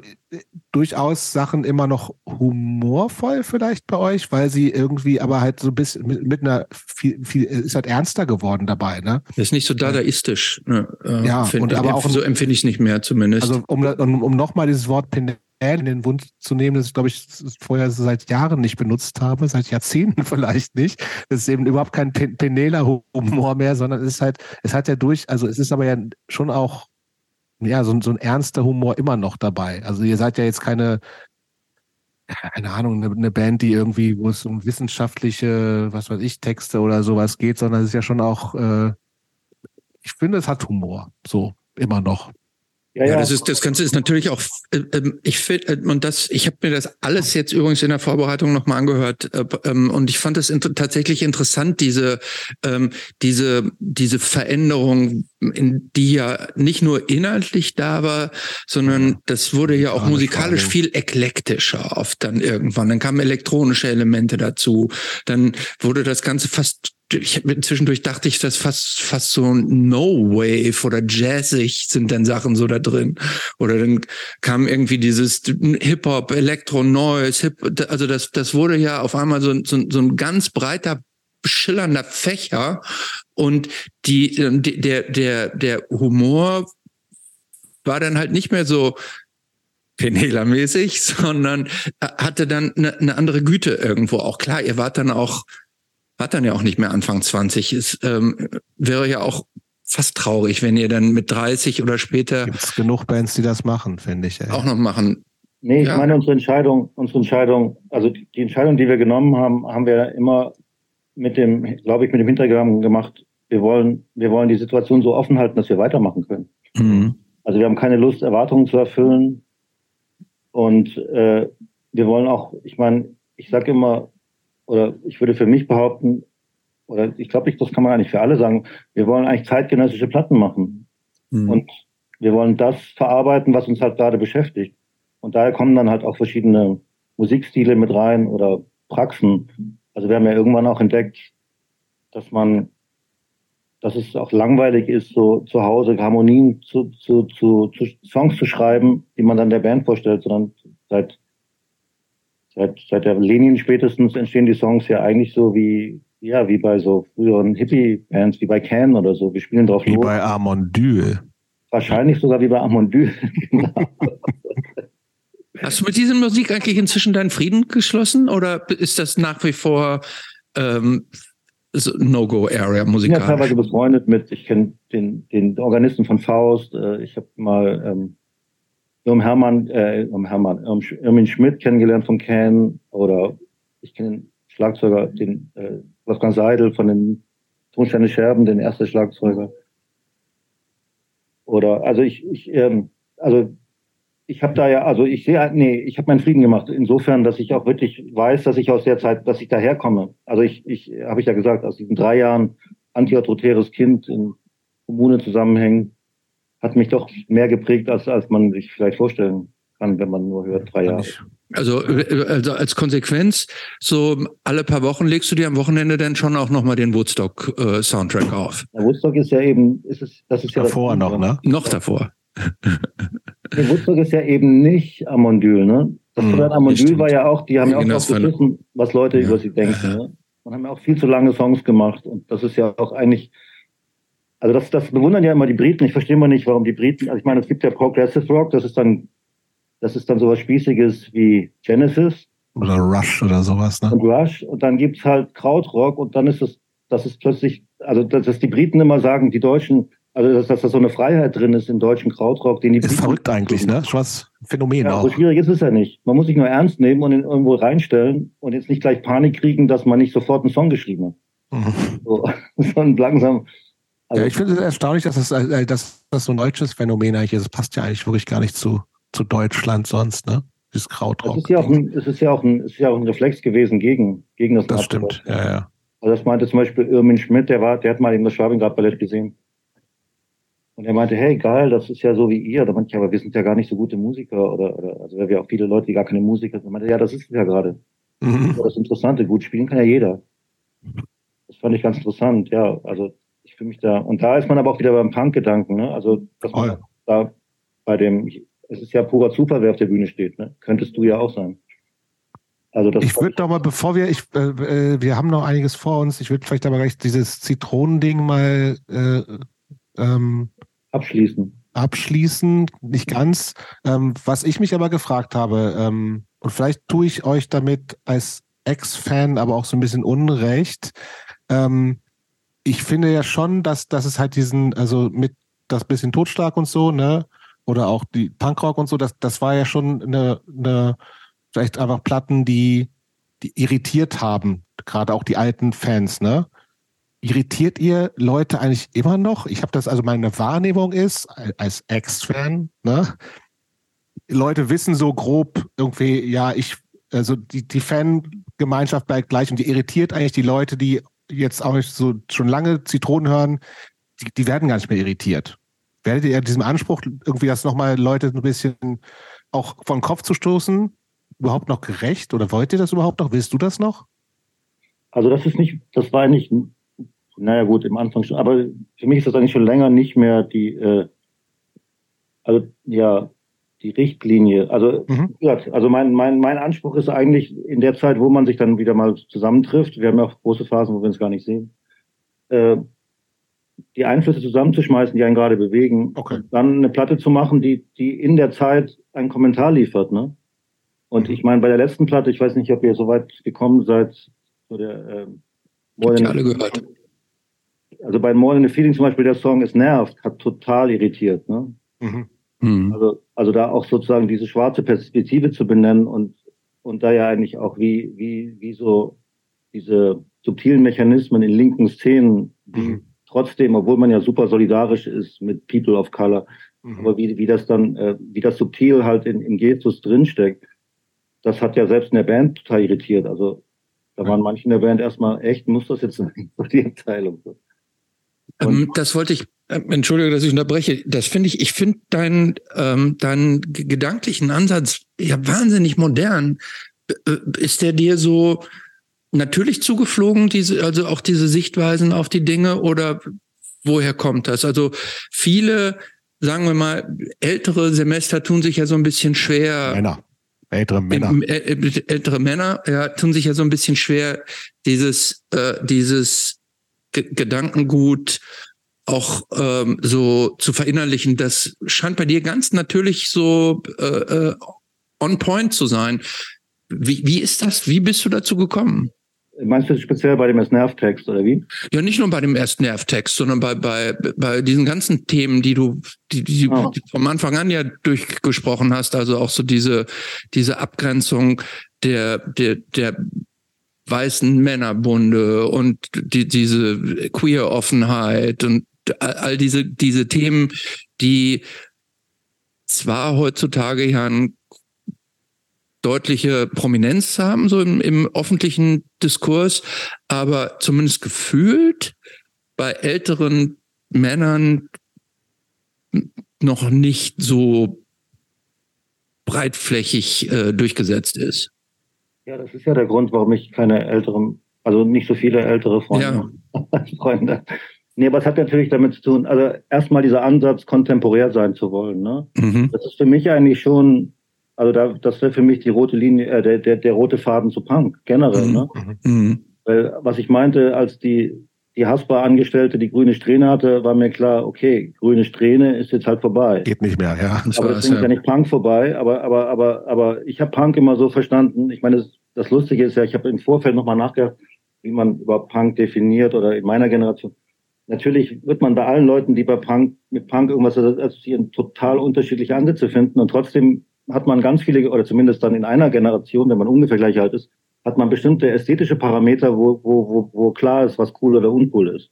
durchaus Sachen immer noch humorvoll vielleicht bei euch, weil sie irgendwie aber halt so ein bisschen mit, mit einer viel, viel ist halt ernster geworden dabei, ne? Das ist nicht so dadaistisch, ne? Äh, ja, und aber auch so empfinde ich es nicht mehr zumindest. Also um, um, um nochmal dieses Wort Pinell in den Wund zu nehmen, das ich glaube ich vorher seit Jahren nicht benutzt habe, seit Jahrzehnten *laughs* vielleicht nicht. Das ist eben überhaupt kein Penela-Humor mehr, sondern es ist halt, es hat ja durch, also es ist aber ja schon auch, ja, so, so ein ernster Humor immer noch dabei. Also ihr seid ja jetzt keine, keine Ahnung, eine, eine, Band, die irgendwie, wo es um wissenschaftliche, was weiß ich, Texte oder sowas geht, sondern es ist ja schon auch, äh, ich finde, es hat Humor, so immer noch. Ja, ja, das ist das Ganze ist natürlich auch äh, ähm, ich finde äh, und das ich habe mir das alles jetzt übrigens in der Vorbereitung nochmal angehört äh, ähm, und ich fand es inter tatsächlich interessant diese ähm, diese diese Veränderung in die ja nicht nur inhaltlich da war sondern das wurde ja auch musikalisch viel eklektischer oft dann irgendwann. Dann kamen elektronische Elemente dazu. Dann wurde das Ganze fast ich habe zwischendurch dachte ich, das fast fast so No Wave oder jazzig sind dann Sachen so da drin. Oder dann kam irgendwie dieses Hip Hop, Elektro, Noise, Hip, also das das wurde ja auf einmal so, so, so ein ganz breiter schillernder Fächer und die der der der Humor war dann halt nicht mehr so Penela-mäßig, *laughs* sondern hatte dann eine, eine andere Güte irgendwo auch. Klar, ihr wart dann auch hat dann ja auch nicht mehr Anfang 20. Es ähm, wäre ja auch fast traurig, wenn ihr dann mit 30 oder später. Gibt genug Bands, die das machen, finde ich. Ey. Auch noch machen. Nee, ich ja. meine, unsere Entscheidung, unsere Entscheidung, also die Entscheidung, die wir genommen haben, haben wir immer mit dem, glaube ich, mit dem Hintergedanken gemacht, wir wollen, wir wollen die Situation so offen halten, dass wir weitermachen können. Mhm. Also wir haben keine Lust, Erwartungen zu erfüllen. Und äh, wir wollen auch, ich meine, ich sage immer, oder ich würde für mich behaupten, oder ich glaube nicht, das kann man eigentlich für alle sagen, wir wollen eigentlich zeitgenössische Platten machen. Mhm. Und wir wollen das verarbeiten, was uns halt gerade beschäftigt. Und daher kommen dann halt auch verschiedene Musikstile mit rein oder Praxen. Also wir haben ja irgendwann auch entdeckt, dass man, dass es auch langweilig ist, so zu Hause Harmonien zu, zu, zu, zu Songs zu schreiben, die man dann der Band vorstellt, sondern seit, seit, seit der Lenin spätestens entstehen die Songs ja eigentlich so wie, ja, wie bei so früheren Hippie-Bands, wie bei Can oder so. Wir spielen drauf Wie los. bei Amondyl. Wahrscheinlich sogar wie bei Amondyl. *laughs* genau. Hast du mit dieser Musik eigentlich inzwischen deinen Frieden geschlossen oder ist das nach wie vor ähm, so No-Go-Area musikalisch? Ich bin ja teilweise befreundet mit, ich kenne den, den Organisten von Faust, äh, ich habe mal ähm, Irm Hermann, äh, Irm Hermann, Irm, Irmin Schmidt kennengelernt von Can oder ich kenne den Schlagzeuger, den äh, Wolfgang Seidel von den Tonsteine Scherben, den ersten Schlagzeuger. Oder also ich, ich ähm, also ich habe da ja, also ich sehe, nee, ich habe meinen Frieden gemacht. Insofern, dass ich auch wirklich weiß, dass ich aus der Zeit, dass ich daherkomme. Also ich, ich habe ich ja gesagt, aus diesen drei Jahren antiautoritäres Kind in Kommunen zusammenhängen, hat mich doch mehr geprägt, als, als man sich vielleicht vorstellen kann, wenn man nur hört, drei Jahre. Also, also als Konsequenz, so alle paar Wochen legst du dir am Wochenende dann schon auch nochmal den Woodstock-Soundtrack äh, auf. Der Woodstock ist ja eben, ist es, das ist ja davor noch, ne? Noch davor. Der Woodstock ist ja eben nicht Amondyl, ne? Das hm, Amondyl war ja auch, die haben ja auch wissen, was Leute ja. über sie denken, ne? Und haben ja auch viel zu lange Songs gemacht. Und das ist ja auch eigentlich, also das, das bewundern ja immer die Briten. Ich verstehe mal nicht, warum die Briten, also ich meine, es gibt ja Progressive Rock, das ist dann, das ist dann sowas Spießiges wie Genesis. Oder Rush oder sowas, ne? Und Rush. Und dann gibt's halt Krautrock und dann ist es, das ist plötzlich, also dass die Briten immer sagen, die Deutschen, also, dass, dass da so eine Freiheit drin ist im deutschen Krautrock, den die. Ist verrückt eigentlich, ne? Was Phänomen ja, auch. So schwierig ist es ja nicht. Man muss sich nur ernst nehmen und ihn irgendwo reinstellen und jetzt nicht gleich Panik kriegen, dass man nicht sofort einen Song geschrieben hat. Mhm. So, *laughs* so langsam. Also, ja, ich finde es erstaunlich, dass das, äh, dass das so ein deutsches Phänomen eigentlich ist. Es passt ja eigentlich wirklich gar nicht zu, zu Deutschland sonst, ne? Das Krautrock. Es ist ja auch ein, es ist ja auch ein, es ist ja auch ein Reflex gewesen gegen, gegen das Das stimmt, ja, ja. Also das meinte zum Beispiel Irmin Schmidt, der war, der hat mal eben das Schwabingrad Ballett gesehen. Und er meinte, hey, geil, das ist ja so wie ihr. Da meinte ich, aber wir sind ja gar nicht so gute Musiker. Oder, oder also wir haben ja auch viele Leute, die gar keine Musiker sind. Er meinte, ja, das ist es ja gerade. Mhm. Das, das Interessante, gut spielen kann ja jeder. Das fand ich ganz interessant, ja. Also fühle mich da. Und da ist man aber auch wieder beim Punk-Gedanken, ne? Also, dass man oh. da bei dem, es ist ja purer Zufall, wer auf der Bühne steht, ne? Könntest du ja auch sein. Also das ich würde doch mal, bevor wir, ich, äh, äh, wir haben noch einiges vor uns, ich würde vielleicht aber gleich dieses Zitronending mal äh, ähm, abschließen. Abschließen, nicht ganz. Ähm, was ich mich aber gefragt habe, ähm, und vielleicht tue ich euch damit als Ex-Fan aber auch so ein bisschen Unrecht. Ähm, ich finde ja schon, dass, dass es halt diesen, also mit das bisschen Totschlag und so, ne? Oder auch die Punkrock und so, das, das war ja schon eine, eine vielleicht einfach Platten, die, die irritiert haben, gerade auch die alten Fans, ne? irritiert ihr Leute eigentlich immer noch? Ich habe das, also meine Wahrnehmung ist, als Ex-Fan, ne? Leute wissen so grob irgendwie, ja, ich, also die, die Fangemeinschaft bleibt gleich und die irritiert eigentlich die Leute, die jetzt auch so schon lange Zitronen hören, die, die werden gar nicht mehr irritiert. Werdet ihr diesem Anspruch irgendwie das nochmal Leute ein bisschen auch von Kopf zu stoßen, überhaupt noch gerecht? Oder wollt ihr das überhaupt noch? Willst du das noch? Also das ist nicht, das war nicht naja gut, im Anfang schon. Aber für mich ist das eigentlich schon länger nicht mehr die, äh, also ja, die Richtlinie. Also, mhm. also mein, mein, mein Anspruch ist eigentlich in der Zeit, wo man sich dann wieder mal zusammentrifft, wir haben ja auch große Phasen, wo wir uns gar nicht sehen, äh, die Einflüsse zusammenzuschmeißen, die einen gerade bewegen, okay. dann eine Platte zu machen, die, die in der Zeit einen Kommentar liefert, ne? Und ich meine, bei der letzten Platte, ich weiß nicht, ob ihr so weit gekommen seid, so der äh, More alle gehört also bei More Than a Feeling zum Beispiel, der Song ist nervt, hat total irritiert. Ne? Mhm. Mhm. Also, also da auch sozusagen diese schwarze Perspektive zu benennen und, und da ja eigentlich auch wie, wie, wie so diese subtilen Mechanismen in linken Szenen, die mhm. trotzdem, obwohl man ja super solidarisch ist mit People of Color, mhm. aber wie, wie das dann, äh, wie das subtil halt in, im Gestus drinsteckt, das hat ja selbst in der Band total irritiert. Also Da waren manche in der Band erstmal, echt, muss das jetzt sein? *laughs* Die Abteilung. Ähm, das wollte ich, entschuldige, dass ich unterbreche. Das finde ich, ich finde deinen ähm, deinen gedanklichen Ansatz ja wahnsinnig modern. Äh, ist der dir so natürlich zugeflogen, diese, also auch diese Sichtweisen auf die Dinge oder woher kommt das? Also viele, sagen wir mal, ältere Semester tun sich ja so ein bisschen schwer. Männer. Ältere Männer. Ältere Männer, ja, tun sich ja so ein bisschen schwer, dieses, äh, dieses Gedankengut auch ähm, so zu verinnerlichen. Das scheint bei dir ganz natürlich so äh, äh, on point zu sein. Wie, wie ist das? Wie bist du dazu gekommen? Meinst du speziell bei dem S-Nerv-Text oder wie? Ja, nicht nur bei dem S-Nerv-Text, sondern bei, bei, bei diesen ganzen Themen, die du, die, die, oh. die vom Anfang an ja durchgesprochen hast, also auch so diese, diese Abgrenzung der, der, der weißen Männerbunde und die, diese Queer-Offenheit und all diese, diese Themen, die zwar heutzutage ja ein deutliche Prominenz haben, so im, im öffentlichen Diskurs, aber zumindest gefühlt bei älteren Männern noch nicht so breitflächig äh, durchgesetzt ist. Ja, das ist ja der Grund, warum ich keine älteren, also nicht so viele ältere Freunde, ja. *laughs* Freunde. Nee, aber es hat natürlich damit zu tun, also erstmal dieser Ansatz, kontemporär sein zu wollen. Ne? Mhm. Das ist für mich eigentlich schon also da, das wäre für mich die rote Linie, äh, der, der, der rote Faden zu Punk, generell. Mhm. Ne? Mhm. Weil, was ich meinte, als die, die Haspa-Angestellte die grüne Strähne hatte, war mir klar, okay, grüne Strähne ist jetzt halt vorbei. Geht nicht mehr, ja. Das aber ja. ist ja nicht Punk vorbei, aber, aber, aber, aber ich habe Punk immer so verstanden. Ich meine, das, das Lustige ist ja, ich habe im Vorfeld nochmal nachgedacht, wie man überhaupt Punk definiert oder in meiner Generation. Natürlich wird man bei allen Leuten, die bei Punk mit Punk irgendwas assoziieren, total unterschiedliche Ansätze finden und trotzdem hat man ganz viele, oder zumindest dann in einer Generation, wenn man ungefähr gleich alt ist, hat man bestimmte ästhetische Parameter, wo, wo, wo, wo klar ist, was cool oder uncool ist.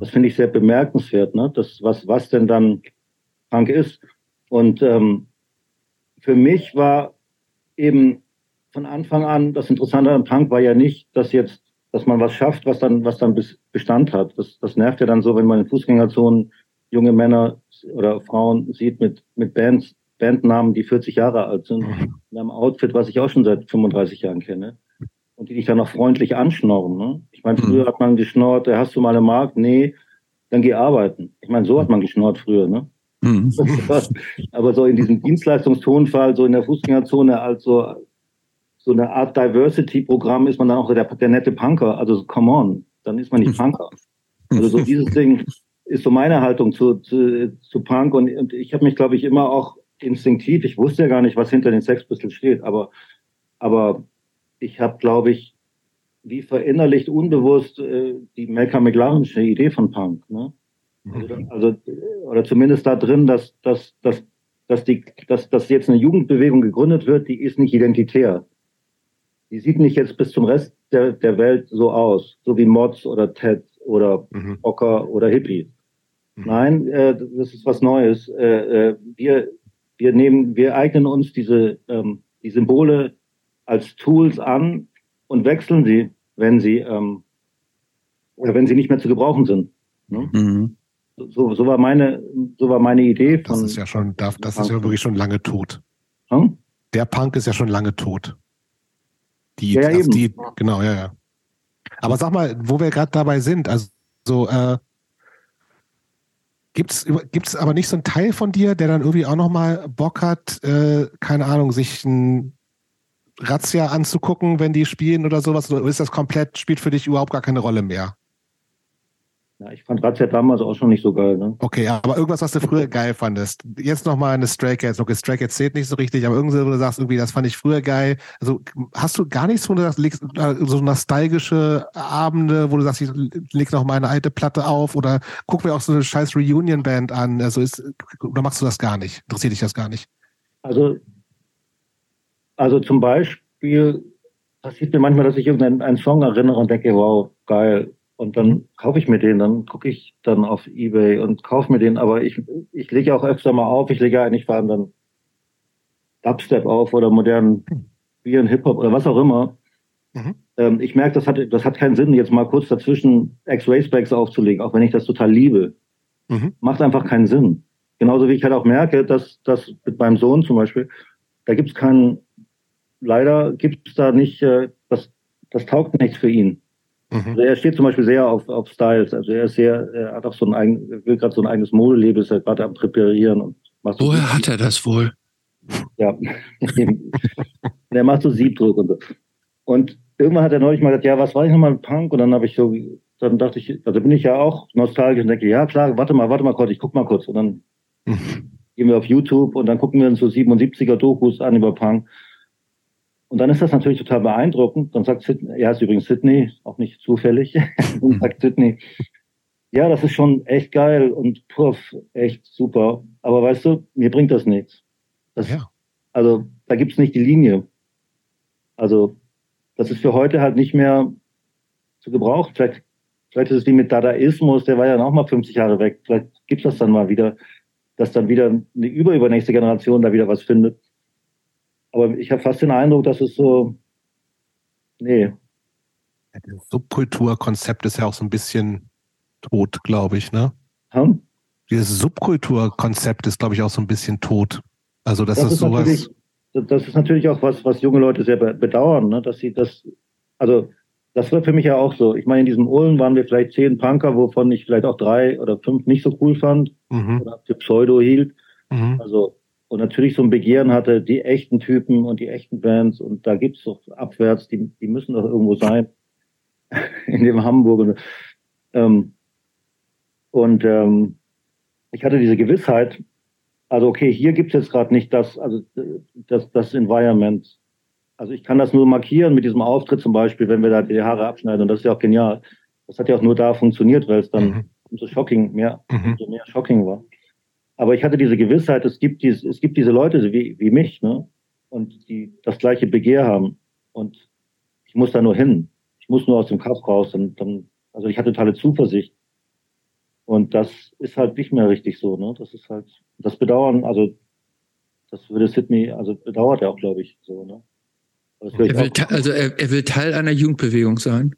Das finde ich sehr bemerkenswert, ne? Das, was, was denn dann Punk ist. Und ähm, für mich war eben von Anfang an das Interessante an Punk war ja nicht, dass jetzt, dass man was schafft, was dann, was dann Bestand hat. Das, das nervt ja dann so, wenn man in Fußgängerzonen junge Männer oder Frauen sieht mit, mit Bands, Bandnamen, die 40 Jahre alt sind, in einem Outfit, was ich auch schon seit 35 Jahren kenne. Und die dich dann noch freundlich anschnorren. Ne? Ich meine, früher mhm. hat man geschnorrt, hast du mal eine Mark? Nee, dann geh arbeiten. Ich meine, so hat man geschnorrt früher, ne? Mhm. *laughs* Aber so in diesem Dienstleistungstonfall, so in der Fußgängerzone, als so, so eine Art Diversity-Programm ist man dann auch der, der nette Punker. Also come on, dann ist man nicht Punker. Also so dieses Ding ist so meine Haltung zu, zu, zu Punk und, und ich habe mich, glaube ich, immer auch instinktiv, ich wusste ja gar nicht, was hinter den Sex Pistols steht, aber, aber ich habe, glaube ich, wie verinnerlicht unbewusst äh, die Malcolm McLarenische Idee von Punk. Ne? Also, also, oder zumindest da drin, dass, dass, dass, dass, die, dass, dass jetzt eine Jugendbewegung gegründet wird, die ist nicht identitär. Die sieht nicht jetzt bis zum Rest der, der Welt so aus, so wie Mods oder Ted oder mhm. Ocker oder Hippie. Mhm. Nein, äh, das ist was Neues. Äh, äh, wir, wir nehmen, wir eignen uns diese ähm, die Symbole als Tools an und wechseln sie, wenn sie ähm, oder wenn sie nicht mehr zu gebrauchen sind. Ne? Mhm. So, so war meine, so war meine Idee. Von, das ist ja schon, das, das ist ja wirklich schon lange tot. Hm? Der Punk ist ja schon lange tot. Die, ja, also die, genau, ja, ja. Aber sag mal, wo wir gerade dabei sind, also so, äh, Gibt's, gibt's aber nicht so einen Teil von dir, der dann irgendwie auch nochmal Bock hat, äh, keine Ahnung, sich ein Razzia anzugucken, wenn die spielen oder sowas? Oder ist das komplett, spielt für dich überhaupt gar keine Rolle mehr? Ja, ich fand Razzia damals auch schon nicht so geil. Ne? Okay, aber irgendwas, was du früher geil fandest. Jetzt nochmal eine Stray Cats. Okay, Stray Cats zählt nicht so richtig, aber irgendwie, wo du sagst, irgendwie, das fand ich früher geil. Also hast du gar nichts, wo du sagst, äh, so nostalgische Abende, wo du sagst, ich leg noch mal eine alte Platte auf oder guck mir auch so eine scheiß Reunion-Band an. Also ist, oder machst du das gar nicht? Interessiert dich das gar nicht? Also, also zum Beispiel passiert mir manchmal, dass ich irgendeinen Song erinnere und denke, wow, geil und dann kaufe ich mir den, dann gucke ich dann auf Ebay und kaufe mir den, aber ich, ich lege auch öfter mal auf, ich lege eigentlich vor allem dann Dubstep auf oder modernen Bier und Hip-Hop oder was auch immer. Mhm. Ähm, ich merke, das hat, das hat keinen Sinn, jetzt mal kurz dazwischen X-Ray-Specs aufzulegen, auch wenn ich das total liebe. Mhm. Macht einfach keinen Sinn. Genauso wie ich halt auch merke, dass, dass mit meinem Sohn zum Beispiel, da gibt es keinen, leider gibt es da nicht, äh, das, das taugt nichts für ihn. Mhm. Also er steht zum Beispiel sehr auf, auf Styles. Also er ist sehr, er hat auch so ein eigen, will gerade so ein eigenes Modeleben, ist er gerade am Präparieren und macht so Woher hat er das wohl? Ja. *laughs* er macht so Siebdruck und so. Und irgendwann hat er neulich mal gesagt, ja, was war ich nochmal mit Punk? Und dann habe ich so, dann dachte ich, also bin ich ja auch nostalgisch und denke, ja klar, warte mal, warte mal kurz, ich guck mal kurz. Und dann gehen wir auf YouTube und dann gucken wir uns so 77er Dokus an über Punk. Und dann ist das natürlich total beeindruckend. Dann sagt Sidney, ja, ist übrigens Sydney, auch nicht zufällig, *laughs* und sagt Sydney, ja, das ist schon echt geil und puff, echt super. Aber weißt du, mir bringt das nichts. Das, ja. Also da gibt's nicht die Linie. Also das ist für heute halt nicht mehr zu gebrauchen. Vielleicht, vielleicht ist es wie mit Dadaismus, der war ja noch mal 50 Jahre weg. Vielleicht gibt's das dann mal wieder, dass dann wieder eine überübernächste Generation da wieder was findet. Aber ich habe fast den Eindruck, dass es so, nee. Das Subkulturkonzept ist ja auch so ein bisschen tot, glaube ich, ne? Hm? Dieses Subkulturkonzept ist, glaube ich, auch so ein bisschen tot. Also das, das ist, ist sowas. Das ist natürlich auch was, was junge Leute sehr bedauern, ne? dass sie das, also das war für mich ja auch so. Ich meine, in diesem Ulm waren wir vielleicht zehn Punker, wovon ich vielleicht auch drei oder fünf nicht so cool fand mhm. oder für Pseudo hielt. Mhm. Also und natürlich so ein Begehren hatte, die echten Typen und die echten Bands und da gibt's doch abwärts, die, die müssen doch irgendwo sein *laughs* in dem Hamburg. Und, ähm, und ähm, ich hatte diese Gewissheit, also okay, hier gibt's jetzt gerade nicht das, also das, das Environment. Also ich kann das nur markieren mit diesem Auftritt zum Beispiel, wenn wir da die Haare abschneiden und das ist ja auch genial. Das hat ja auch nur da funktioniert, weil es dann mhm. umso shocking, mehr, mhm. umso mehr shocking war. Aber ich hatte diese Gewissheit, es gibt, diese, es gibt diese Leute wie, wie mich, ne? Und die das gleiche Begehr haben. Und ich muss da nur hin. Ich muss nur aus dem Kaff raus. Und dann, also ich hatte totale Zuversicht. Und das ist halt nicht mehr richtig so, ne? Das ist halt, das Bedauern, also das würde Sydney, also bedauert er auch, glaube ich, so, ne? Er will, also er, er, will Teil einer Jugendbewegung sein.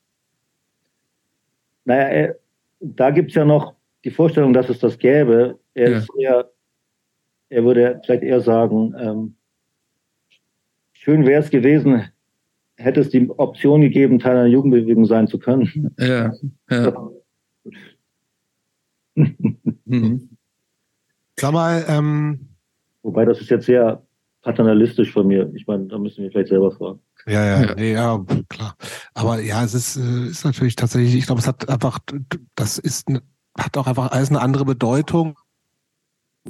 Naja, er, da gibt's ja noch die Vorstellung, dass es das gäbe, er, ja. ist eher, er würde vielleicht eher sagen, ähm, schön wäre es gewesen, hätte es die Option gegeben, Teil einer Jugendbewegung sein zu können. Ja, ja. *laughs* mhm. Sag mal, ähm, Wobei das ist jetzt sehr paternalistisch von mir. Ich meine, da müssen wir vielleicht selber fragen. Ja, ja, ja, nee, ja, klar. Aber ja, es ist, äh, ist natürlich tatsächlich, ich glaube, es hat einfach, das ist hat auch einfach alles eine andere Bedeutung.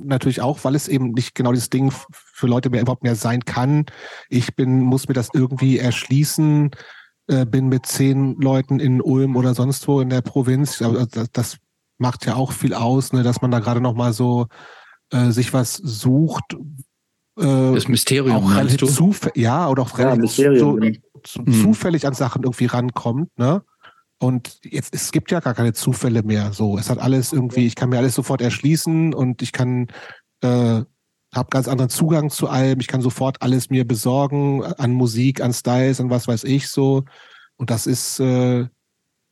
Natürlich auch, weil es eben nicht genau dieses Ding für Leute mehr überhaupt mehr sein kann. Ich bin, muss mir das irgendwie erschließen, äh, bin mit zehn Leuten in Ulm oder sonst wo in der Provinz. Also das, das macht ja auch viel aus, ne, dass man da gerade noch mal so äh, sich was sucht. Äh, das Mysterium auch relativ zufällig, ja, oder auch relativ ja, so, so mhm. zufällig an Sachen irgendwie rankommt, ne? Und jetzt, es gibt ja gar keine Zufälle mehr. So, es hat alles irgendwie, ich kann mir alles sofort erschließen und ich kann, äh, habe ganz anderen Zugang zu allem. Ich kann sofort alles mir besorgen an Musik, an Styles, an was weiß ich so. Und das ist, äh,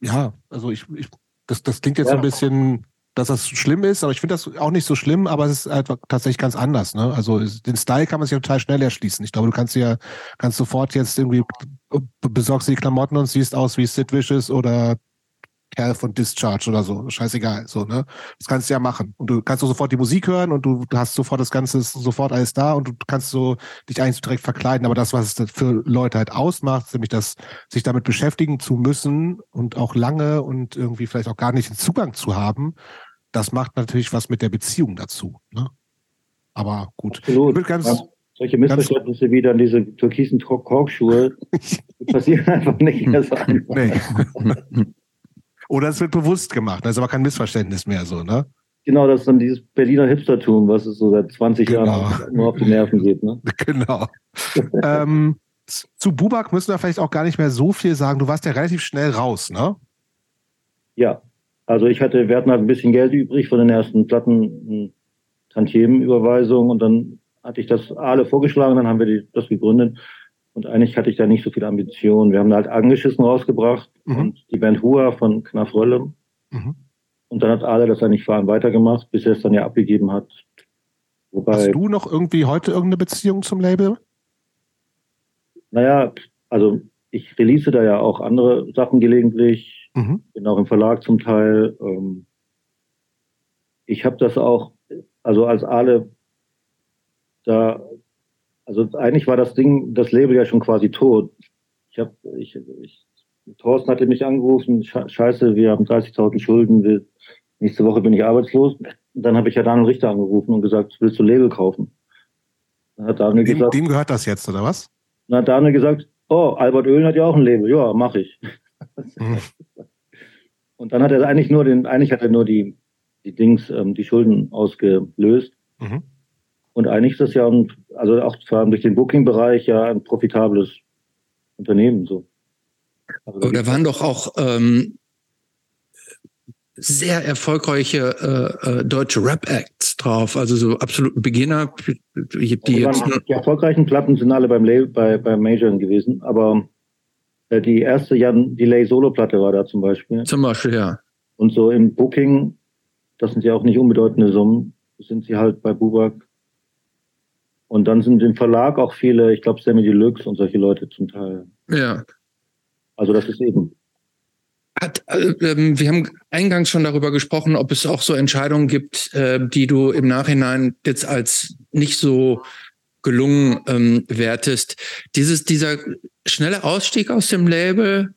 ja, also ich, ich das, das klingt jetzt ja. ein bisschen dass das schlimm ist, aber ich finde das auch nicht so schlimm, aber es ist einfach tatsächlich ganz anders. Ne? Also den Style kann man sich total schnell erschließen. Ich glaube, du kannst ja kannst sofort jetzt irgendwie besorgst die Klamotten und siehst aus wie Sid Vicious oder Kerl von Discharge oder so. Scheißegal. So, ne? Das kannst du ja machen. Und du kannst so sofort die Musik hören und du hast sofort das Ganze sofort alles da und du kannst so dich eigentlich so direkt verkleiden. Aber das, was es für Leute halt ausmacht, nämlich das, sich damit beschäftigen zu müssen und auch lange und irgendwie vielleicht auch gar nicht den Zugang zu haben, das macht natürlich was mit der Beziehung dazu. Ne? Aber gut. Absolut. Ganz, ja. Solche Missverständnisse wie dann diese türkisen Korkschuhe *laughs* passieren einfach nicht mehr so einfach. Nee. Oder es wird bewusst gemacht, das ist aber kein Missverständnis mehr so, ne? Genau, das ist dann dieses Berliner Hipstertum, was es so seit 20 genau. Jahren nur auf die Nerven geht, ne? *laughs* Genau. ähm, zu Bubak müssen wir vielleicht auch gar nicht mehr so viel sagen. Du warst ja relativ schnell raus, ne? Ja, also ich hatte, wir hatten halt ein bisschen Geld übrig von den ersten Platten, Tantiemenüberweisung und dann hatte ich das alle vorgeschlagen, dann haben wir die, das gegründet. Und eigentlich hatte ich da nicht so viel Ambition. Wir haben halt Angeschissen rausgebracht mhm. und die Band Hua von Knaf Rölle. Mhm. Und dann hat Ale das eigentlich vor allem weitergemacht, bis er es dann ja abgegeben hat. Wobei, Hast du noch irgendwie heute irgendeine Beziehung zum Label? Naja, also ich release da ja auch andere Sachen gelegentlich, mhm. bin auch im Verlag zum Teil. Ähm, ich habe das auch, also als Ale da also eigentlich war das Ding, das Label ja schon quasi tot. Ich habe, ich, ich, Thorsten hatte mich angerufen, scheiße, wir haben 30.000 Schulden, wir, nächste Woche bin ich arbeitslos. Dann habe ich ja Daniel Richter angerufen und gesagt, willst du Label kaufen? Dann hat Daniel dem, gesagt, dem gehört das jetzt, oder was? Dann hat Daniel gesagt, oh, Albert Oehlen hat ja auch ein Label. Ja, mache ich. Mhm. Und dann hat er eigentlich nur den, eigentlich hat er nur die, die Dings, ähm, die Schulden ausgelöst. Mhm. Und eigentlich ist das ja, ein, also auch vor allem durch den Booking-Bereich ja ein profitables Unternehmen so. Also Aber da waren doch auch ähm, sehr erfolgreiche äh, äh, deutsche Rap-Acts drauf, also so absoluten Beginner. Die, die, jetzt die erfolgreichen Platten sind alle beim, Lay, bei, beim Majoren gewesen, aber die erste Jan Delay Solo-Platte war da zum Beispiel. Zum Beispiel, ja. Und so im Booking, das sind ja auch nicht unbedeutende Summen, sind sie halt bei Bubak und dann sind im Verlag auch viele, ich glaube, Sammy Deluxe und solche Leute zum Teil. Ja. Also das ist eben. Hat, äh, ähm, wir haben eingangs schon darüber gesprochen, ob es auch so Entscheidungen gibt, äh, die du im Nachhinein jetzt als nicht so gelungen ähm, wertest. Dieses, dieser schnelle Ausstieg aus dem Label,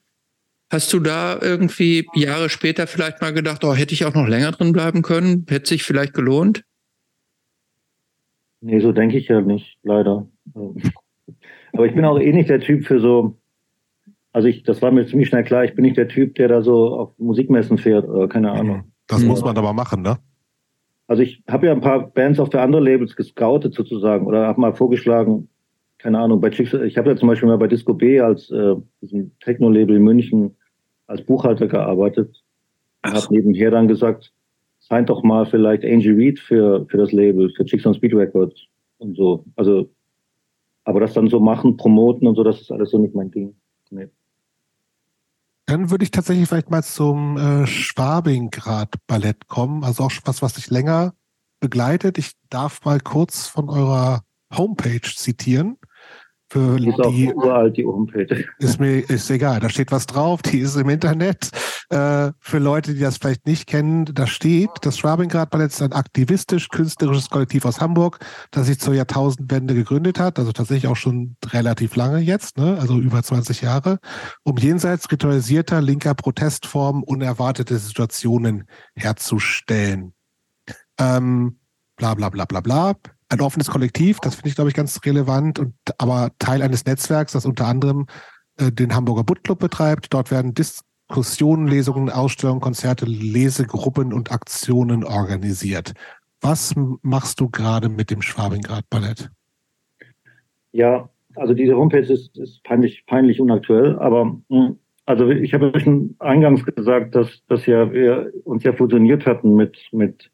hast du da irgendwie Jahre später vielleicht mal gedacht, oh, hätte ich auch noch länger drin bleiben können? Hätte sich vielleicht gelohnt? Nee, so denke ich ja nicht, leider. *laughs* Aber ich bin auch eh nicht der Typ für so, also ich, das war mir ziemlich schnell klar, ich bin nicht der Typ, der da so auf Musikmessen fährt oder keine mhm. Ahnung. Das muss man aber machen, ne? Also ich habe ja ein paar Bands auf der anderen Labels gescoutet sozusagen oder habe mal vorgeschlagen, keine Ahnung, bei Chicks, ich habe ja zum Beispiel mal bei Disco B als äh, diesem Techno-Label in München als Buchhalter gearbeitet. Habe nebenher dann gesagt, sign doch mal vielleicht Angel Reed für, für das Label, für Chicks on Speed Records und so. Also, aber das dann so machen, promoten und so, das ist alles so nicht mein Ding. Nee. Dann würde ich tatsächlich vielleicht mal zum äh, Schwabingrad-Ballett kommen. Also auch was, was dich länger begleitet. Ich darf mal kurz von eurer Homepage zitieren. Für die ist die, uralt, die Homepage. Ist mir ist egal, da steht was drauf, die ist im Internet. Äh, für Leute, die das vielleicht nicht kennen, da steht, das Schwabingrad Ballett ist ein aktivistisch-künstlerisches Kollektiv aus Hamburg, das sich zur Jahrtausendwende gegründet hat, also tatsächlich auch schon relativ lange jetzt, ne? also über 20 Jahre, um jenseits ritualisierter linker Protestformen unerwartete Situationen herzustellen. Ähm, bla bla bla bla bla ein offenes Kollektiv, das finde ich, glaube ich, ganz relevant, und aber Teil eines Netzwerks, das unter anderem äh, den Hamburger Butt Club betreibt. Dort werden Diskussionen, Lesungen, Ausstellungen, Konzerte, Lesegruppen und Aktionen organisiert. Was machst du gerade mit dem Schwabingrad Ballett? Ja, also diese Homepage ist, ist peinlich, peinlich unaktuell, aber hm, also ich habe ja schon eingangs gesagt, dass, dass ja wir uns ja fusioniert hatten mit, mit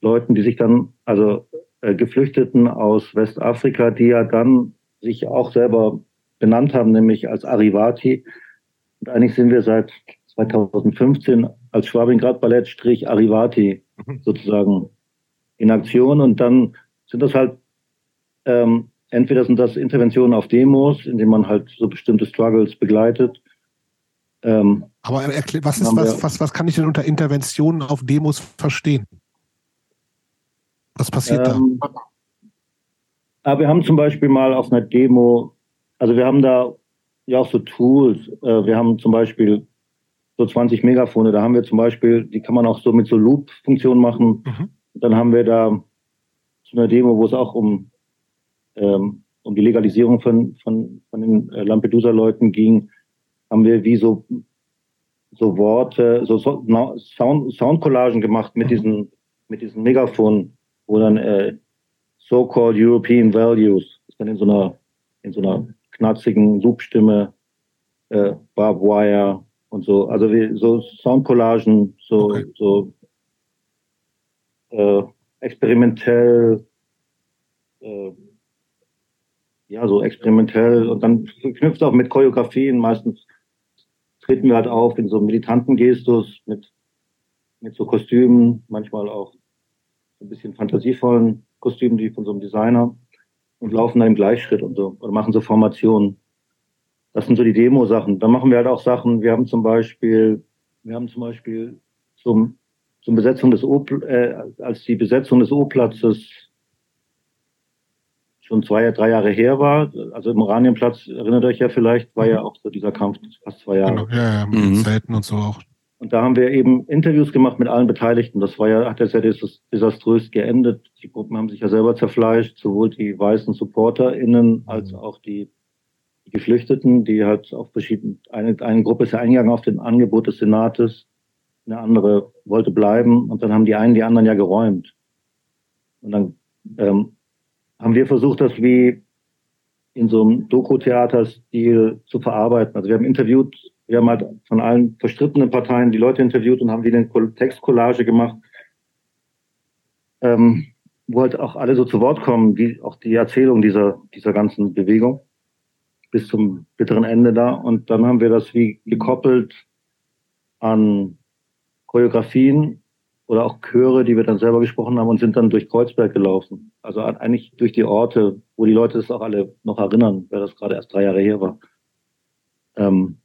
Leuten, die sich dann, also Geflüchteten aus Westafrika, die ja dann sich auch selber benannt haben, nämlich als Arivati. Und eigentlich sind wir seit 2015 als Schwabingrad Ballett Strich Arivati mhm. sozusagen in Aktion und dann sind das halt ähm, entweder sind das Interventionen auf Demos, indem man halt so bestimmte Struggles begleitet. Ähm, Aber was ist was, was, was kann ich denn unter Interventionen auf Demos verstehen? Was passiert ähm, da? Aber wir haben zum Beispiel mal auf einer Demo, also wir haben da ja auch so Tools. Äh, wir haben zum Beispiel so 20 Megafone. Da haben wir zum Beispiel, die kann man auch so mit so Loop-Funktionen machen. Mhm. Dann haben wir da so eine Demo, wo es auch um, ähm, um die Legalisierung von, von, von den äh, Lampedusa-Leuten ging, haben wir wie so, so Worte, so, so Sound, Soundcollagen gemacht mit mhm. diesen, mit diesen Megafonen wo dann äh, so-called European Values ist dann in so einer in so einer knatzigen Loopstimme, äh, Barbed Wire und so, also wie so Soundcollagen, so okay. so äh, experimentell äh, ja, so experimentell und dann verknüpft auch mit Choreografien. Meistens treten wir halt auf in so militanten Gestus mit, mit so Kostümen, manchmal auch ein bisschen fantasievollen Kostümen, die von so einem Designer und laufen dann im Gleichschritt und so oder machen so Formationen. Das sind so die Demo-Sachen. Dann machen wir halt auch Sachen. Wir haben zum Beispiel, wir haben zum Beispiel zum, zum Besetzung des O, äh, als die Besetzung des O-Platzes schon zwei, drei Jahre her war. Also im Oranienplatz, erinnert euch ja vielleicht, war ja auch so dieser Kampf fast zwei Jahre. Genau, ja, ja, mit mhm. Zelten und so auch. Und da haben wir eben Interviews gemacht mit allen Beteiligten. Das war ja, hat ja sehr desaströs geendet. Die Gruppen haben sich ja selber zerfleischt, sowohl die weißen SupporterInnen als mhm. auch die, die Geflüchteten, die halt auf verschiedenen, eine, eine Gruppe ist ja eingegangen auf den Angebot des Senates, eine andere wollte bleiben und dann haben die einen die anderen ja geräumt. Und dann ähm, haben wir versucht, das wie in so einem Doku-Theater-Stil zu verarbeiten. Also wir haben interviewt wir haben halt von allen verstrittenen Parteien die Leute interviewt und haben wieder eine Textcollage gemacht, ähm, wo halt auch alle so zu Wort kommen, wie auch die Erzählung dieser, dieser ganzen Bewegung bis zum bitteren Ende da. Und dann haben wir das wie gekoppelt an Choreografien oder auch Chöre, die wir dann selber gesprochen haben und sind dann durch Kreuzberg gelaufen. Also eigentlich durch die Orte, wo die Leute es auch alle noch erinnern, weil das gerade erst drei Jahre her war. Ähm,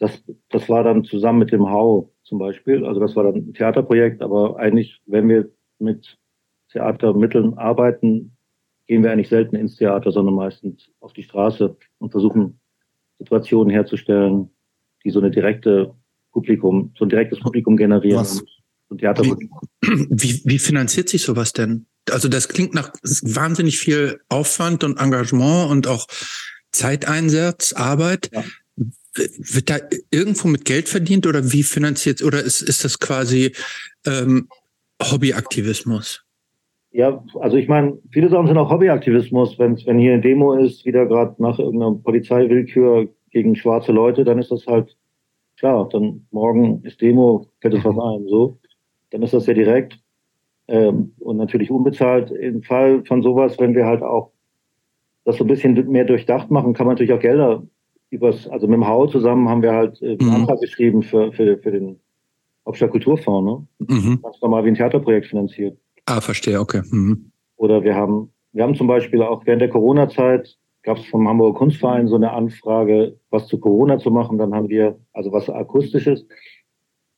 das, das war dann zusammen mit dem Hau zum Beispiel. Also das war dann ein Theaterprojekt, aber eigentlich, wenn wir mit Theatermitteln arbeiten, gehen wir eigentlich selten ins Theater, sondern meistens auf die Straße und versuchen Situationen herzustellen, die so eine direkte Publikum, so ein direktes Publikum generieren. Was, und Theater wie, wie, wie finanziert sich sowas denn? Also das klingt nach wahnsinnig viel Aufwand und Engagement und auch Zeiteinsatz, Arbeit. Ja. Wird da irgendwo mit Geld verdient oder wie finanziert oder ist, ist das quasi ähm, Hobbyaktivismus? Ja, also ich meine, viele Sachen sind auch Hobbyaktivismus. Wenn, wenn hier eine Demo ist, wieder gerade nach irgendeiner Polizeiwillkür gegen schwarze Leute, dann ist das halt klar. Dann morgen ist Demo, fällt es was mhm. ein, so. Dann ist das sehr direkt ähm, und natürlich unbezahlt. Im Fall von sowas, wenn wir halt auch das so ein bisschen mehr durchdacht machen, kann man natürlich auch Gelder übers, also mit dem Hau zusammen haben wir halt äh, einen mhm. Antrag geschrieben für, für, für den Hauptstadt Kulturfonds, ne? Mhm. Ganz normal wie ein Theaterprojekt finanziert. Ah, verstehe, okay. Mhm. Oder wir haben, wir haben zum Beispiel auch während der Corona-Zeit gab es vom Hamburger Kunstverein so eine Anfrage, was zu Corona zu machen. Dann haben wir, also was akustisches.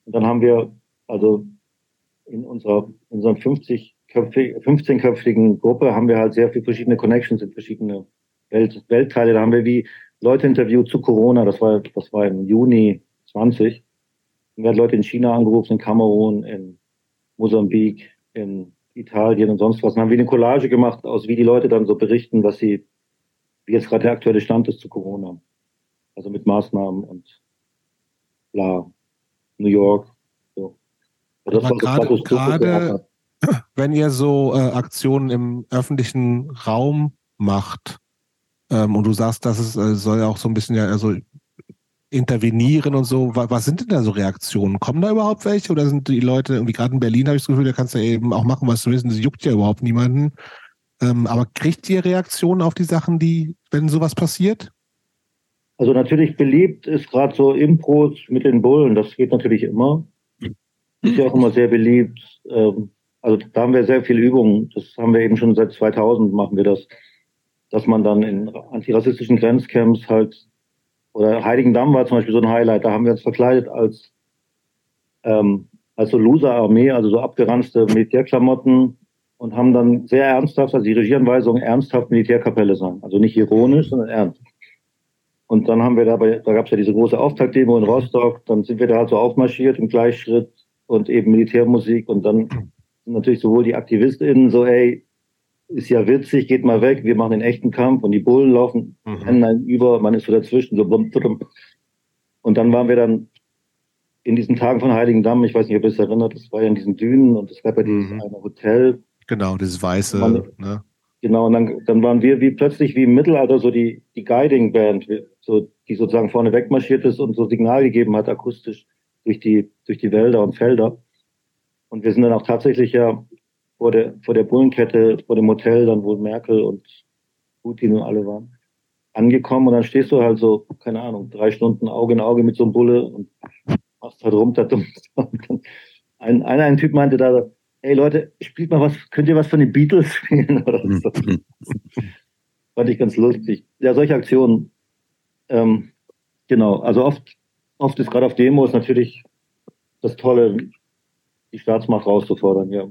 Und dann haben wir, also in unserer, in unserer 50 15-köpfigen Gruppe haben wir halt sehr viele verschiedene Connections in verschiedene Welt, Weltteile. Da haben wir wie Leute interviewt zu Corona, das war, das war im Juni 20. Und wir haben Leute in China angerufen, in Kamerun, in Mosambik, in Italien und sonst was. Und haben wir eine Collage gemacht, aus wie die Leute dann so berichten, was sie, wie jetzt gerade der aktuelle Stand ist zu Corona. Also mit Maßnahmen und bla, New York. So. Also das war gerade, gerade wenn ihr so äh, Aktionen im öffentlichen Raum macht, ähm, und du sagst, dass es äh, soll ja auch so ein bisschen ja also intervenieren und so. Was, was, sind denn da so Reaktionen? Kommen da überhaupt welche oder sind die Leute, irgendwie gerade in Berlin habe ich das Gefühl, da kannst du eben auch machen, was du willst, das juckt ja überhaupt niemanden. Ähm, aber kriegt ihr Reaktionen auf die Sachen, die, wenn sowas passiert? Also natürlich beliebt ist gerade so Impros mit den Bullen, das geht natürlich immer. Ist ja auch immer sehr beliebt. Ähm, also da haben wir sehr viel Übung. Das haben wir eben schon seit 2000 machen wir das dass man dann in antirassistischen Grenzcamps halt, oder Heiligendamm war zum Beispiel so ein Highlight, da haben wir uns verkleidet als, ähm, als so Loser-Armee, also so abgeranzte Militärklamotten und haben dann sehr ernsthaft, also die Regieanweisung ernsthaft Militärkapelle sein. Also nicht ironisch, sondern ernst. Und dann haben wir dabei, da gab es ja diese große Auftaktdemo in Rostock, dann sind wir da halt so aufmarschiert im Gleichschritt und eben Militärmusik und dann natürlich sowohl die AktivistInnen so, ey, ist ja witzig, geht mal weg, wir machen den echten Kampf und die Bullen laufen, mhm. über, man ist so dazwischen, so bum, bum. Und dann waren wir dann in diesen Tagen von Heiligendamm, ich weiß nicht, ob ihr es erinnert, das war ja in diesen Dünen und es gab ja dieses mhm. eine Hotel. Genau, dieses weiße, man, ne? Genau, und dann, dann waren wir wie plötzlich wie im Mittelalter so die, die Guiding Band, so, die sozusagen vorne wegmarschiert ist und so Signal gegeben hat, akustisch durch die, durch die Wälder und Felder. Und wir sind dann auch tatsächlich ja vor der, vor der Bullenkette, vor dem Hotel, dann wohl Merkel und Putin und alle waren, angekommen und dann stehst du halt so, keine Ahnung, drei Stunden Auge in Auge mit so einem Bulle und machst halt rum, da dumm. *laughs* Ein, einer, ein Typ meinte da, hey Leute, spielt mal was, könnt ihr was von den Beatles spielen oder *laughs* so. Fand ich ganz lustig. Ja, solche Aktionen, ähm, genau, also oft, oft ist gerade auf Demos natürlich das Tolle, die Staatsmacht rauszufordern, ja.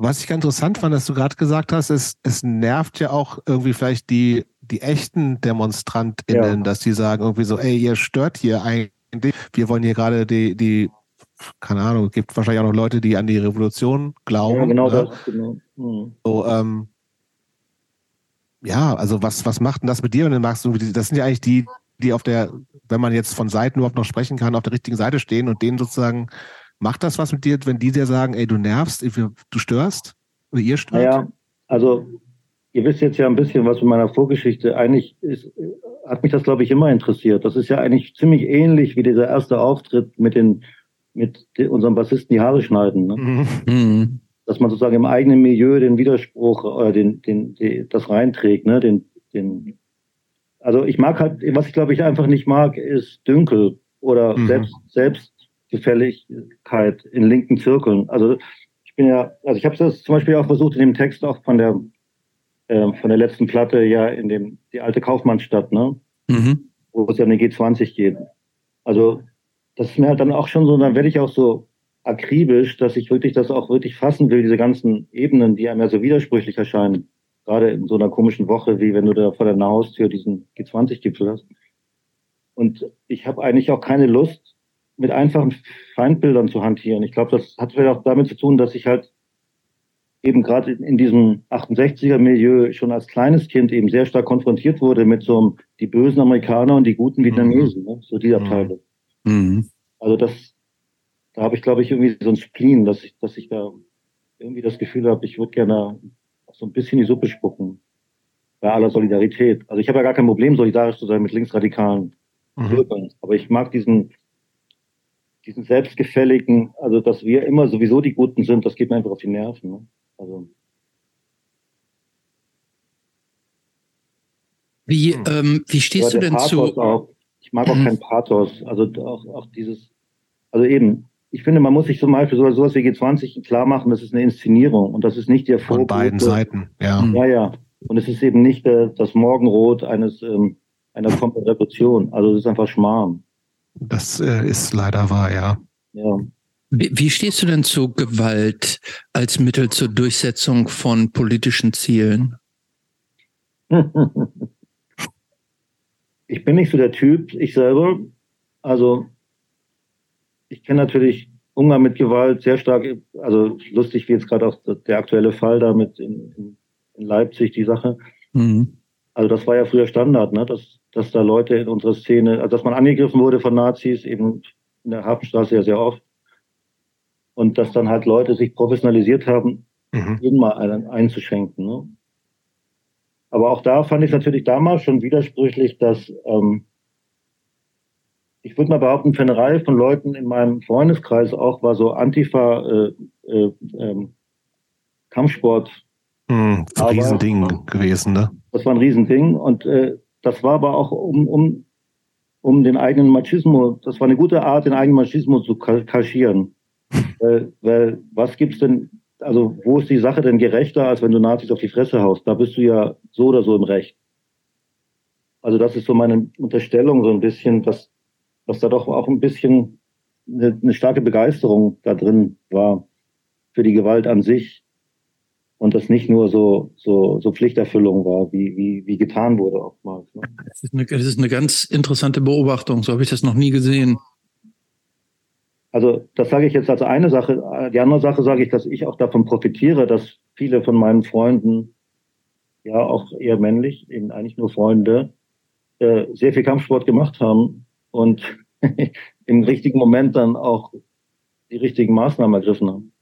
Was ich ganz interessant fand, dass du gerade gesagt hast, ist, es nervt ja auch irgendwie vielleicht die, die echten DemonstrantInnen, ja. dass die sagen irgendwie so, ey, ihr stört hier eigentlich, wir wollen hier gerade die, die, keine Ahnung, es gibt wahrscheinlich auch noch Leute, die an die Revolution glauben. Ja, genau ne? das, genau. Mhm. So, ähm, ja, also was, was macht denn das mit dir? Und dann magst du, das sind ja eigentlich die, die auf der, wenn man jetzt von Seiten überhaupt noch sprechen kann, auf der richtigen Seite stehen und denen sozusagen Macht das was mit dir, wenn die dir sagen, ey, du nervst, du störst oder ihr stört? Ja, also ihr wisst jetzt ja ein bisschen was von meiner Vorgeschichte. Eigentlich ist, hat mich das, glaube ich, immer interessiert. Das ist ja eigentlich ziemlich ähnlich wie dieser erste Auftritt mit den mit unserem Bassisten die Haare schneiden. Ne? Mhm. Dass man sozusagen im eigenen Milieu den Widerspruch oder den, den, den das reinträgt, ne? Den, den, also ich mag halt, was ich glaube ich einfach nicht mag, ist Dünkel oder mhm. selbst, selbst Gefälligkeit in linken Zirkeln. Also ich bin ja, also ich habe das zum Beispiel auch versucht in dem Text auch von der äh, von der letzten Platte ja in dem die alte Kaufmannstadt, ne, mhm. wo es ja in den G20 geht. Also das ist mir halt dann auch schon so, dann werde ich auch so akribisch, dass ich wirklich das auch wirklich fassen will, diese ganzen Ebenen, die einem ja so widersprüchlich erscheinen. Gerade in so einer komischen Woche, wie wenn du da vor deiner Haustür diesen G20-Gipfel hast. Und ich habe eigentlich auch keine Lust, mit einfachen Feindbildern zu hantieren. Ich glaube, das hat vielleicht auch damit zu tun, dass ich halt eben gerade in diesem 68er-Milieu schon als kleines Kind eben sehr stark konfrontiert wurde mit so einem, die bösen Amerikaner und die guten Vietnamesen, mhm. ne? so die Abteilung. Mhm. Also das, da habe ich, glaube ich, irgendwie so ein Spleen, dass ich, dass ich da irgendwie das Gefühl habe, ich würde gerne so ein bisschen die Suppe spucken. Bei aller Solidarität. Also ich habe ja gar kein Problem, solidarisch zu sein mit linksradikalen mhm. Bürgern. Aber ich mag diesen, diesen selbstgefälligen, also dass wir immer sowieso die Guten sind, das geht mir einfach auf die Nerven. Ne? Also. Wie, hm. ähm, wie stehst du denn Pathos zu? Auch, ich mag auch mhm. kein Pathos. Also auch, auch dieses, also eben, ich finde, man muss sich zum Beispiel so, sowas wie G20 klar machen, das ist eine Inszenierung und das ist nicht der Von beiden Seiten, ja. Ja, ja. Und es ist eben nicht äh, das Morgenrot eines ähm, einer Revolution. Also es ist einfach Schmarrn. Das äh, ist leider wahr, ja. Ja. Wie, wie stehst du denn zu Gewalt als Mittel zur Durchsetzung von politischen Zielen? *laughs* ich bin nicht so der Typ, ich selber. Also ich kenne natürlich Umgang mit Gewalt sehr stark, also lustig wie jetzt gerade auch der aktuelle Fall da mit in, in Leipzig, die Sache. Mhm. Also das war ja früher Standard, ne? dass, dass da Leute in unserer Szene, also dass man angegriffen wurde von Nazis, eben in der Hafenstraße ja sehr oft. Und dass dann halt Leute sich professionalisiert haben, mhm. jeden mal einen einzuschenken. Ne? Aber auch da fand ich natürlich damals schon widersprüchlich, dass ähm, ich würde mal behaupten, für eine Reihe von Leuten in meinem Freundeskreis auch war so Antifa äh, äh, ähm, Kampfsport. Mhm, ein Riesending gewesen, ne? Das war ein Riesending und äh, das war aber auch um, um, um den eigenen Machismo, das war eine gute Art, den eigenen Machismo zu kaschieren. *laughs* weil, weil was gibt's denn, also wo ist die Sache denn gerechter, als wenn du Nazis auf die Fresse haust? Da bist du ja so oder so im Recht. Also das ist so meine Unterstellung so ein bisschen, dass, dass da doch auch ein bisschen eine, eine starke Begeisterung da drin war für die Gewalt an sich und das nicht nur so, so, so Pflichterfüllung war, wie, wie, wie getan wurde oftmals. Ne? Das, ist eine, das ist eine ganz interessante Beobachtung, so habe ich das noch nie gesehen. Also das sage ich jetzt als eine Sache. Die andere Sache sage ich, dass ich auch davon profitiere, dass viele von meinen Freunden, ja auch eher männlich, eben eigentlich nur Freunde, äh, sehr viel Kampfsport gemacht haben und *laughs* im richtigen Moment dann auch die richtigen Maßnahmen ergriffen haben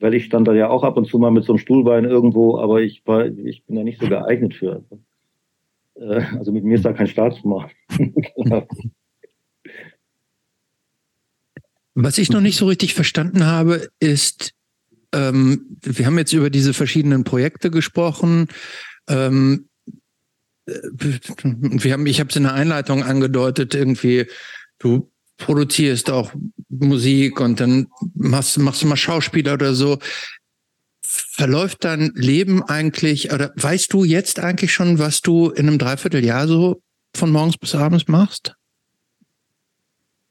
weil ich stand da ja auch ab und zu mal mit so einem Stuhlbein irgendwo, aber ich war, ich bin da nicht so geeignet für. Äh, also mit mir ist da kein Staatsmann. *laughs* Was ich noch nicht so richtig verstanden habe, ist, ähm, wir haben jetzt über diese verschiedenen Projekte gesprochen Ähm, äh, wir haben, ich habe es in der Einleitung angedeutet, irgendwie, du produzierst auch Musik und dann machst, machst du mal Schauspieler oder so. Verläuft dein Leben eigentlich, oder weißt du jetzt eigentlich schon, was du in einem Dreivierteljahr so von morgens bis abends machst?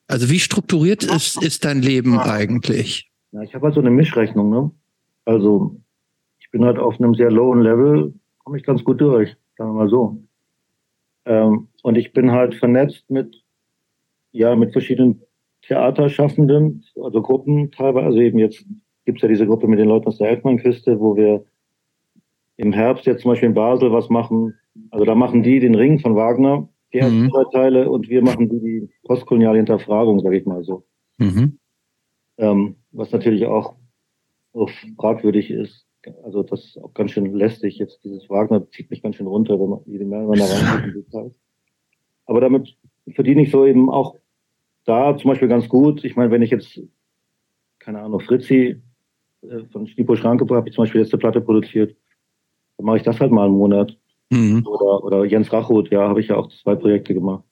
Also wie strukturiert ist, ist dein Leben eigentlich? Ja, ich habe halt so eine Mischrechnung, ne? Also ich bin halt auf einem sehr lowen Level, komme ich ganz gut durch, sagen wir mal so. Ähm, und ich bin halt vernetzt mit, ja, mit verschiedenen Theaterschaffenden, also Gruppen teilweise. Also eben jetzt gibt es ja diese Gruppe mit den Leuten aus der Elfmannküste, wo wir im Herbst jetzt zum Beispiel in Basel was machen. Also da machen die den Ring von Wagner, die ersten mhm. drei Teile, und wir machen die, die postkoloniale Hinterfragung, sage ich mal so. Mhm. Ähm, was natürlich auch fragwürdig ist. Also das ist auch ganz schön lästig. Jetzt dieses Wagner zieht mich ganz schön runter, wenn man jede mehr da rein Aber damit verdiene ich so eben auch da zum Beispiel ganz gut. Ich meine, wenn ich jetzt, keine Ahnung, Fritzi äh, von Stipo Schranke habe ich zum Beispiel letzte Platte produziert, dann mache ich das halt mal einen Monat. Mhm. Oder, oder Jens Rachroth, ja, habe ich ja auch zwei Projekte gemacht.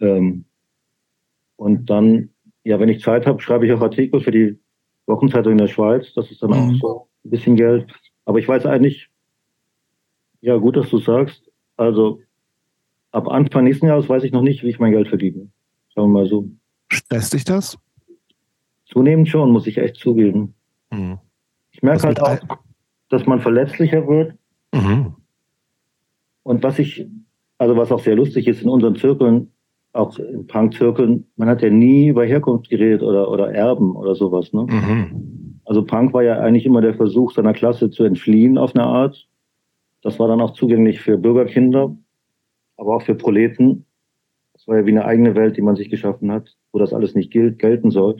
Ähm, und dann, ja, wenn ich Zeit habe, schreibe ich auch Artikel für die Wochenzeitung in der Schweiz. Das ist dann mhm. auch so ein bisschen Geld. Aber ich weiß eigentlich, ja, gut, dass du sagst. Also ab Anfang nächsten Jahres weiß ich noch nicht, wie ich mein Geld verdiene. Sagen wir mal so. Stresst dich das? Zunehmend schon, muss ich echt zugeben. Mhm. Ich merke halt auch, dass man verletzlicher wird. Mhm. Und was ich, also was auch sehr lustig ist in unseren Zirkeln, auch in Punk-Zirkeln, man hat ja nie über Herkunft geredet oder, oder Erben oder sowas. Ne? Mhm. Also Punk war ja eigentlich immer der Versuch, seiner Klasse zu entfliehen auf eine Art. Das war dann auch zugänglich für Bürgerkinder, aber auch für Proleten. Das war ja wie eine eigene Welt, die man sich geschaffen hat, wo das alles nicht gilt, gelten soll.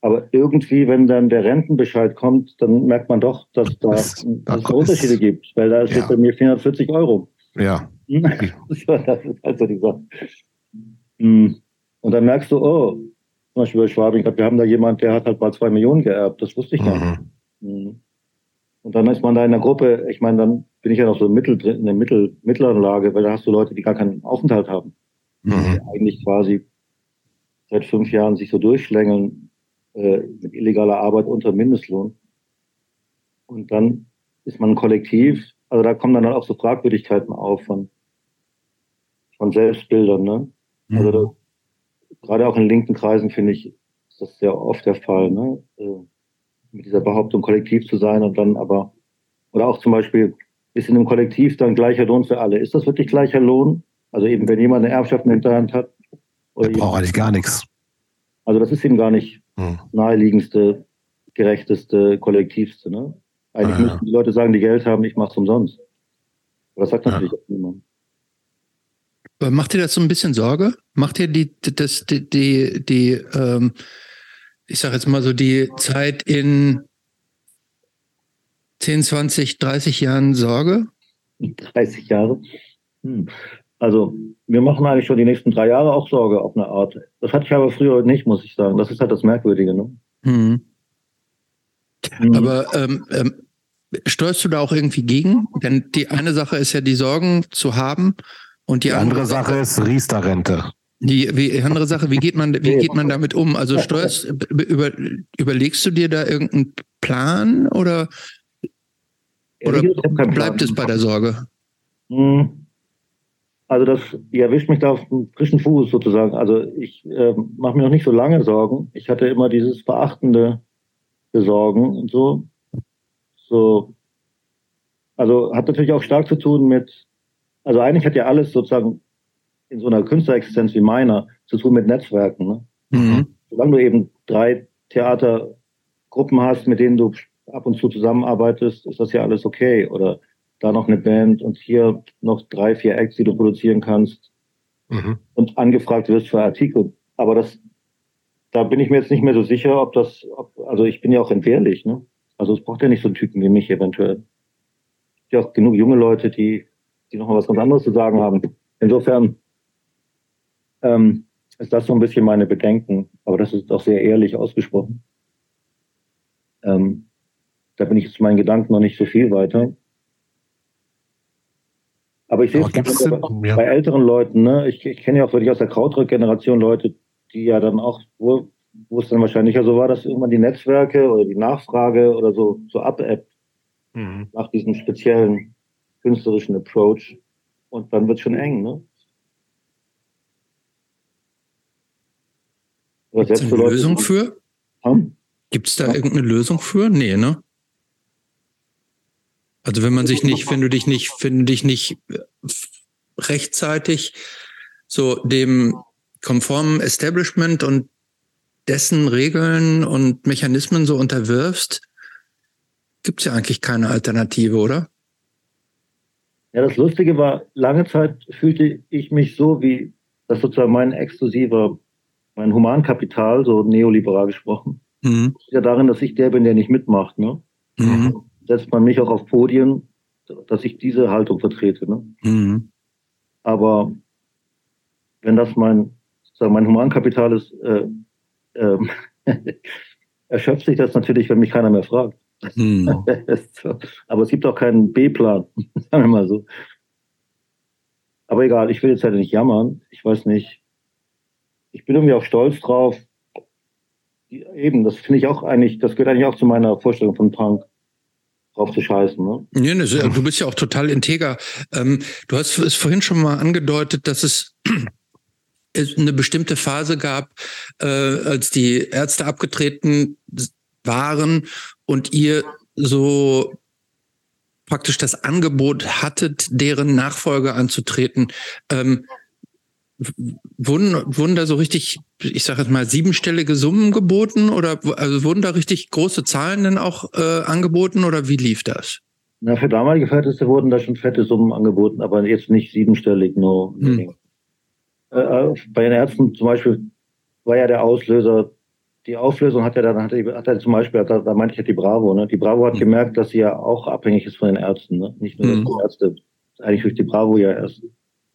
Aber irgendwie, wenn dann der Rentenbescheid kommt, dann merkt man doch, dass da, dass es Unterschiede gibt. Weil da steht ja. bei mir 440 Euro. Ja. *laughs* das ist also die Sache. Hm. Und dann merkst du, oh, zum Beispiel bei Schwabing, wir haben da jemand, der hat halt mal zwei Millionen geerbt. Das wusste ich gar nicht. Mhm. Hm. Und dann ist man da in der Gruppe, ich meine, dann bin ich ja noch so mittel, in der mittel, mittleren Lage, weil da hast du Leute, die gar keinen Aufenthalt haben. Mhm. Eigentlich quasi seit fünf Jahren sich so durchschlängeln äh, mit illegaler Arbeit unter Mindestlohn. Und dann ist man ein Kollektiv, also da kommen dann auch so Fragwürdigkeiten auf von, von Selbstbildern, ne? Mhm. Also das, gerade auch in linken Kreisen finde ich, ist das sehr oft der Fall, ne? Äh, mit dieser Behauptung, kollektiv zu sein und dann aber, oder auch zum Beispiel, ist in einem Kollektiv dann gleicher Lohn für alle? Ist das wirklich gleicher Lohn? Also eben, wenn jemand eine Erbschaft in der Hinterhand hat. Oder braucht eigentlich gar nichts. Also das ist eben gar nicht hm. naheliegendste, gerechteste, kollektivste. Ne? Eigentlich ah, ja. müssten die Leute sagen, die Geld haben, ich mach's umsonst. Aber das sagt natürlich ja. auch niemand. Macht dir das so ein bisschen Sorge? Macht dir die, das, die, die, die ähm, ich sage jetzt mal so, die Zeit in 10, 20, 30 Jahren Sorge? *laughs* 30 Jahre? Hm. Also, wir machen eigentlich schon die nächsten drei Jahre auch Sorge auf eine Art. Das hatte ich aber früher nicht, muss ich sagen. Das ist halt das Merkwürdige. Ne? Hm. Hm. Aber ähm, ähm, steuerst du da auch irgendwie gegen? Denn die eine Sache ist ja, die Sorgen zu haben und die, die andere, andere, Sache ist Riester-Rente. Die, wie, andere Sache, wie geht man, wie geht man damit um? Also steuerst, über, überlegst du dir da irgendeinen Plan oder, oder bleibt es bei der Sorge? Hm. Also das ihr erwischt mich da auf dem frischen Fuß sozusagen. Also ich äh, mache mir noch nicht so lange Sorgen. Ich hatte immer dieses verachtende Besorgen und so. So, also hat natürlich auch stark zu tun mit also eigentlich hat ja alles sozusagen in so einer Künstlerexistenz wie meiner zu tun mit Netzwerken. Ne? Mhm. Solange du eben drei Theatergruppen hast, mit denen du ab und zu zusammenarbeitest, ist das ja alles okay. Oder da noch eine Band und hier noch drei, vier Acts, die du produzieren kannst mhm. und angefragt wirst für Artikel. Aber das, da bin ich mir jetzt nicht mehr so sicher, ob das, ob, also ich bin ja auch entbehrlich, ne? Also es braucht ja nicht so einen Typen wie mich eventuell. Es gibt ja auch genug junge Leute, die die noch mal was ganz anderes zu sagen haben. Insofern ähm, ist das so ein bisschen meine Bedenken, aber das ist auch sehr ehrlich ausgesprochen. Ähm, da bin ich jetzt meinen Gedanken noch nicht so viel weiter. Aber ich sehe es bei, ja. bei, älteren Leuten, ne? Ich, ich kenne ja auch wirklich aus der Krautrück-Generation Leute, die ja dann auch, wo, wo es dann wahrscheinlich ja so war, dass irgendwann die Netzwerke oder die Nachfrage oder so, so abebbt mhm. nach diesem speziellen künstlerischen Approach. Und dann wird es schon eng, ne? Gibt es eine Lösung für? Hm? Gibt es da irgendeine Lösung für? Nee, ne? Also wenn man sich nicht, wenn du dich nicht, wenn du dich nicht äh, rechtzeitig so dem konformen Establishment und dessen Regeln und Mechanismen so unterwirfst, gibt es ja eigentlich keine Alternative, oder? Ja, das Lustige war, lange Zeit fühlte ich mich so, wie das sozusagen mein exklusiver, mein Humankapital, so neoliberal gesprochen, mhm. ja darin, dass ich der bin, der nicht mitmacht. Ne? Mhm setzt man mich auch auf Podien, dass ich diese Haltung vertrete. Ne? Mhm. Aber wenn das mein, sagen, mein Humankapital ist, äh, äh, *laughs* erschöpft sich das natürlich, wenn mich keiner mehr fragt. Mhm. *laughs* Aber es gibt auch keinen B-Plan, *laughs* sagen wir mal so. Aber egal, ich will jetzt halt nicht jammern. Ich weiß nicht. Ich bin irgendwie auch stolz drauf. Eben, das finde ich auch eigentlich, das gehört eigentlich auch zu meiner Vorstellung von Punk drauf zu scheißen. Ne? Nee, ne, du bist ja auch total integer. Ähm, du hast es vorhin schon mal angedeutet, dass es *clears throat* eine bestimmte Phase gab, äh, als die Ärzte abgetreten waren und ihr so praktisch das Angebot hattet, deren Nachfolge anzutreten. Ähm, wurden, wurden da so richtig, ich sage jetzt mal, siebenstellige Summen geboten oder also wurden da richtig große Zahlen denn auch äh, angeboten oder wie lief das? Na, für damalige Verhältnisse wurden da schon fette Summen angeboten, aber jetzt nicht siebenstellig, nur. Hm. Äh, äh, bei den Ärzten zum Beispiel war ja der Auslöser, die Auflösung hat ja dann, hat er, hat er zum Beispiel, da, da meinte ich ja die Bravo, ne? Die Bravo hat hm. gemerkt, dass sie ja auch abhängig ist von den Ärzten, ne? Nicht nur, dass hm. die Ärzte eigentlich durch die Bravo ja erst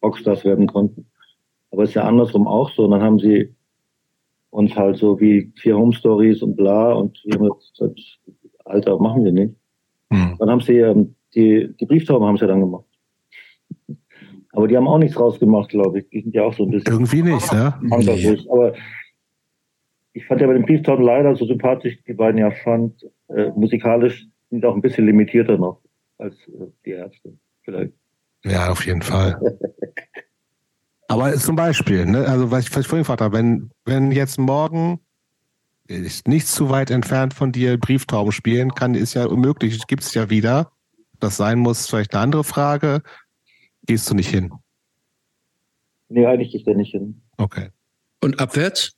Rockstars werden konnten. Aber ist ja andersrum auch so. Und dann haben sie uns halt so wie vier Home Stories und bla und wir haben jetzt Alter, machen wir nicht. Hm. Dann haben sie ähm, die, die Brieftauben haben sie dann gemacht. Aber die haben auch nichts rausgemacht, glaube ich. Die sind ja auch so ein bisschen. Irgendwie nicht, ne? Nee. Aber ich fand ja bei den Brieftauben leider so sympathisch, die beiden ja fand, äh, musikalisch sind auch ein bisschen limitierter noch als äh, die Ärzte, vielleicht. Ja, auf jeden Fall. *laughs* Aber zum Beispiel, ne, also was ich, was ich vorhin gefragt habe, wenn, wenn jetzt morgen ist nicht zu weit entfernt von dir Brieftauben spielen kann, ist ja unmöglich, gibt es ja wieder. Das sein muss vielleicht eine andere Frage. Gehst du nicht hin? Nee, eigentlich gehe ich da nicht hin. Okay. Und abwärts?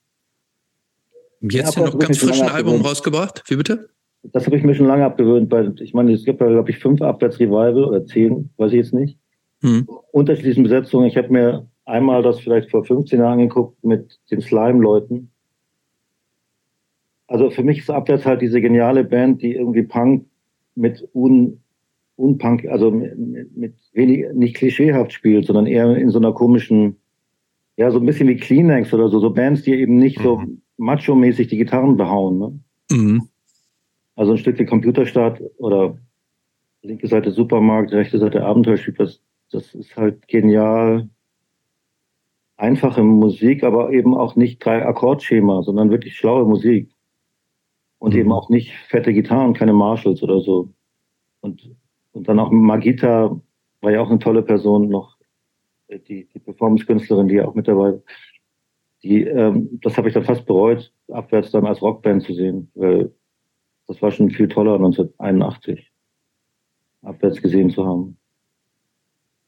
Jetzt ja, noch ganz frischen Album rausgebracht. Wie bitte? Das habe ich mir schon lange abgewöhnt, weil ich meine, es gibt ja, glaube ich, fünf Abwärts-Revival oder zehn, weiß ich jetzt nicht. Hm. Unterschiedlichen Besetzungen. Ich habe mir einmal das vielleicht vor 15 Jahren angeguckt mit den Slime-Leuten. Also für mich ist Abwärts halt diese geniale Band, die irgendwie Punk mit un, unpunk, also mit, mit wenig, nicht klischeehaft spielt, sondern eher in so einer komischen, ja, so ein bisschen wie Kleenex oder so, so Bands, die eben nicht mhm. so macho-mäßig die Gitarren behauen, ne? Mhm. Also ein Stück wie Computerstart oder linke Seite Supermarkt, rechte Seite Abenteuerspiel, das, das ist halt genial einfache Musik, aber eben auch nicht drei Akkordschema, sondern wirklich schlaue Musik. Und mhm. eben auch nicht fette Gitarren, keine Marshalls oder so. Und, und dann auch Magita war ja auch eine tolle Person noch, äh, die, die Performance-Künstlerin, die ja auch mit dabei war. Die, ähm, das habe ich dann fast bereut, abwärts dann als Rockband zu sehen, weil das war schon viel toller 1981, abwärts gesehen zu haben.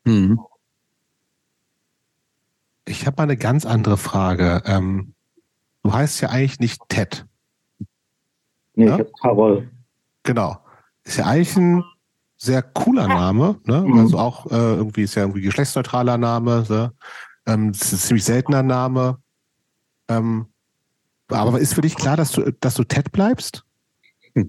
Mhm. Ich habe mal eine ganz andere Frage. Ähm, du heißt ja eigentlich nicht Ted. Nee, ja? Carol. Genau. Ist ja eigentlich ein sehr cooler Name. Ne? Mhm. Also auch äh, irgendwie ist ja irgendwie geschlechtsneutraler Name. So. Ähm, das ist ein ziemlich seltener Name. Ähm, aber ist für dich klar, dass du, dass du Ted bleibst? Ich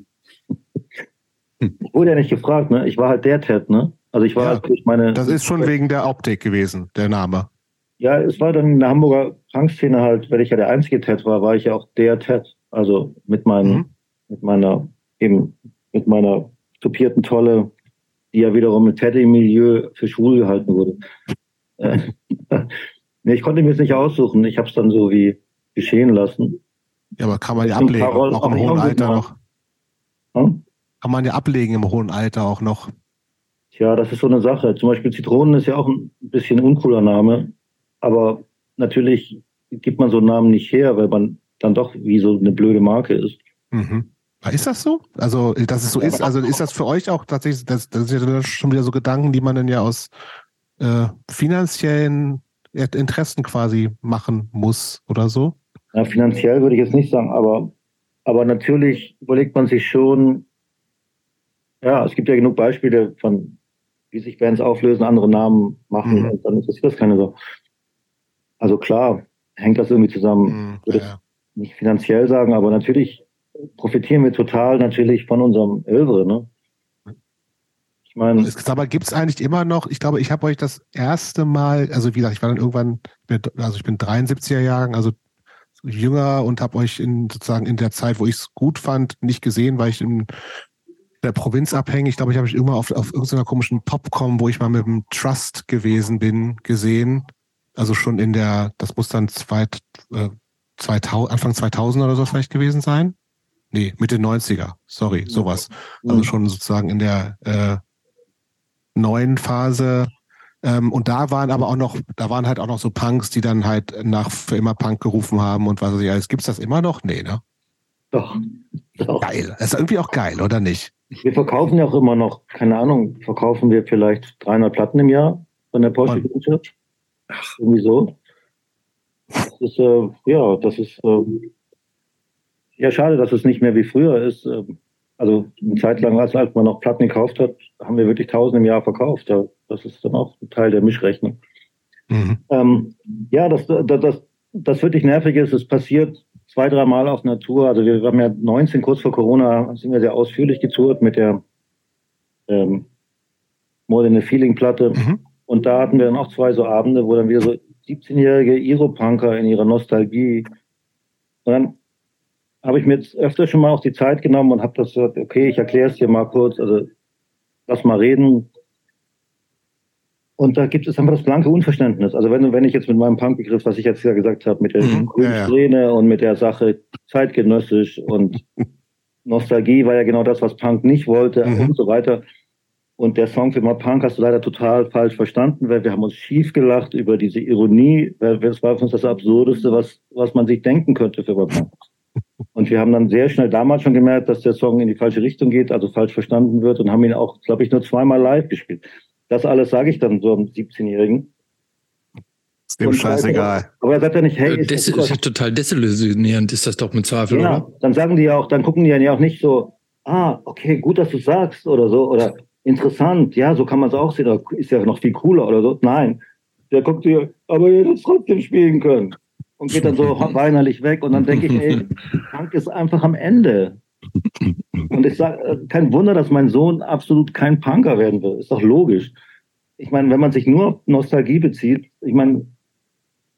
*laughs* wurde ja nicht gefragt, ne? Ich war halt der Ted, ne? Also ich war ja, halt durch meine. Das ist schon wegen der Optik gewesen, der Name. Ja, es war dann in der Hamburger Punkszene halt, weil ich ja der einzige Ted war, war ich ja auch der Ted. Also mit meinem, mhm. mit meiner, eben, mit meiner tupierten Tolle, die ja wiederum im Teddy-Milieu für schwul gehalten wurde. *laughs* Nee, ich konnte mir es nicht aussuchen. Ich habe es dann so wie geschehen lassen. Ja, aber kann man ja ablegen, Karol, auch im hohen Alter noch. Hm? Kann man ja ablegen im hohen Alter auch noch. Tja, das ist so eine Sache. Zum Beispiel Zitronen ist ja auch ein bisschen uncooler Name. Aber natürlich gibt man so einen Namen nicht her, weil man dann doch wie so eine blöde Marke ist. Mhm. Ist das so? Also, dass es so ist? Also, ist das für euch auch tatsächlich, das, das sind ja schon wieder so Gedanken, die man dann ja aus äh, finanziellen Interessen quasi machen muss oder so? Ja, finanziell würde ich jetzt nicht sagen, aber, aber natürlich überlegt man sich schon, ja, es gibt ja genug Beispiele von, wie sich Bands auflösen, andere Namen machen mhm. und dann interessiert das keine so. Also klar, hängt das irgendwie zusammen. Mhm, würde ja. nicht finanziell sagen, aber natürlich profitieren wir total natürlich von unserem Övre, ne? Ich meine. Aber gibt es eigentlich immer noch, ich glaube, ich habe euch das erste Mal, also wie gesagt, ich war dann irgendwann, also ich bin 73er Jahren, also jünger und habe euch in sozusagen in der Zeit, wo ich es gut fand, nicht gesehen, weil ich in der Provinz abhängig. Ich glaube, ich habe mich immer auf, auf irgendeiner komischen Popcom, wo ich mal mit dem Trust gewesen bin, gesehen. Also schon in der, das muss dann zweit, äh, 2000, Anfang 2000 oder so vielleicht gewesen sein. Nee, Mitte 90er, sorry, sowas. Also schon sozusagen in der äh, neuen Phase. Ähm, und da waren aber auch noch, da waren halt auch noch so Punks, die dann halt nach für immer Punk gerufen haben und was weiß ich alles. Gibt's das immer noch? Nee, ne? Doch. Doch. Geil. Das ist irgendwie auch geil, oder nicht? Wir verkaufen ja auch immer noch, keine Ahnung, verkaufen wir vielleicht 300 Platten im Jahr von der Porsche Church. Ach. Irgendwie so. Das ist, äh, ja, das ist, äh, ja, schade, dass es nicht mehr wie früher ist. Ähm, also eine Zeit lang, als, als man noch Platten gekauft hat, haben wir wirklich tausend im Jahr verkauft. Das ist dann auch ein Teil der Mischrechnung. Mhm. Ähm, ja, das, das, das, das wirklich nervig ist, es passiert zwei, dreimal auf Natur. Also wir haben ja 19, kurz vor Corona, sind wir sehr ausführlich getourt mit der ähm, More Than a Feeling Platte. Mhm. Und da hatten wir dann auch zwei so Abende, wo dann wieder so 17-jährige Iro-Punker in ihrer Nostalgie und dann habe ich mir jetzt öfter schon mal auch die Zeit genommen und habe das gesagt, okay, ich erkläre es dir mal kurz, also lass mal reden. Und da gibt es einfach das blanke Unverständnis. Also wenn, wenn ich jetzt mit meinem Punkbegriff, was ich jetzt ja gesagt habe, mit der mhm, Grünsträhne ja, ja. und mit der Sache zeitgenössisch und *laughs* Nostalgie war ja genau das, was Punk nicht wollte mhm. und so weiter. Und der Song für Punk hast du leider total falsch verstanden, weil wir haben uns schief gelacht über diese Ironie. Weil Das war für uns das Absurdeste, was, was man sich denken könnte für Punk. Und wir haben dann sehr schnell damals schon gemerkt, dass der Song in die falsche Richtung geht, also falsch verstanden wird und haben ihn auch, glaube ich, nur zweimal live gespielt. Das alles sage ich dann so einem 17-Jährigen. Ist dem scheißegal. Aber er sagt ja nicht, hey, äh, ist das ist ja total desillusionierend, ist das doch mit Zweifel, ja, oder? Dann sagen die ja auch, dann gucken die ja auch nicht so, ah, okay, gut, dass du sagst oder so, oder interessant, ja, so kann man es auch sehen, ist ja noch viel cooler oder so. Nein, der guckt dir, aber ihr hättet trotzdem spielen können und geht dann so *laughs* weinerlich weg. Und dann denke ich, ey, Punk ist einfach am Ende. Und ich sage, äh, kein Wunder, dass mein Sohn absolut kein Punker werden will. Ist doch logisch. Ich meine, wenn man sich nur auf Nostalgie bezieht, ich meine,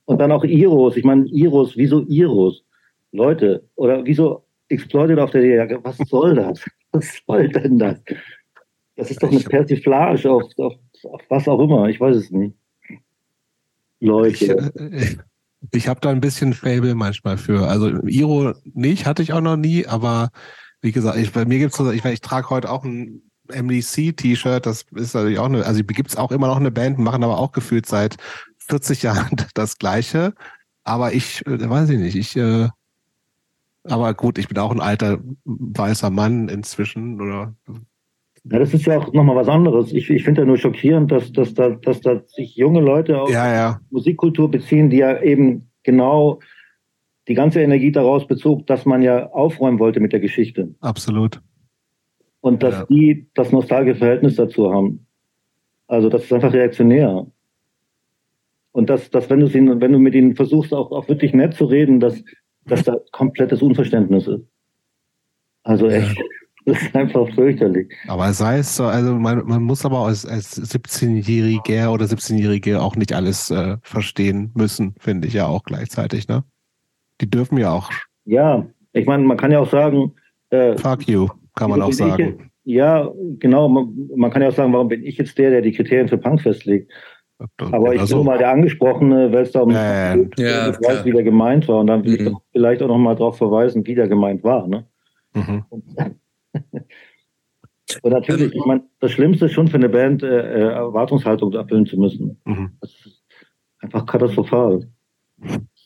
und dann auch Iros, ich meine, Iros, wieso Iros? Leute, oder wieso Exploited auf der Jacke? Was soll das? Was soll denn das? Das ist doch eine Persiflage auf, auf, auf was auch immer, ich weiß es nicht. Leute. Ich, äh, ich habe da ein bisschen Fable manchmal für. Also Iro nicht, hatte ich auch noch nie, aber wie gesagt, ich, bei mir gibt's so, ich, ich trage heute auch ein MDC-T-Shirt, das ist natürlich auch eine, also gibt's auch immer noch eine Band, machen aber auch gefühlt seit 40 *laughs* Jahren das Gleiche. Aber ich, äh, weiß ich nicht, ich, äh, aber gut, ich bin auch ein alter weißer Mann inzwischen oder ja, das ist ja auch nochmal was anderes. Ich, ich finde ja nur schockierend, dass, dass, da, dass da sich junge Leute auf ja, ja. Musikkultur beziehen, die ja eben genau die ganze Energie daraus bezog, dass man ja aufräumen wollte mit der Geschichte. Absolut. Und dass ja. die das nostalgische Verhältnis dazu haben. Also das ist einfach reaktionär. Und dass, dass wenn wenn du mit ihnen versuchst, auch, auch wirklich nett zu reden, dass, dass da komplettes Unverständnis ist. Also echt. Ja. Das *laughs* ist einfach fürchterlich. Aber sei es so, also man, man muss aber als, als 17-Jähriger oder 17-Jährige auch nicht alles äh, verstehen müssen, finde ich ja auch gleichzeitig, ne? Die dürfen ja auch. Ja, ich meine, man kann ja auch sagen. Äh, Fuck you, kann man auch sagen. Ja, genau. Man, man, kann ja auch sagen, warum bin ich jetzt der, der die Kriterien für Punk festlegt? Aber ich also, bin mal der Angesprochene, weil es da um äh, ja, ich weiß, wie der gemeint war. Und dann will mhm. ich vielleicht auch noch mal darauf verweisen, wie der gemeint war. Ne? Mhm. Und *laughs* natürlich, ich meine, das Schlimmste ist schon für eine Band, äh, äh, Erwartungshaltung erfüllen zu müssen. Mhm. Das ist einfach katastrophal.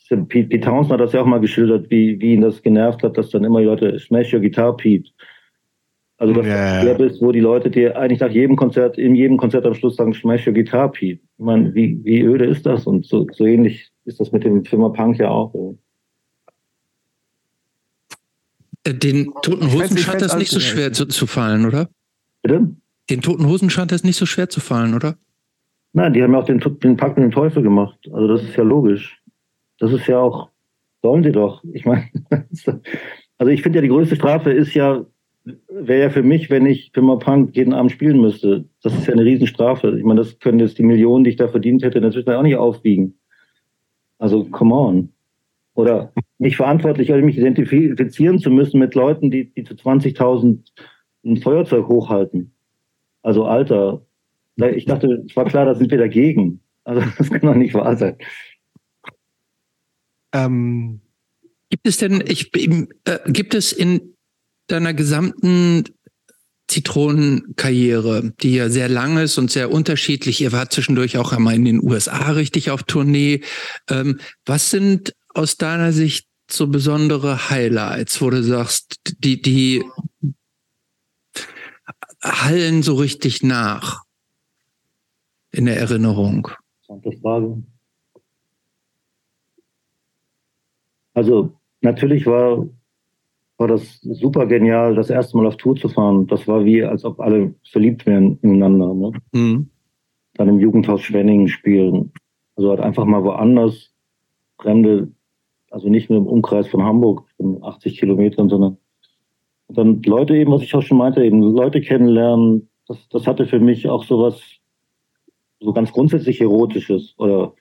Pete, Pete Townsend hat das ja auch mal geschildert, wie, wie ihn das genervt hat, dass dann immer die Leute Smash Your Guitar Pete. Also dass yeah. du bist, wo die Leute dir eigentlich nach jedem Konzert, in jedem Konzert am Schluss sagen, Smash Your Guitar Pete. Ich meine, wie, wie öde ist das? Und so, so ähnlich ist das mit dem Firma Punk ja auch. Äh, den Toten Hosen scheint das nicht so schwer zu, zu fallen, oder? Bitte? Den Toten Hosen scheint das nicht so schwer zu fallen, oder? Nein, die haben ja auch den, den Pakt mit dem Teufel gemacht. Also das ist ja logisch. Das ist ja auch, sollen sie doch. Ich meine, *laughs* also ich finde ja, die größte Strafe ist ja, wäre ja für mich, wenn ich Firma Punk jeden Abend spielen müsste. Das ist ja eine Riesenstrafe. Ich meine, das können jetzt die Millionen, die ich da verdient hätte, natürlich auch nicht aufwiegen. Also, come on. Oder mich verantwortlich, oder mich identifizieren zu müssen mit Leuten, die, die zu 20.000 ein Feuerzeug hochhalten. Also, Alter, ich dachte, es war klar, da sind wir dagegen. Also, *laughs* das kann doch nicht wahr sein. Ähm, gibt es denn, ich, äh, gibt es in deiner gesamten Zitronenkarriere, die ja sehr lang ist und sehr unterschiedlich. Ihr wart zwischendurch auch einmal in den USA richtig auf Tournee. Ähm, was sind aus deiner Sicht so besondere Highlights, wo du sagst, die, die hallen so richtig nach in der Erinnerung? Interessante Frage. Also natürlich war, war das super genial, das erste Mal auf Tour zu fahren. Das war wie, als ob alle verliebt wären ineinander. Ne? Mhm. Dann im Jugendhaus Schwenningen spielen. Also halt einfach mal woanders fremde, also nicht nur im Umkreis von Hamburg, von 80 Kilometern, sondern dann Leute eben, was ich auch schon meinte, eben Leute kennenlernen. Das, das hatte für mich auch sowas, so ganz grundsätzlich Erotisches oder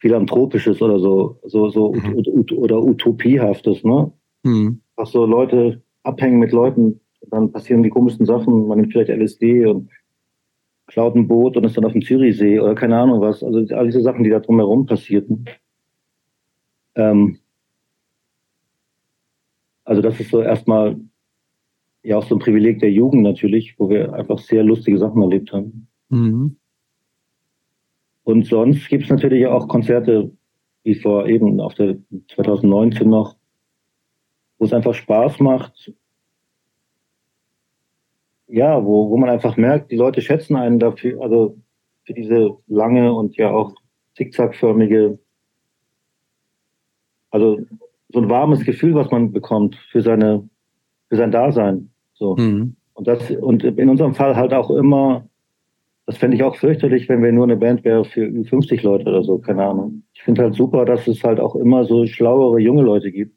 Philanthropisches oder so, so, so mhm. ut, oder Utopiehaftes, ne? Mhm. Ach so, Leute abhängen mit Leuten, dann passieren die komischsten Sachen, man nimmt vielleicht LSD und klaut ein Boot und ist dann auf dem Zürichsee oder keine Ahnung was. Also all diese Sachen, die da drumherum passierten. Ähm, also das ist so erstmal ja auch so ein Privileg der Jugend natürlich, wo wir einfach sehr lustige Sachen erlebt haben. Mhm. Und sonst gibt es natürlich auch Konzerte, wie vor eben auf der 2019 noch, wo es einfach Spaß macht. Ja, wo, wo man einfach merkt, die Leute schätzen einen dafür, also für diese lange und ja auch zickzackförmige, also so ein warmes Gefühl, was man bekommt für seine, für sein Dasein. So. Mhm. Und das, und in unserem Fall halt auch immer das fände ich auch fürchterlich, wenn wir nur eine Band wäre für 50 Leute oder so, keine Ahnung. Ich finde halt super, dass es halt auch immer so schlauere junge Leute gibt.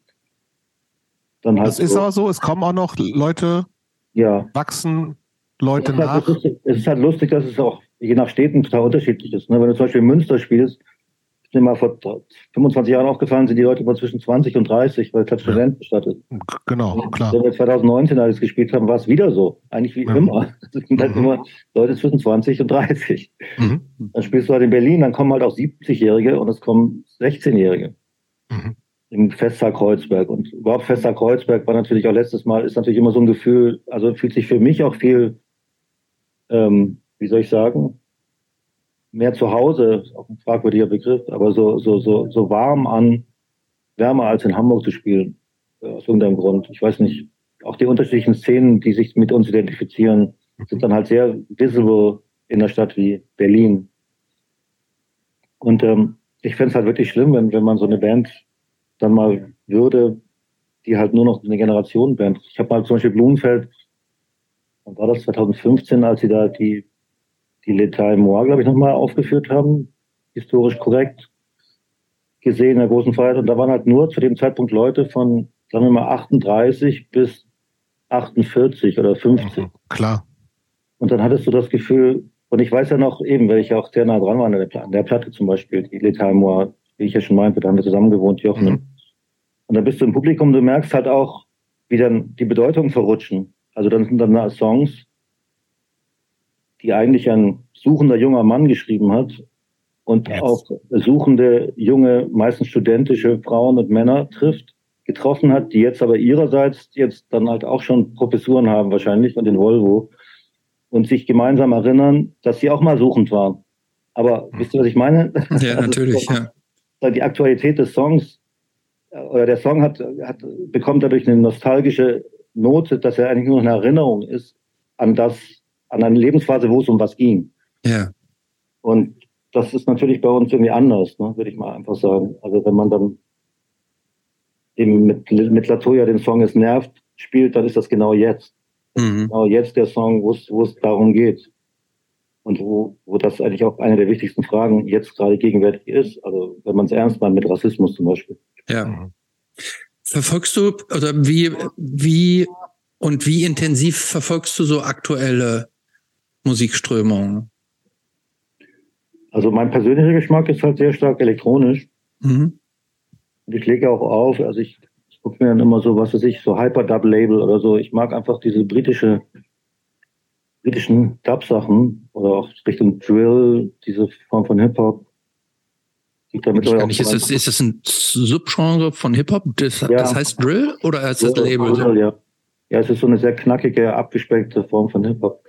Dann halt das ist so. aber so, es kommen auch noch Leute, ja. wachsen Leute es nach. Halt lustig, es ist halt lustig, dass es auch je nach Städten total unterschiedlich ist. Ne? Wenn du zum Beispiel in Münster spielst, mir mal vor 25 Jahren aufgefallen, sind die Leute immer zwischen 20 und 30, weil es halt Studenten bestattet. Genau, klar. Wenn wir 2019 alles gespielt haben, war es wieder so. Eigentlich wie ja. immer. *laughs* Es sind halt mhm. immer Leute zwischen 20 und 30. Mhm. Dann spielst du halt in Berlin, dann kommen halt auch 70-Jährige und es kommen 16-Jährige. Mhm. Im Festsaal Kreuzberg. Und überhaupt Festsaal Kreuzberg war natürlich auch letztes Mal, ist natürlich immer so ein Gefühl, also fühlt sich für mich auch viel, ähm, wie soll ich sagen, mehr zu Hause, auch ein fragwürdiger Begriff, aber so, so, so, so warm an, wärmer als in Hamburg zu spielen, äh, aus irgendeinem Grund. Ich weiß nicht, auch die unterschiedlichen Szenen, die sich mit uns identifizieren, sind dann halt sehr visible in einer Stadt wie Berlin. Und ähm, ich fände es halt wirklich schlimm, wenn, wenn man so eine Band dann mal würde, die halt nur noch eine Generationenband. Ich habe mal zum Beispiel Blumenfeld, wann war das 2015, als sie da die die L'État Moi, glaube ich, nochmal aufgeführt haben, historisch korrekt gesehen in der großen Freiheit. Und da waren halt nur zu dem Zeitpunkt Leute von, sagen wir mal, 38 bis 48 oder 50. Mhm, klar. Und dann hattest du das Gefühl, und ich weiß ja noch eben, weil ich ja auch sehr nah dran war an der, an der Platte zum Beispiel, die L'État Moi, wie ich ja schon meinte, da haben wir zusammen gewohnt, Jochen. Mhm. Und dann bist du im Publikum, du merkst halt auch, wie dann die Bedeutungen verrutschen. Also dann sind dann Songs, die eigentlich ein suchender junger Mann geschrieben hat und yes. auch suchende junge, meistens studentische Frauen und Männer trifft, getroffen hat, die jetzt aber ihrerseits jetzt dann halt auch schon Professuren haben wahrscheinlich und in Volvo und sich gemeinsam erinnern, dass sie auch mal suchend waren. Aber mhm. wisst ihr, was ich meine? *laughs* Ja, also, natürlich, ja. Die Aktualität des Songs oder der Song hat, hat, bekommt dadurch eine nostalgische Note, dass er eigentlich nur eine Erinnerung ist an das, an eine Lebensphase, wo es um was ging. Ja. Und das ist natürlich bei uns irgendwie anders, ne, würde ich mal einfach sagen. Also wenn man dann eben mit, mit Latoya den Song Es nervt spielt, dann ist das genau jetzt. Mhm. Genau jetzt der Song, wo es darum geht. Und wo, wo das eigentlich auch eine der wichtigsten Fragen jetzt gerade gegenwärtig ist. Also wenn man es ernst meint mit Rassismus zum Beispiel. Ja. Verfolgst du oder wie, wie und wie intensiv verfolgst du so aktuelle Musikströmungen? Also mein persönlicher Geschmack ist halt sehr stark elektronisch. Mhm. Und ich lege auch auf, also ich, ich gucke mir dann immer so, was weiß ich, so Hyper-Dub-Label oder so. Ich mag einfach diese britische, britischen Dub-Sachen oder auch Richtung Drill, diese Form von Hip-Hop. Nicht, ist, das, ist das ein Subgenre von Hip-Hop? Das, ja. das, heißt Drill oder ist das Label? Drill, ja. ja, es ist so eine sehr knackige, abgespeckte Form von Hip-Hop.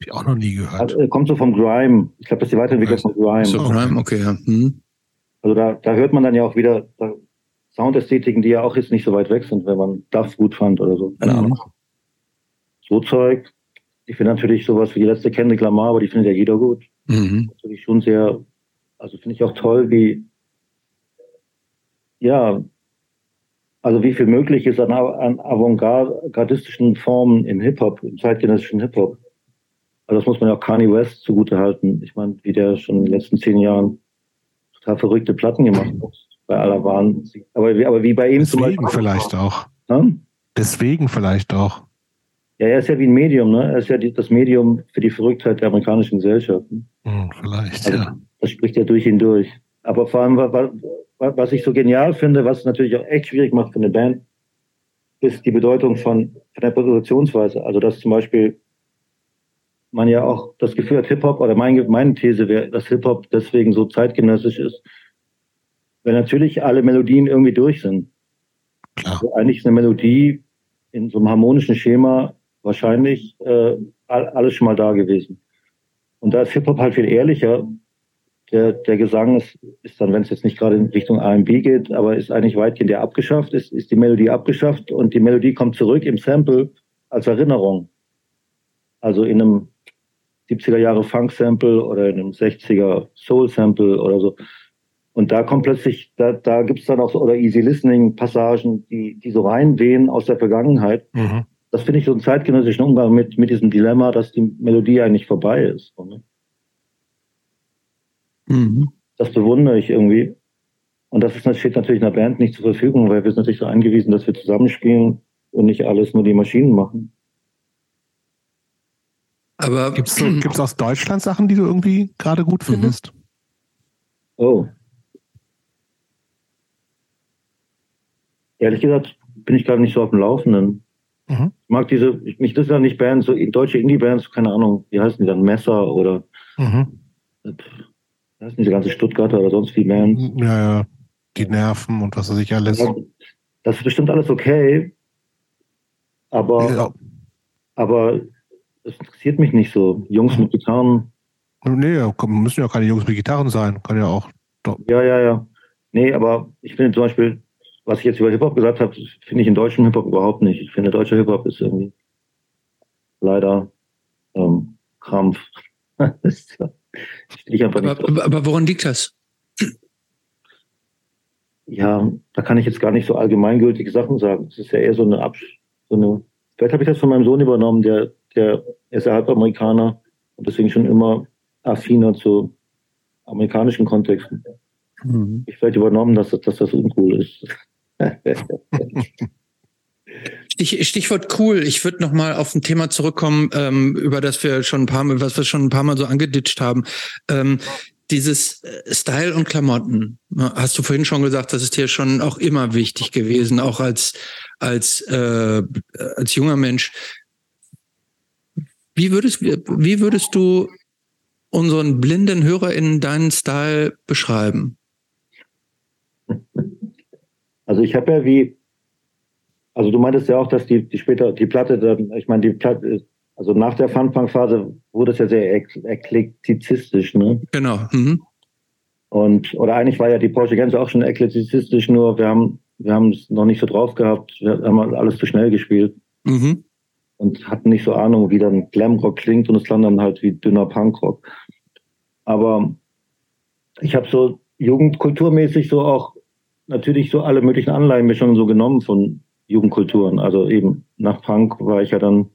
Hab ich auch noch nie gehört. Also, kommt so vom Grime. Ich glaube, das ist die Weiterentwicklung von Grime. So Grime, okay, ja. Hm. Also da, da hört man dann ja auch wieder Soundästhetiken, die ja auch jetzt nicht so weit weg sind, wenn man das gut fand oder so. Keine mhm. Ahnung. So Zeug. Ich finde natürlich sowas wie die letzte Kendrick Lamar, aber die findet ja jeder gut. Mhm. Natürlich schon sehr, also finde ich auch toll, wie, ja, also wie viel möglich ist an, an avantgardistischen Formen im Hip-Hop, im zeitgenössischen Hip-Hop. Also das muss man ja auch Kanye West zugute halten. Ich meine, wie der schon in den letzten zehn Jahren total verrückte Platten gemacht hat. Bei aller Wahnsinn. Aber, aber wie bei ihm Deswegen zum Beispiel. vielleicht auch. Hm? Deswegen vielleicht auch. Ja, er ist ja wie ein Medium, ne? Er ist ja die, das Medium für die Verrücktheit der amerikanischen Gesellschaft. Hm, vielleicht, also, ja. Das spricht ja durch ihn durch. Aber vor allem, was, ich so genial finde, was natürlich auch echt schwierig macht für eine Band, ist die Bedeutung von, von der Produktionsweise. Also, dass zum Beispiel man ja auch das Gefühl hat, Hip-Hop, oder mein, meine These wäre, dass Hip-Hop deswegen so zeitgenössisch ist, wenn natürlich alle Melodien irgendwie durch sind. Klar. Also eigentlich ist eine Melodie in so einem harmonischen Schema wahrscheinlich äh, alles schon mal da gewesen. Und da ist Hip-Hop halt viel ehrlicher. Der, der Gesang ist, ist dann, wenn es jetzt nicht gerade in Richtung R&B geht, aber ist eigentlich weitgehend der abgeschafft, ist, ist die Melodie abgeschafft und die Melodie kommt zurück im Sample als Erinnerung. Also in einem 70er Jahre Funk-Sample oder in einem 60er Soul-Sample oder so. Und da kommt plötzlich, da, da gibt es dann auch so, oder Easy Listening-Passagen, die, die so reinwehen aus der Vergangenheit. Mhm. Das finde ich so einen zeitgenössischen Umgang mit, mit diesem Dilemma, dass die Melodie eigentlich vorbei ist. Ne? Mhm. Das bewundere ich irgendwie. Und das ist, steht natürlich einer Band nicht zur Verfügung, weil wir sind natürlich so angewiesen, dass wir zusammenspielen und nicht alles nur die Maschinen machen. Aber gibt es so, gibt's aus Deutschland Sachen, die du irgendwie gerade gut mhm. findest? Oh. Ehrlich gesagt bin ich gerade nicht so auf dem Laufenden. Mhm. Ich mag diese, ich, mich das ja nicht Bands, so deutsche Indie-Bands, keine Ahnung, wie heißen die dann, Messer oder mhm. wie heißen diese ganze Stuttgarter oder sonst wie Bands. Ja, ja, die Nerven und was weiß ich alles. Das ist bestimmt alles okay, aber, ja. aber das interessiert mich nicht so. Jungs mit Gitarren. Nee, müssen ja keine Jungs mit Gitarren sein. Kann ja auch. Ja, ja, ja. Nee, aber ich finde zum Beispiel, was ich jetzt über Hip-Hop gesagt habe, finde ich in deutschem Hip-Hop überhaupt nicht. Ich finde, deutscher Hip-Hop ist irgendwie leider ähm, Krampf. *laughs* ich einfach nicht aber, aber woran liegt das? Ja, da kann ich jetzt gar nicht so allgemeingültige Sachen sagen. Es ist ja eher so eine Absch so eine. Vielleicht habe ich das von meinem Sohn übernommen, der der ist ja Halbamerikaner und deswegen schon immer affiner zu amerikanischen Kontexten. Mhm. Ich werde übernommen, dass, dass das uncool ist. *laughs* Stich, Stichwort cool. Ich würde noch mal auf ein Thema zurückkommen, ähm, über das wir schon ein paar Mal, was wir schon ein paar Mal so angeditscht haben. Ähm, dieses äh, Style und Klamotten. Hast du vorhin schon gesagt, das ist dir schon auch immer wichtig gewesen, auch als als äh, als junger Mensch. Wie würdest, wie würdest du unseren blinden HörerInnen deinen Style beschreiben? Also ich habe ja wie, also du meintest ja auch, dass die, die später, die Platte dann, ich meine, die Platte, also nach der Funpunk-Phase wurde es ja sehr eklektizistisch, ne? Genau. Mhm. Und, oder eigentlich war ja die Porsche Gänse auch schon eklektizistisch, nur wir haben, wir haben es noch nicht so drauf gehabt, wir haben alles zu schnell gespielt. Mhm. Und hatten nicht so Ahnung, wie dann Glamrock klingt und es klang dann halt wie dünner Punkrock. Aber ich habe so jugendkulturmäßig so auch natürlich so alle möglichen Anleihenmischungen so genommen von Jugendkulturen. Also eben nach Punk war ich ja dann,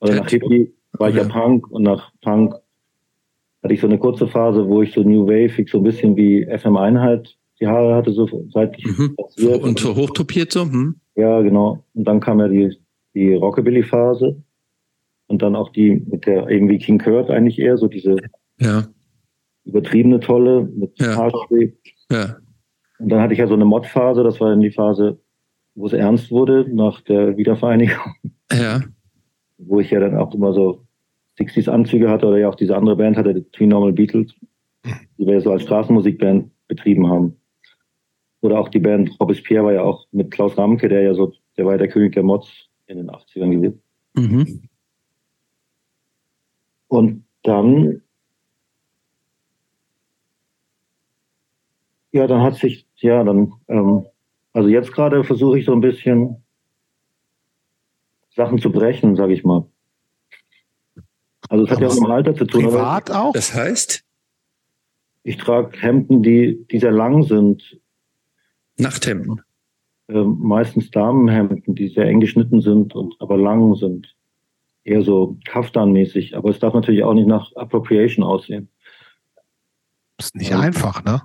oder nach Hippie war ich ja. ja Punk und nach Punk hatte ich so eine kurze Phase, wo ich so New Wave, so ein bisschen wie FM Einheit die Haare hatte, so seit ich mhm. Und so hochtopiert so? Hm. Ja, genau. Und dann kam ja die, die Rockabilly-Phase und dann auch die mit der irgendwie King Kurt eigentlich eher so diese ja. übertriebene Tolle mit ja. Haarspray. Ja. Und dann hatte ich ja so eine Mod-Phase, das war dann die Phase, wo es ernst wurde nach der Wiedervereinigung. Ja. Wo ich ja dann auch immer so 60s Anzüge hatte oder ja auch diese andere Band hatte, die Three Normal Beatles, die wir ja so als Straßenmusikband betrieben haben. Oder auch die Band Robespierre war ja auch mit Klaus Ramke, der ja so, der war ja der König der Mods in den 80ern gewesen. Mhm. Und dann, ja, dann hat sich, ja, dann, ähm, also jetzt gerade versuche ich so ein bisschen Sachen zu brechen, sage ich mal. Also es hat ja auch mit dem Alter zu tun. Privat auch? Das heißt? Ich trage Hemden, die, die sehr lang sind. Nachthemden? Äh, meistens Damenhemden, die sehr eng geschnitten sind und aber lang sind. Eher so Kaftan-mäßig. Aber es darf natürlich auch nicht nach Appropriation aussehen. Ist nicht ja. einfach, ne?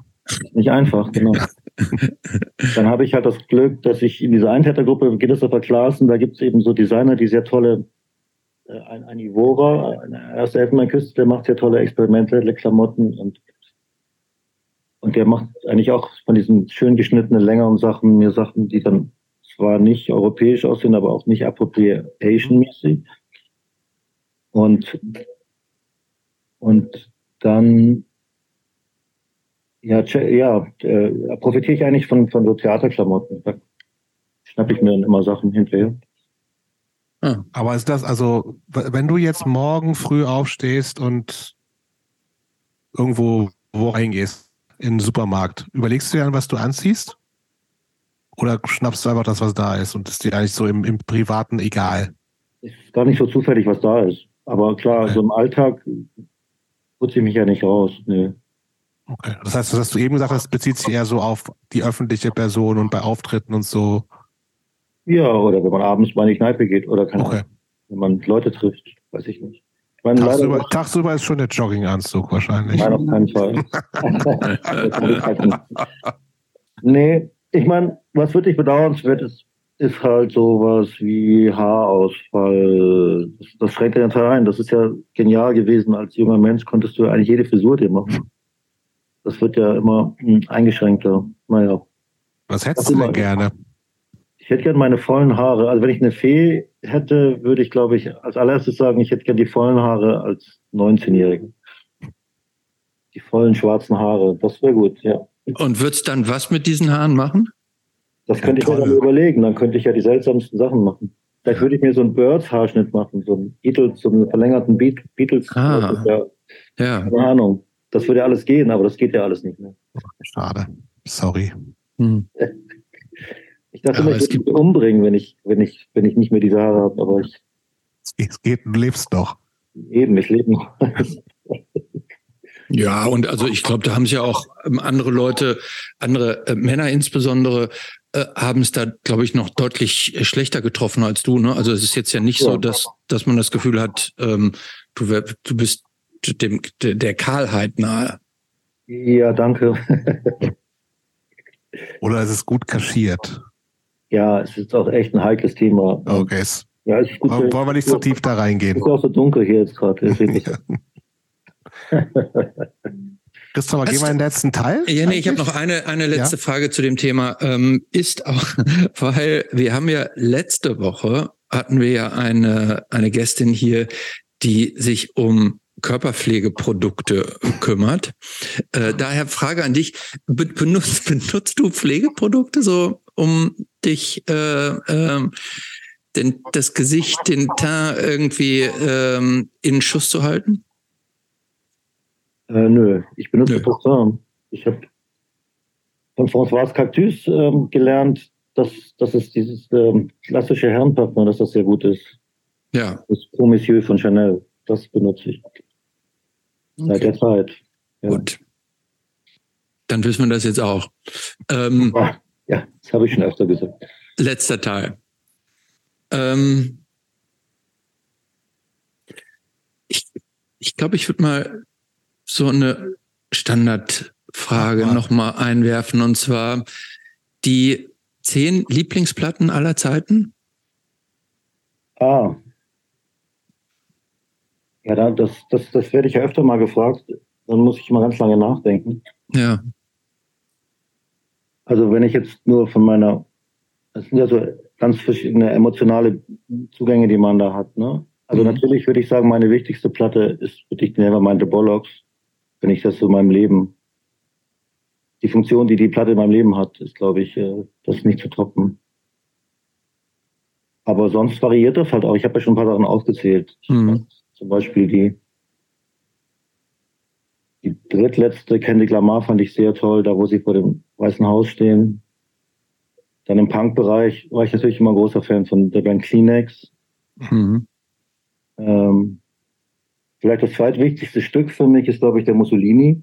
Nicht einfach, genau. *laughs* Dann habe ich halt das Glück, dass ich in dieser Eintätergruppe Guinness of Klassen, da gibt es eben so Designer, die sehr tolle äh, ein, ein Ivora, ein erster Elfenbeinküste, der macht sehr tolle experimentelle Klamotten und und der macht eigentlich auch von diesen schön geschnittenen, längeren Sachen mir Sachen, die dann zwar nicht europäisch aussehen, aber auch nicht appropriation-mäßig. Und, und dann, ja, ja, äh, profitiere ich eigentlich von, von so Theaterklamotten. Da schnappe ich mir dann immer Sachen hinterher. Ah. Aber ist das, also, wenn du jetzt morgen früh aufstehst und irgendwo wo reingehst, in den Supermarkt, überlegst du dir dann, was du anziehst? Oder schnappst du einfach das, was da ist und ist dir eigentlich so im, im Privaten egal? Ist gar nicht so zufällig, was da ist. Aber klar, okay. so im Alltag putze ich mich ja nicht raus. Nee. Okay. Das heißt, das hast du eben gesagt, das bezieht sich eher so auf die öffentliche Person und bei Auftritten und so. Ja, oder wenn man abends mal in die Kneipe geht oder kann okay. wenn man Leute trifft, weiß ich nicht. Meine, tagsüber, leider, tagsüber ist schon der Jogginganzug wahrscheinlich. Nein, auf keinen Fall. *laughs* nee, ich meine, was wirklich bedauernswert ist, ist halt sowas wie Haarausfall. Das, das schränkt den Teil ein. Das ist ja genial gewesen. Als junger Mensch konntest du eigentlich jede Frisur dir machen. Das wird ja immer hm, eingeschränkter. Naja. Was hättest du denn gerne? Ich hätte gerne meine vollen Haare. Also wenn ich eine Fee hätte, würde ich, glaube ich, als allererstes sagen, ich hätte gerne die vollen Haare als 19-Jährige. Die vollen schwarzen Haare, das wäre gut, ja. Und würdest dann was mit diesen Haaren machen? Das ja, könnte ich mir dann überlegen. Dann könnte ich ja die seltsamsten Sachen machen. Vielleicht würde ich mir so einen Birds-Haarschnitt machen, so einen Beatles, so einen verlängerten Beat, Beatles. Ah, ja, ja. Keine Ahnung. Das würde ja alles gehen, aber das geht ja alles nicht mehr. Schade. Sorry. Hm. *laughs* Ich dachte, immer, ich würde mich umbringen, wenn ich, wenn ich, wenn ich nicht mehr diese Haare habe, aber ich. Es geht, du lebst doch. Eben, ich lebe noch. ja, und also ich glaube, da haben sich ja auch ähm, andere Leute, andere äh, Männer insbesondere, äh, haben es da, glaube ich, noch deutlich äh, schlechter getroffen als du. Ne? Also es ist jetzt ja nicht ja. so, dass, dass man das Gefühl hat, ähm, du, du bist dem, der Kahlheit nahe. Ja, danke. Oder es ist gut kaschiert. Ja, es ist auch echt ein heikles Thema. Okay. Ja, es ist gut, wollen, wollen wir nicht so tief da reingehen? Es ist auch so dunkel hier jetzt gerade. *laughs* *laughs* Christopher, gehen wir in den letzten Teil? Ja, nee, ich habe noch eine, eine letzte ja? Frage zu dem Thema. Ähm, ist auch, *laughs* weil wir haben ja letzte Woche hatten wir ja eine, eine Gästin hier, die sich um Körperpflegeprodukte kümmert. Äh, daher Frage an dich, benutzt, benutzt du Pflegeprodukte so, um dich äh, äh, den, das Gesicht, den Teint irgendwie ähm, in Schuss zu halten? Äh, nö, ich benutze nö. Parfum. Ich habe von François Cactus ähm, gelernt, dass, dass es dieses ähm, klassische Herrenparfum, dass das sehr gut ist. Ja. Das Pro Monsieur von Chanel, das benutze ich. Seit okay. der Zeit. Ja. Gut. Dann wissen wir das jetzt auch. Ähm, ja, das habe ich schon öfter gesagt. Letzter Teil. Ähm, ich ich glaube, ich würde mal so eine Standardfrage ja. nochmal einwerfen und zwar die zehn Lieblingsplatten aller Zeiten? Ah. Ja, das, das, das werde ich ja öfter mal gefragt. Dann muss ich mal ganz lange nachdenken. Ja. Also wenn ich jetzt nur von meiner, das sind ja so ganz verschiedene emotionale Zugänge, die man da hat. Ne? Also mhm. natürlich würde ich sagen, meine wichtigste Platte ist wirklich Nevermind the Bollocks, wenn ich das so in meinem Leben, die Funktion, die die Platte in meinem Leben hat, ist, glaube ich, äh, das nicht zu toppen. Aber sonst variiert das halt auch. Ich habe ja schon ein paar Sachen aufgezählt. Mhm. Zum Beispiel die, die drittletzte Kendrick Lamar fand ich sehr toll, da wo sie vor dem Weißen Haus stehen. Dann im Punk-Bereich war ich natürlich immer großer Fan von der Band Kleenex. Mhm. Ähm, vielleicht das zweitwichtigste Stück für mich ist, glaube ich, der Mussolini.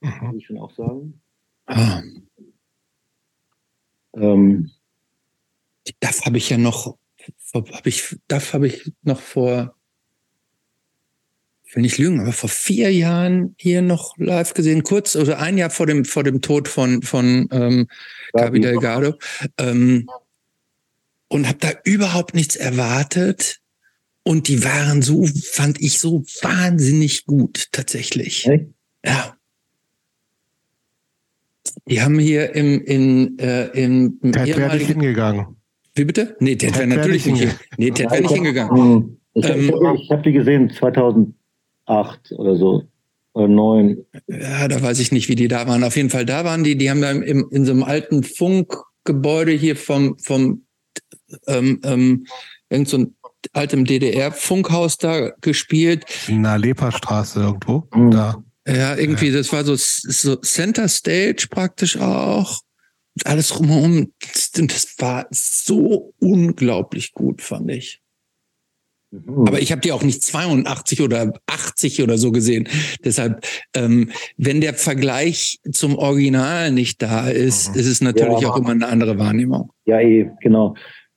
Mhm. Kann ich schon auch sagen. Ah. Ähm, das habe ich ja noch, hab ich, das habe ich noch vor ich will nicht lügen, aber vor vier Jahren hier noch live gesehen, kurz, also ein Jahr vor dem, vor dem Tod von, von ähm, Gabi Delgado. Ähm, und habe da überhaupt nichts erwartet. Und die waren so, fand ich so wahnsinnig gut, tatsächlich. Hey? Ja. Die haben hier im, in, äh, im, im Ted wäre nicht hingegangen. Wie bitte? Nee, Ted, Ted wäre natürlich nicht, nee, Ted wäre nicht hingegangen. Ich, ähm, ich, ich habe die gesehen 2000 acht oder so. Oder neun. Ja, da weiß ich nicht, wie die da waren. Auf jeden Fall da waren die. Die haben da im, in so einem alten Funkgebäude hier vom, vom ähm, ähm, irgend so ein altem DDR-Funkhaus da gespielt. In der Leperstraße irgendwo. Mhm. Da. Ja, irgendwie, das war so, so Center Stage praktisch auch. Alles drumherum. Und das war so unglaublich gut, fand ich. Mhm. Aber ich habe die auch nicht 82 oder 80 oder so gesehen. Deshalb, ähm, wenn der Vergleich zum Original nicht da ist, mhm. ist es natürlich ja, auch immer eine andere Wahrnehmung. Ja, eh, genau.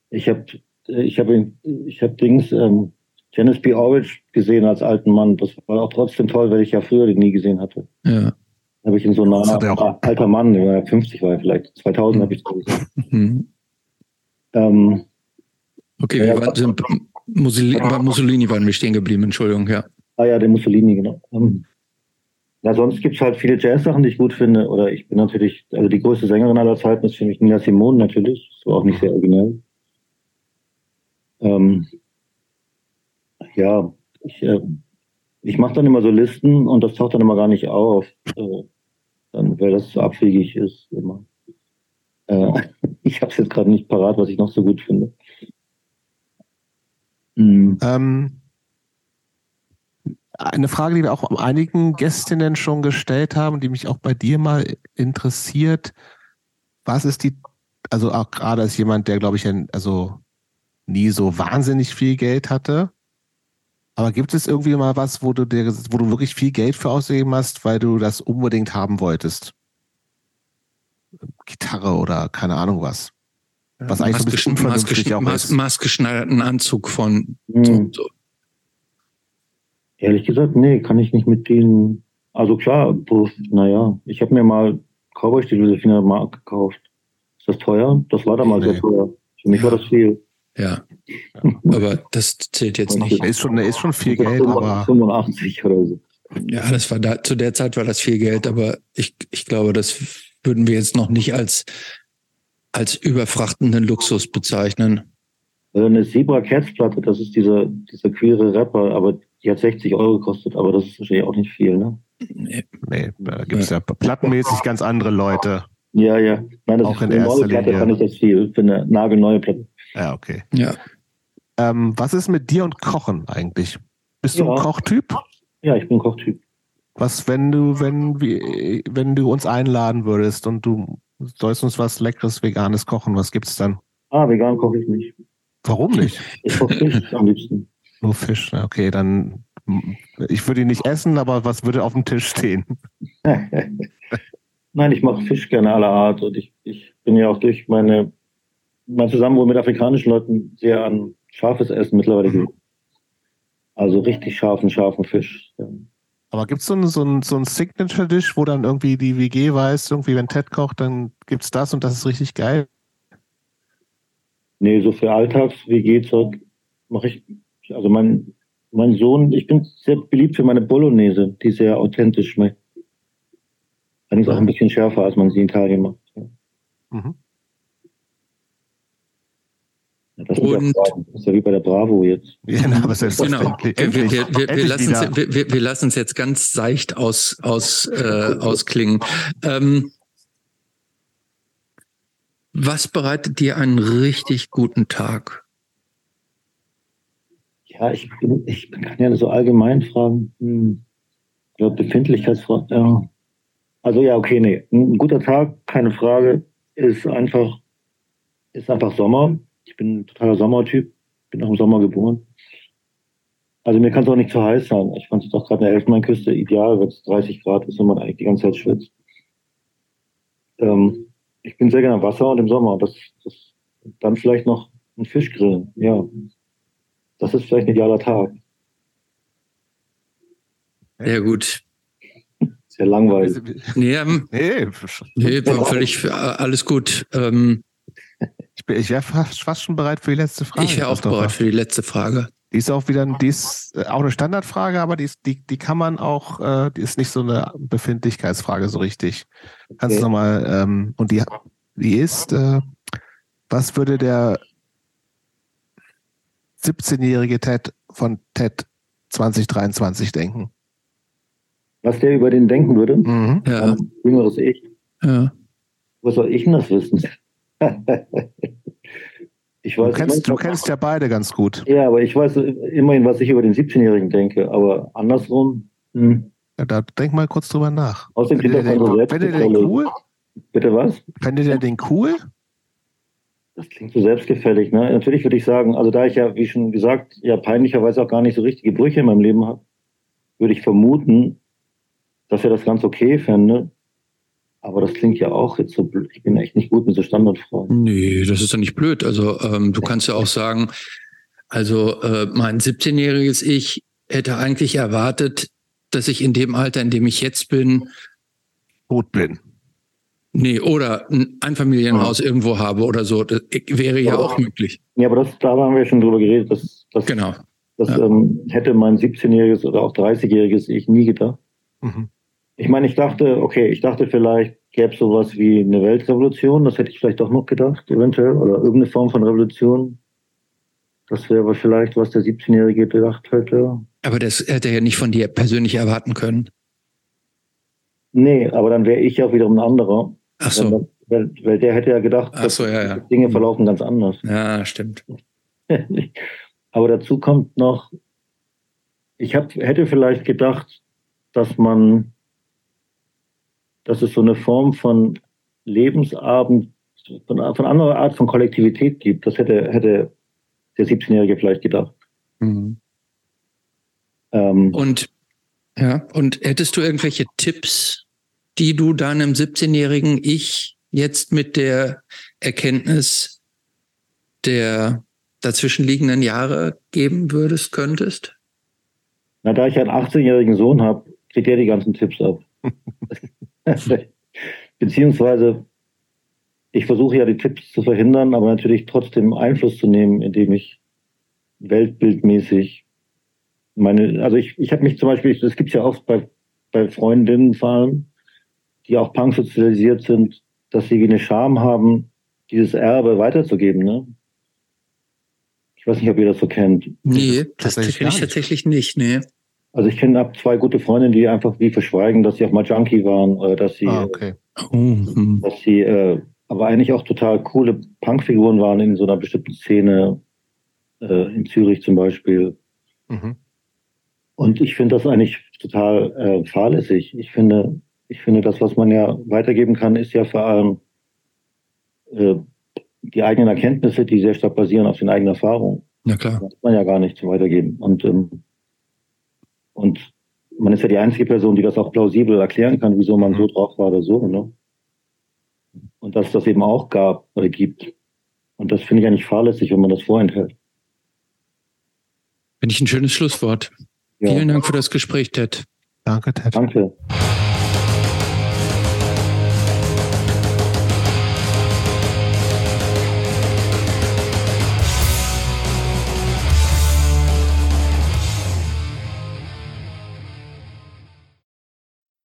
Ich habe ich hab, ich hab Dings, ähm, Janice B. Orridge gesehen als alten Mann. Das war auch trotzdem toll, weil ich ja früher den nie gesehen hatte. Ja. Habe ich in so einer alter Mann, der war 50 war vielleicht, 2000 mhm. habe ich gesehen. Mhm. Ähm, okay, ja, wir waren, Mussolini, bei Mussolini waren wir stehen geblieben, Entschuldigung, ja. Ah ja, der Mussolini, genau. Ähm, ja, sonst gibt es halt viele Jazz-Sachen, die ich gut finde. Oder ich bin natürlich, also die größte Sängerin aller Zeiten ist für mich Nina Simone natürlich. So auch nicht sehr originell. Ähm, ja, ich, äh, ich mache dann immer so Listen und das taucht dann immer gar nicht auf. Äh, dann, weil das so abwegig ist immer. Äh, *laughs* ich habe es jetzt gerade nicht parat, was ich noch so gut finde. Mhm. Ähm, eine Frage, die wir auch einigen Gästinnen schon gestellt haben, die mich auch bei dir mal interessiert. Was ist die, also auch gerade als jemand, der, glaube ich, also nie so wahnsinnig viel Geld hatte. Aber gibt es irgendwie mal was, wo du dir, wo du wirklich viel Geld für ausgegeben hast, weil du das unbedingt haben wolltest? Gitarre oder keine Ahnung was. Was eigentlich so ein bisschen unvernünftig auch ist. Maßgeschneiderten Anzug von mhm. so und so. Ehrlich gesagt, nee, kann ich nicht mit denen. Also klar, naja, ich habe mir mal Cowboy-Stiefel für 400 Mark gekauft. Ist das teuer? Das war damals nee. sehr teuer. Für mich war das viel. Ja, aber das zählt jetzt nicht. Ist schon, ist schon viel Geld, aber 85 oder so. Ja, das war da, zu der Zeit war das viel Geld, aber ich, ich glaube, das würden wir jetzt noch nicht als als überfrachtenden Luxus bezeichnen. Also eine Zebra Cats Platte, das ist dieser, dieser queere Rapper, aber die hat 60 Euro gekostet, aber das ist wahrscheinlich auch nicht viel, ne? Nee, nee da gibt es ja plattenmäßig ganz andere Leute. Ja, ja. Nein, das Auch ist in eine neue erster Platte, Linie. fand ich das viel. Für eine nagelneue Platte. Ja, okay. Ja. Ähm, was ist mit dir und Kochen eigentlich? Bist du Ja. ein Kochtyp? Ja, ich bin Kochtyp. Was, wenn du, wenn, wenn du uns einladen würdest und du sollst uns was Leckeres, Veganes kochen, was gibt's dann? Ah, vegan koche ich nicht. Warum nicht? Ich koche Fisch *laughs* am liebsten. Nur Fisch, okay, dann, ich würde ihn nicht essen, aber was würde auf dem Tisch stehen? *laughs* Nein, ich mache Fisch gerne aller Art und ich, ich bin ja auch durch meine mein Zusammenwohn mit afrikanischen Leuten sehr an scharfes Essen mittlerweile gewöhnt. Also richtig scharfen, scharfen Fisch. Aber gibt's so ein, so ein, so ein Signature-Dish, wo dann irgendwie die WG weiß, irgendwie wenn Ted kocht, dann gibt's das und das ist richtig geil? Nee, so für Alltags-WG-Zeug mache ich, also mein, mein Sohn, ich bin sehr beliebt für meine Bolognese, die sehr authentisch schmeckt. Allerdings auch ein bisschen schärfer, als man sie in Italien macht. Mhm. Ja, Das, ist ja Und- ist ja wie bei der Bravo jetzt. Ja, *laughs* na, aber Genau. selbstverständlich. Wir, wir, Endlich, wir, wir, wir endlich lassen es wir, wir, wir lassen's jetzt ganz seicht aus, aus, äh, ausklingen. Ähm, was bereitet dir einen richtig guten Tag? Ja, ich, bin, ich kann ja so allgemein fragen. Hm. Ich glaube, Befindlichkeitsfragen. Ja. Also ja, okay, nee. Ein guter Tag, keine Frage, ist einfach, ist einfach Sommer. Ich bin ein totaler Sommertyp, bin auch im Sommer geboren. Also mir kann es auch nicht zu heiß sein. Ich fand es doch gerade in der Elfenbeinküste ideal, wenn es 30 Grad ist und man eigentlich die ganze Zeit schwitzt. Ähm, ich bin sehr gerne am Wasser und im Sommer. Das, das, dann vielleicht noch ein Fisch grillen. Ja, das ist vielleicht ein idealer Tag. Sehr gut. Sehr langweilig. *laughs* Nee, ähm, Nee, nee war völlig äh, alles gut. Ähm, ich, bin- ich wäre fast, fast schon bereit für die letzte Frage. ich wäre auch Christopher. bereit für die letzte Frage. Die ist auch wieder, die ist äh, auch eine Standardfrage, aber die ist, die, die kann man auch, äh, die ist nicht so eine Befindlichkeitsfrage so richtig. Kannst du Okay. nochmal, ähm, und die, die ist, äh, was würde der 17-jährige Ted von Ted 2023 denken? Was der über den denken würde, Mhm. Ja, ein jüngeres Ich, ja. was soll ich denn das wissen? *laughs* ich Du weiß kennst, du manchmal- kennst ja beide ganz gut. Ja, aber ich weiß immerhin, was ich über den 17-Jährigen denke. Aber andersrum, hm. Ja, Da denk mal kurz drüber nach. außerdem Findet er den, so findet den cool? Bitte was? Findet ihr den cool? Das klingt so selbstgefällig. Ne? Natürlich würde ich sagen, also da ich ja, wie schon gesagt, ja peinlicherweise auch gar nicht so richtige Brüche in meinem Leben habe, würde ich vermuten, dass er das ganz okay fände. Aber das klingt ja auch jetzt so blöd. Ich bin echt nicht gut mit so Standardfragen. Nee, das ist doch nicht blöd. Also ähm, du kannst ja auch sagen, also äh, mein 17-jähriges Ich hätte eigentlich erwartet, dass ich in dem Alter, in dem ich jetzt bin, Gut bin. nee, oder ein Einfamilienhaus irgendwo habe oder so. Das wäre ja auch möglich. Ja, aber das, da haben wir schon drüber geredet. Das, das, Genau. das Ja. ähm, hätte mein 17-jähriges oder auch 30-jähriges Ich nie gedacht. Mhm. Ich meine, ich dachte, okay, ich dachte vielleicht gäbe es sowas wie eine Weltrevolution. Das hätte ich vielleicht auch noch gedacht, eventuell. Oder irgendeine Form von Revolution. Das wäre aber vielleicht, was der 17-Jährige gedacht hätte. Aber das hätte er ja nicht von dir persönlich erwarten können. Nee, aber dann wäre ich ja wiederum ein anderer. Ach so. Weil, weil der hätte ja gedacht, Ach so, ja, ja. Dinge verlaufen ganz anders. Ja, stimmt. *laughs* aber dazu kommt noch, ich hab, hätte vielleicht gedacht, dass man, dass es so eine Form von Lebensabend, von, von anderer Art von Kollektivität gibt. Das hätte, hätte der 17-Jährige vielleicht gedacht. Mhm. Ähm, Und ja, und hättest du irgendwelche Tipps, die du deinem 17-jährigen Ich jetzt mit der Erkenntnis der dazwischenliegenden Jahre geben würdest, könntest? na, da ich einen 18-jährigen Sohn habe, kriegt er die ganzen Tipps ab. *laughs* *laughs* Beziehungsweise, ich versuche ja die Tipps zu verhindern, aber natürlich trotzdem Einfluss zu nehmen, indem ich weltbildmäßig meine, also ich, ich habe mich zum Beispiel, das gibt's ja oft bei, bei Freundinnen vor allem, die auch punk sozialisiert sind, dass sie wie eine Scham haben, dieses Erbe weiterzugeben. Ne? Ich weiß nicht, ob ihr das so kennt. Nee, das kenne ich tatsächlich nicht, nee. Also ich kenne ab zwei gute Freundinnen, die einfach wie verschweigen, dass sie auch mal Junkie waren oder dass sie, ah, okay. oh, hm. dass sie äh, aber eigentlich auch total coole Punkfiguren waren in so einer bestimmten Szene, äh, in Zürich zum Beispiel. Mhm. Und ich finde das eigentlich total äh, fahrlässig. Ich finde, ich finde, das, was man ja weitergeben kann, ist ja vor allem äh, die eigenen Erkenntnisse, die sehr stark basieren auf den eigenen Erfahrungen. Ja klar. Das kann man ja gar nicht Weitergeben. Und ähm, und man ist ja die einzige Person, die das auch plausibel erklären kann, wieso man so mhm. drauf war oder so. Ne? Und dass das eben auch gab oder gibt. Und das finde ich eigentlich fahrlässig, wenn man das vorenthält. Finde ich ein schönes Schlusswort. Ja. Vielen Dank für das Gespräch, Ted. Danke, Ted. Danke.